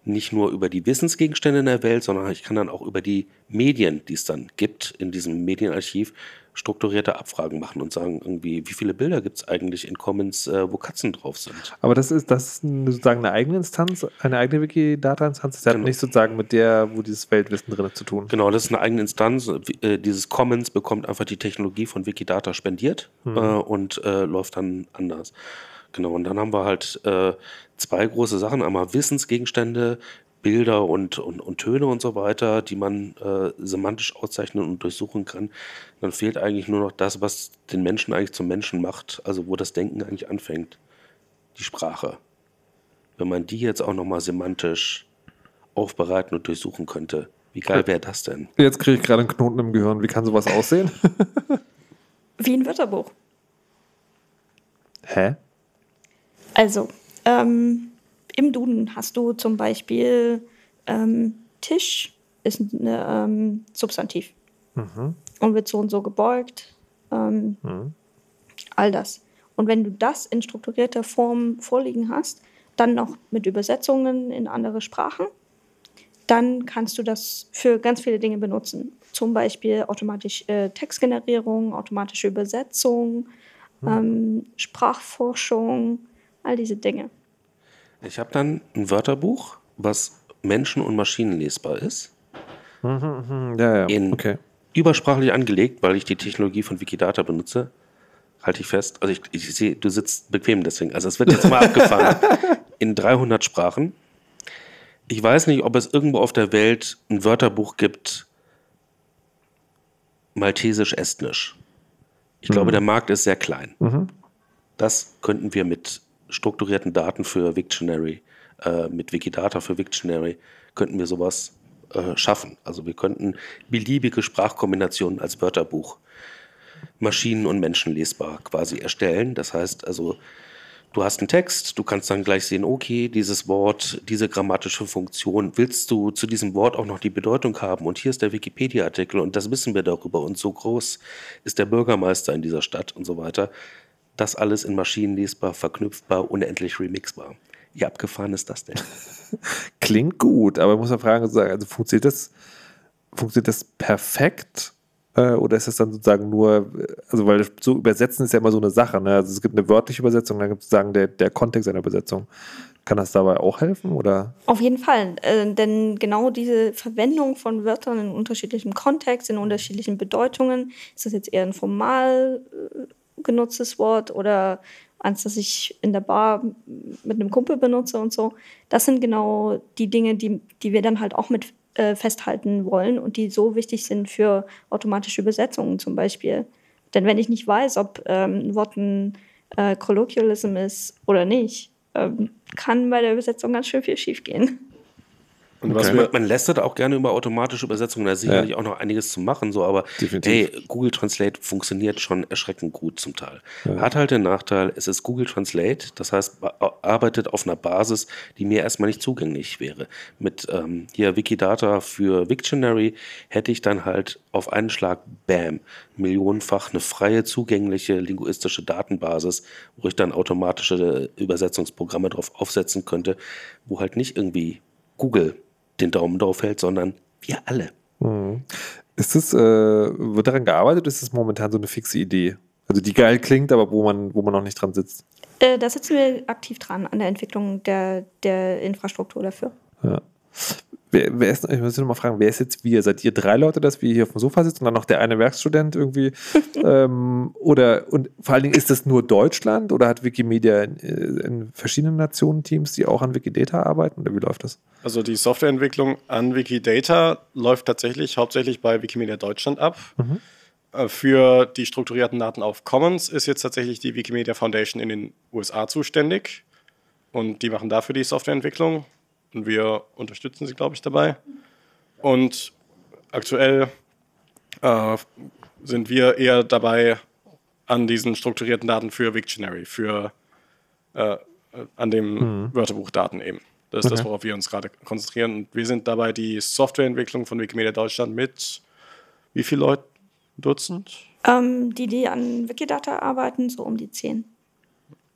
nicht nur über die Wissensgegenstände in der Welt, sondern ich kann dann auch über die Medien, die es dann gibt in diesem Medienarchiv, strukturierte Abfragen machen und sagen irgendwie, wie viele Bilder gibt es eigentlich in Commons, äh, wo Katzen drauf sind. Aber das ist, das ist sozusagen eine eigene Instanz, eine eigene Wikidata-Instanz. Das hat Genau. nichts sozusagen mit der, wo dieses Weltwissen drin ist, zu tun. Genau, das ist eine eigene Instanz. Äh, Dieses Commons bekommt einfach die Technologie von Wikidata spendiert äh, und äh, läuft dann anders. Genau, und dann haben wir halt äh, zwei große Sachen. Einmal Wissensgegenstände, Bilder und, und, und Töne und so weiter, die man äh, semantisch auszeichnen und durchsuchen kann. Dann fehlt eigentlich nur noch das, was den Menschen eigentlich zum Menschen macht, also wo das Denken eigentlich anfängt. Die Sprache. wenn man die jetzt auch nochmal semantisch aufbereiten und durchsuchen könnte. Wie geil wäre das denn? Jetzt kriege ich gerade einen Knoten im Gehirn. Wie kann sowas aussehen? [laughs] Wie ein Wörterbuch. Hä? Also, ähm, im Duden hast du zum Beispiel ähm, Tisch ist ein ähm, Substantiv und wird so und so gebeugt. Ähm, All das. Und wenn du das in strukturierter Form vorliegen hast, dann noch mit Übersetzungen in andere Sprachen, dann kannst du das für ganz viele Dinge benutzen. Zum Beispiel automatisch äh, Textgenerierung, automatische Übersetzung, ähm, Sprachforschung, all diese Dinge. Ich habe dann ein Wörterbuch, was Menschen- und Maschinen lesbar ist. Hm, [laughs] Ja, ja. In- Okay. Übersprachlich angelegt, weil ich die Technologie von Wikidata benutze. Halte ich fest. Also ich, ich sehe, du sitzt bequem deswegen. Also es wird jetzt mal [laughs] abgefahren. In 300 Sprachen. Ich weiß nicht, ob es irgendwo auf der Welt ein Wörterbuch gibt, maltesisch-estnisch. Ich glaube, der Markt ist sehr klein. Das könnten wir mit strukturierten Daten für Wiktionary, äh, mit Wikidata für Wiktionary, könnten wir sowas äh, schaffen. Also wir könnten beliebige Sprachkombinationen als Wörterbuch Maschinen- und Menschenlesbar quasi erstellen. Das heißt also, du hast einen Text, du kannst dann gleich sehen, okay, dieses Wort, diese grammatische Funktion, willst du zu diesem Wort auch noch die Bedeutung haben? Und hier ist der Wikipedia-Artikel und das wissen wir darüber. Und so groß ist der Bürgermeister in dieser Stadt und so weiter. Das alles in maschinenlesbar, verknüpfbar, unendlich remixbar. Wie abgefahren ist das denn? [laughs] Klingt gut, aber ich muss ja fragen, sozusagen, also funktioniert das, funktioniert das perfekt? Äh, oder ist das dann sozusagen nur, also weil so übersetzen ist ja immer so eine Sache, ne? Also es gibt eine wörtliche Übersetzung, dann gibt es sozusagen der, der Kontext einer Übersetzung. Kann das dabei auch helfen? Oder? Auf jeden Fall, äh, denn genau diese Verwendung von Wörtern in unterschiedlichem Kontext, in unterschiedlichen Bedeutungen, ist das jetzt eher ein formal äh, genutztes Wort oder eins, das ich in der Bar mit einem Kumpel benutze und so. Das sind genau die Dinge, die, die wir dann halt auch mit äh, festhalten wollen und die so wichtig sind für automatische Übersetzungen zum Beispiel. Denn wenn ich nicht weiß, ob ähm, ein Wort ein äh, Colloquialism ist oder nicht, ähm, kann bei der Übersetzung ganz schön viel schiefgehen. Und was Man, man lästert auch gerne über automatische Übersetzungen, da ist sicherlich auch noch einiges zu machen, so, aber Definitiv. hey, Google Translate funktioniert schon erschreckend gut zum Teil. Hat halt den Nachteil, es ist Google Translate, das heißt, arbeitet auf einer Basis, die mir erstmal nicht zugänglich wäre. Mit ähm, hier Wikidata für Wiktionary hätte ich dann halt auf einen Schlag, bam, millionenfach eine freie, zugängliche linguistische Datenbasis, wo ich dann automatische Übersetzungsprogramme drauf aufsetzen könnte, wo halt nicht irgendwie Google den Daumen drauf hält, sondern wir alle. Ist das, äh, wird daran gearbeitet oder ist das momentan so eine fixe Idee? Also die geil klingt, aber wo man, wo man noch nicht dran sitzt. Äh, da sitzen wir aktiv dran an der Entwicklung der, der Infrastruktur dafür. Ja. Wer, wer ist, ich muss noch mal fragen, wer ist jetzt wir? Seid ihr drei Leute, dass wir hier auf dem Sofa sitzen und dann noch der eine Werkstudent irgendwie? [laughs] ähm, oder und vor allen Dingen ist das nur Deutschland oder hat Wikimedia in, in verschiedenen Nationen Teams, die auch an Wikidata arbeiten? Oder wie läuft das? also die Softwareentwicklung an Wikidata läuft tatsächlich hauptsächlich bei Wikimedia Deutschland ab. Äh, Für die strukturierten Daten auf Commons ist jetzt tatsächlich die Wikimedia Foundation in den USA zuständig. Und die machen dafür die Softwareentwicklung. Und wir unterstützen sie, glaube ich, dabei. Und aktuell äh, sind wir eher dabei an diesen strukturierten Daten für Wiktionary, für äh, äh, an dem Wörterbuchdaten eben. Das ist das, worauf wir uns gerade konzentrieren. Und wir sind dabei die Softwareentwicklung von Wikimedia Deutschland mit wie viele Leute? Dutzend? Ähm, die, die an Wikidata arbeiten, so um die zehn.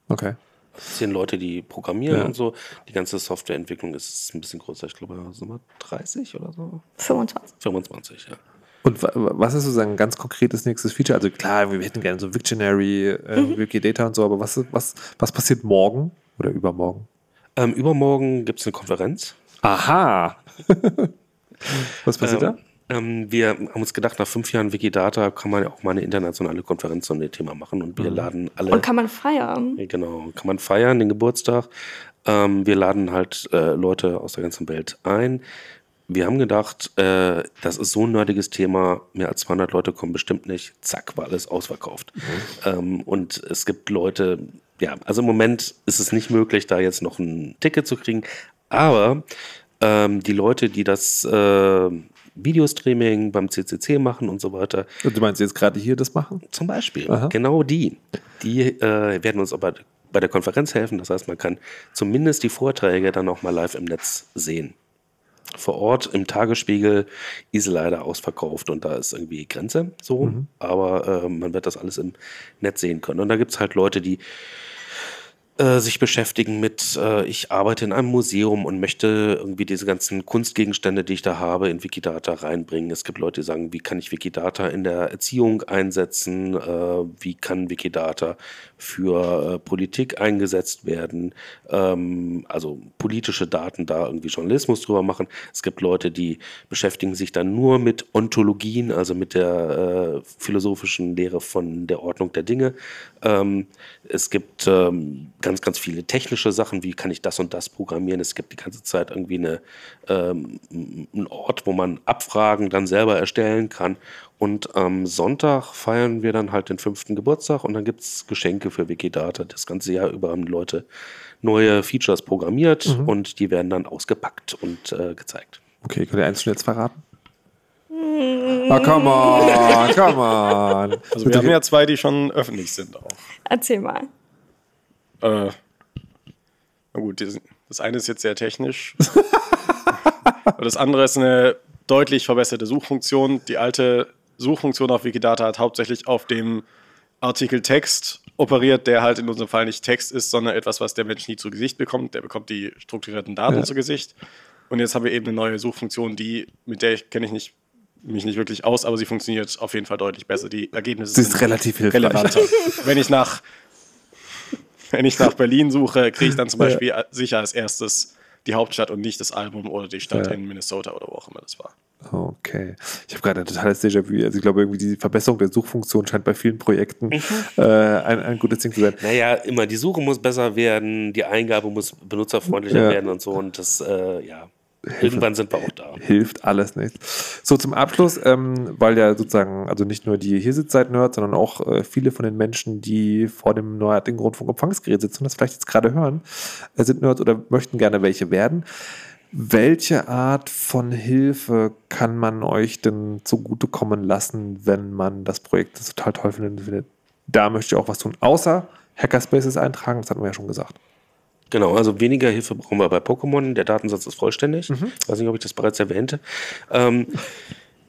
Okay. Zehn Leute, die programmieren Ja. und so. Die ganze Softwareentwicklung ist ein bisschen größer. Ich glaube, sind wir 30 oder so? 25. 25, ja. Und wa- wa- was ist sozusagen ein ganz konkretes nächstes Feature? Also klar, wir hätten gerne so Wiktionary, äh, Wikidata und so, aber was, was, was passiert morgen oder übermorgen? Ähm, übermorgen gibt es eine Konferenz. Aha! [laughs] was passiert Ähm, ähm, wir haben uns gedacht, nach fünf Jahren Wikidata kann man ja auch mal eine internationale Konferenz zu dem Thema machen und wir laden alle. Und kann man feiern? Genau, kann man feiern, den Geburtstag. Ähm, wir laden halt äh, Leute aus der ganzen Welt ein. Wir haben gedacht, äh, das ist so ein nerdiges Thema, mehr als 200 Leute kommen bestimmt nicht. Zack, war alles ausverkauft. Ähm, und es gibt Leute, ja, also im Moment ist es nicht möglich, da jetzt noch ein Ticket zu kriegen. Aber ähm, die Leute, die das äh, Videostreaming beim CCC machen und so weiter, Und du meinst jetzt gerade hier das machen? zum Beispiel, Aha. genau die, die äh, werden uns aber bei der Konferenz helfen. Das heißt, man kann zumindest die Vorträge dann auch mal live im Netz sehen. Vor Ort im Tagesspiegel ist leider ausverkauft und da ist irgendwie Grenze so, aber äh, man wird das alles im Netz sehen können. Und da gibt es halt Leute, die äh, sich beschäftigen mit, äh, ich arbeite in einem Museum und möchte irgendwie diese ganzen Kunstgegenstände, die ich da habe, in Wikidata reinbringen. Es gibt Leute, die sagen, wie kann ich Wikidata in der Erziehung einsetzen? Äh, wie kann Wikidata für äh, Politik eingesetzt werden? Ähm, also politische Daten da irgendwie Journalismus drüber machen. Es gibt Leute, die beschäftigen sich dann nur mit Ontologien, also mit der äh, philosophischen Lehre von der Ordnung der Dinge. Ähm, es gibt ähm, ganz, ganz viele technische Sachen, wie kann ich das und das programmieren. Es gibt die ganze Zeit irgendwie eine, ähm, einen Ort, wo man Abfragen dann selber erstellen kann. Und am Sonntag feiern wir dann halt den fünften Geburtstag und dann gibt es Geschenke für Wikidata. Das ganze Jahr über haben Leute neue Features programmiert und die werden dann ausgepackt und äh, gezeigt. Okay, könnt ihr eins schon jetzt verraten? Ah, come on, come on. [laughs] Also wir haben ja zwei, die schon öffentlich sind auch. Erzähl mal. Äh, na gut, sind- das eine ist jetzt sehr technisch. [laughs] Das andere ist eine deutlich verbesserte Suchfunktion. Die alte Suchfunktion auf Wikidata hat hauptsächlich auf dem Artikel Text operiert, der halt in unserem Fall nicht Text ist, sondern etwas, was der Mensch nie zu Gesicht bekommt. Der bekommt die strukturierten Daten Ja. zu Gesicht. Und jetzt haben wir eben eine neue Suchfunktion, die, mit der ich kenne ich nicht, mich nicht wirklich aus, aber sie funktioniert auf jeden Fall deutlich besser. Die Ergebnisse Sie ist relativ hilfreich. relevanter. [laughs] Wenn ich nach [laughs] wenn ich nach Berlin suche, kriege ich dann zum Beispiel sicher als erstes die Hauptstadt und nicht das Album oder die Stadt Ja. in Minnesota oder wo auch immer das war. Okay. Ich habe gerade ein totales Déjà-vu. Also ich glaube, irgendwie die Verbesserung der Suchfunktion scheint bei vielen Projekten Mhm. äh, ein, ein gutes Ding zu sein. Naja, immer die Suche muss besser werden, die Eingabe muss benutzerfreundlicher Ja. werden und so. Und das, äh, ja, irgendwann sind wir auch da. Hilft alles nichts. So, zum Abschluss, ähm, weil ja sozusagen, also nicht nur die hier sitzt seid Nerds, sondern auch äh, viele von den Menschen, die vor dem neuartigen Rundfunkempfangsgerät sitzen und das vielleicht jetzt gerade hören, äh, sind Nerds oder möchten gerne welche werden. Welche Art von Hilfe kann man euch denn zugutekommen lassen, wenn man das Projekt total toll findet? Da möchte ich auch was tun, außer Hackerspaces eintragen, das hatten wir ja schon gesagt. Genau, also weniger Hilfe brauchen wir bei Pokémon. Der Datensatz ist vollständig. Ich weiß nicht, ob ich das bereits erwähnte. Ähm,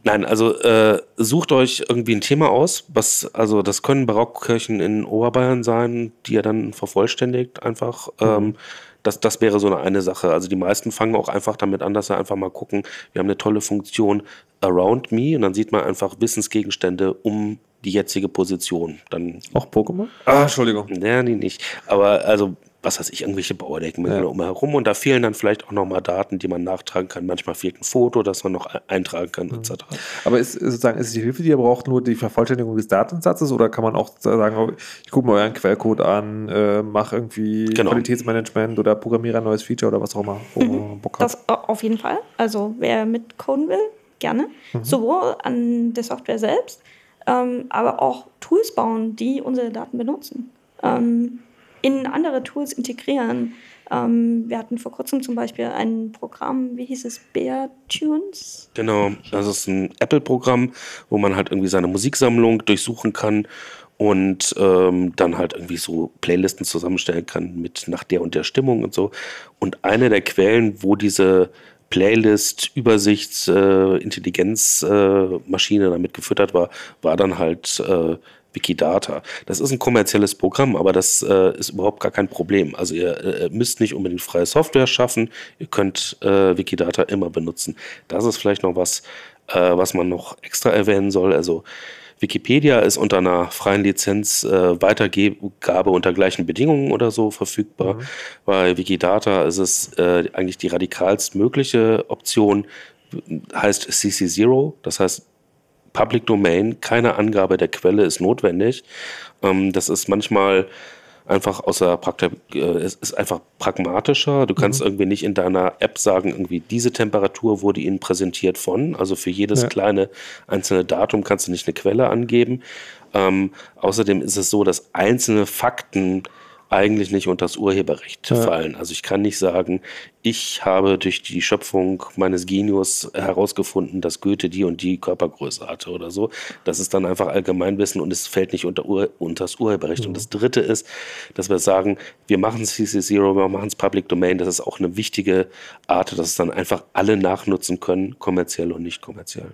nein, also äh, sucht euch irgendwie ein Thema aus. Was, also das können Barockkirchen in Oberbayern sein, die ihr dann vervollständigt einfach. Ähm, das, das wäre so eine, eine Sache. Also die meisten fangen auch einfach damit an, dass sie einfach mal gucken, wir haben eine tolle Funktion Around Me und dann sieht man einfach Wissensgegenstände um die jetzige Position. Dann Auch Pokémon? Ah, Entschuldigung. ja, nee, nicht. Aber also, was weiß ich, irgendwelche Bauerdecken Ja. ja. umherum und da fehlen dann vielleicht auch nochmal Daten, die man nachtragen kann. Manchmal fehlt ein Foto, das man noch e- eintragen kann, Mhm. etc. Aber ist sozusagen ist die Hilfe, die ihr braucht, nur die Vervollständigung des Datensatzes oder kann man auch sagen, oh, ich gucke mir euren Quellcode an, äh, mache irgendwie Genau. Qualitätsmanagement oder programmiere ein neues Feature oder was auch immer, wo man Bock hat? Das au- auf jeden Fall. Also wer mitcoden will, gerne. Sowohl an der Software selbst, ähm, aber auch Tools bauen, die unsere Daten benutzen. Ähm, in andere Tools integrieren. Ähm, wir hatten vor kurzem zum Beispiel ein Programm, wie hieß es, Bear Tunes? Genau, das ist ein Apple-Programm, wo man halt irgendwie seine Musiksammlung durchsuchen kann und ähm, dann halt irgendwie so Playlisten zusammenstellen kann mit nach der und der Stimmung und so. Und eine der Quellen, wo diese Playlist, Übersichts, äh, Intelligenzmaschine äh, damit gefüttert war, war dann halt äh, Wikidata. Das ist ein kommerzielles Programm, aber das äh, ist überhaupt gar kein Problem. Also ihr äh, müsst nicht unbedingt freie Software schaffen, ihr könnt äh, Wikidata immer benutzen. Das ist vielleicht noch was, äh, was man noch extra erwähnen soll. Also Wikipedia ist unter einer freien Lizenz äh, Weitergabe unter gleichen Bedingungen oder so verfügbar. Bei Wikidata ist es äh, eigentlich die radikalst mögliche Option, heißt CC0, das heißt Public Domain, keine Angabe der Quelle ist notwendig. Ähm, das ist manchmal einfach außer Praktik, äh, es ist einfach pragmatischer. Du kannst irgendwie nicht in deiner App sagen, irgendwie diese Temperatur wurde Ihnen präsentiert von. Also für jedes Ja. kleine einzelne Datum kannst du nicht eine Quelle angeben. Ähm, außerdem ist es so, dass einzelne Fakten eigentlich nicht unter das Urheberrecht fallen. Also ich kann nicht sagen, ich habe durch die Schöpfung meines Genius herausgefunden, dass Goethe die und die Körpergröße hatte oder so. Das ist dann einfach Allgemeinwissen und es fällt nicht unter, Ur unter das Urheberrecht. Und das Dritte ist, dass wir sagen, wir machen CC Zero, wir machen es Public Domain. Das ist auch eine wichtige Art, dass es dann einfach alle nachnutzen können, kommerziell und nicht kommerziell.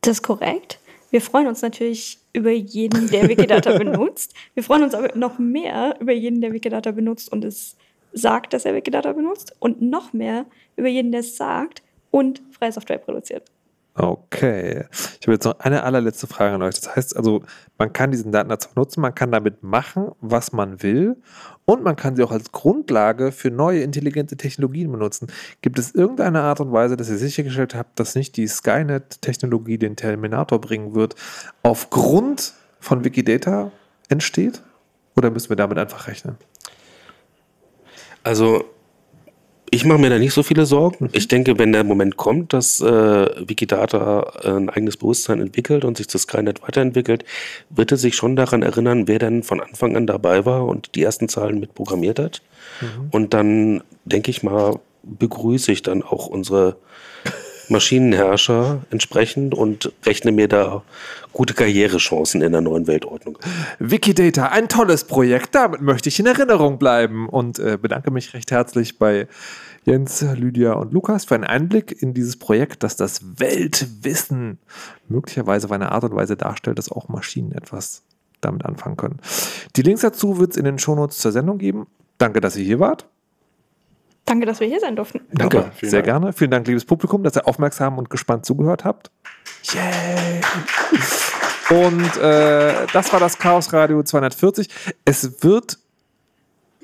Das ist korrekt. Wir freuen uns natürlich über jeden, der Wikidata [laughs] benutzt. Wir freuen uns aber noch mehr über jeden, der Wikidata benutzt und es sagt, dass er Wikidata benutzt. Und noch mehr über jeden, der es sagt und freie Software produziert. Okay. Ich habe jetzt noch eine allerletzte Frage an euch. Das heißt also, man kann diesen Datensatz nutzen, man kann damit machen, was man will und man kann sie auch als Grundlage für neue intelligente Technologien benutzen. Gibt es irgendeine Art und Weise, dass ihr sichergestellt habt, dass nicht die Skynet-Technologie den Terminator bringen wird, aufgrund von Wikidata entsteht? Oder müssen wir damit einfach rechnen? Also ich mache mir da nicht so viele Sorgen. Ich denke, wenn der Moment kommt, dass äh, Wikidata ein eigenes Bewusstsein entwickelt und sich das Skynet weiterentwickelt, wird er sich schon daran erinnern, wer denn von Anfang an dabei war und die ersten Zahlen mit programmiert hat. Und dann, denke ich mal, begrüße ich dann auch unsere Maschinenherrscher entsprechend und rechne mir da gute Karrierechancen in der neuen Weltordnung. Wikidata, ein tolles Projekt. Damit möchte ich in Erinnerung bleiben und äh, bedanke mich recht herzlich bei Jens, Lydia und Lukas für einen Einblick in dieses Projekt, das das Weltwissen möglicherweise auf eine Art und Weise darstellt, dass auch Maschinen etwas damit anfangen können. Die Links dazu wird es in den Shownotes zur Sendung geben. Danke, dass ihr hier wart. Danke, dass wir hier sein durften. Danke, Super, vielen sehr Dank. gerne. Vielen Dank, liebes Publikum, dass ihr aufmerksam und gespannt zugehört habt. Yay! Und äh, das war das Chaos Radio 240. Es wird,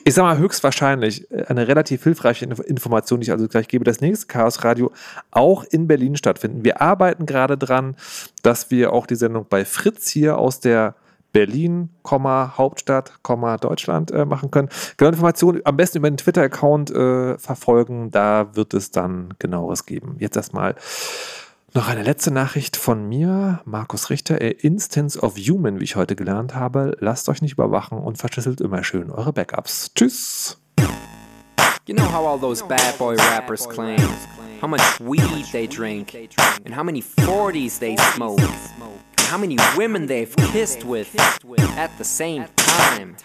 ich sag mal, höchstwahrscheinlich eine relativ hilfreiche Inf- Information, die ich also gleich gebe, das nächste Chaos Radio auch in Berlin stattfinden. Wir arbeiten gerade dran, dass wir auch die Sendung bei Fritz hier aus der Berlin, Hauptstadt, Deutschland äh, machen können. Genau Informationen am besten über den Twitter-Account äh, verfolgen. Da wird es dann genaueres geben. Jetzt erstmal noch eine letzte Nachricht von mir, Markus Richter, Instance of Human, wie ich heute gelernt habe. Lasst euch nicht überwachen und verschlüsselt immer schön eure Backups. Tschüss. You know how all those bad boy rappers claim how much weed they drink, and how many 40s they smoke, and how many women they've kissed with at the same time.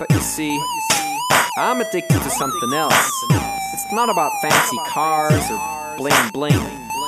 But you see, I'm addicted to something else. It's not about fancy cars or bling bling,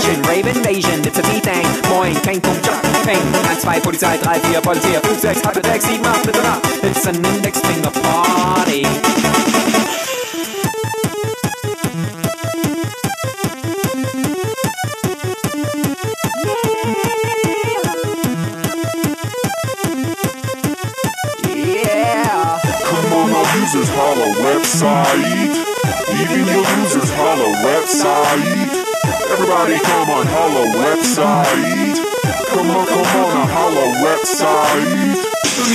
Rave invasion, it's a V-Thing. Moin, kein Punkt, jump, ping. 1, 2, Polizei, 3, 4, Polizei, 5, 6, halbe 6, 7, 8, bitte nach. It's an index finger party. Yeah. Come on, now use this holla website. website. Even your losers holla website. Everybody come on holla website. Come on, come on, a holla website. Come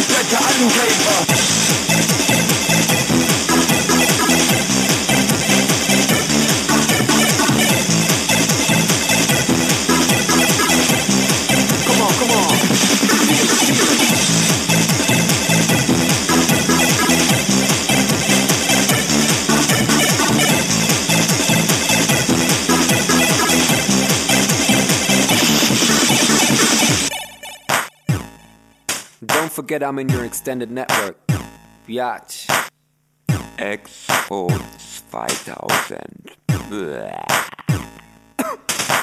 forget I'm in your extended network. Biatch. Expo 2000. [coughs] [coughs] [coughs]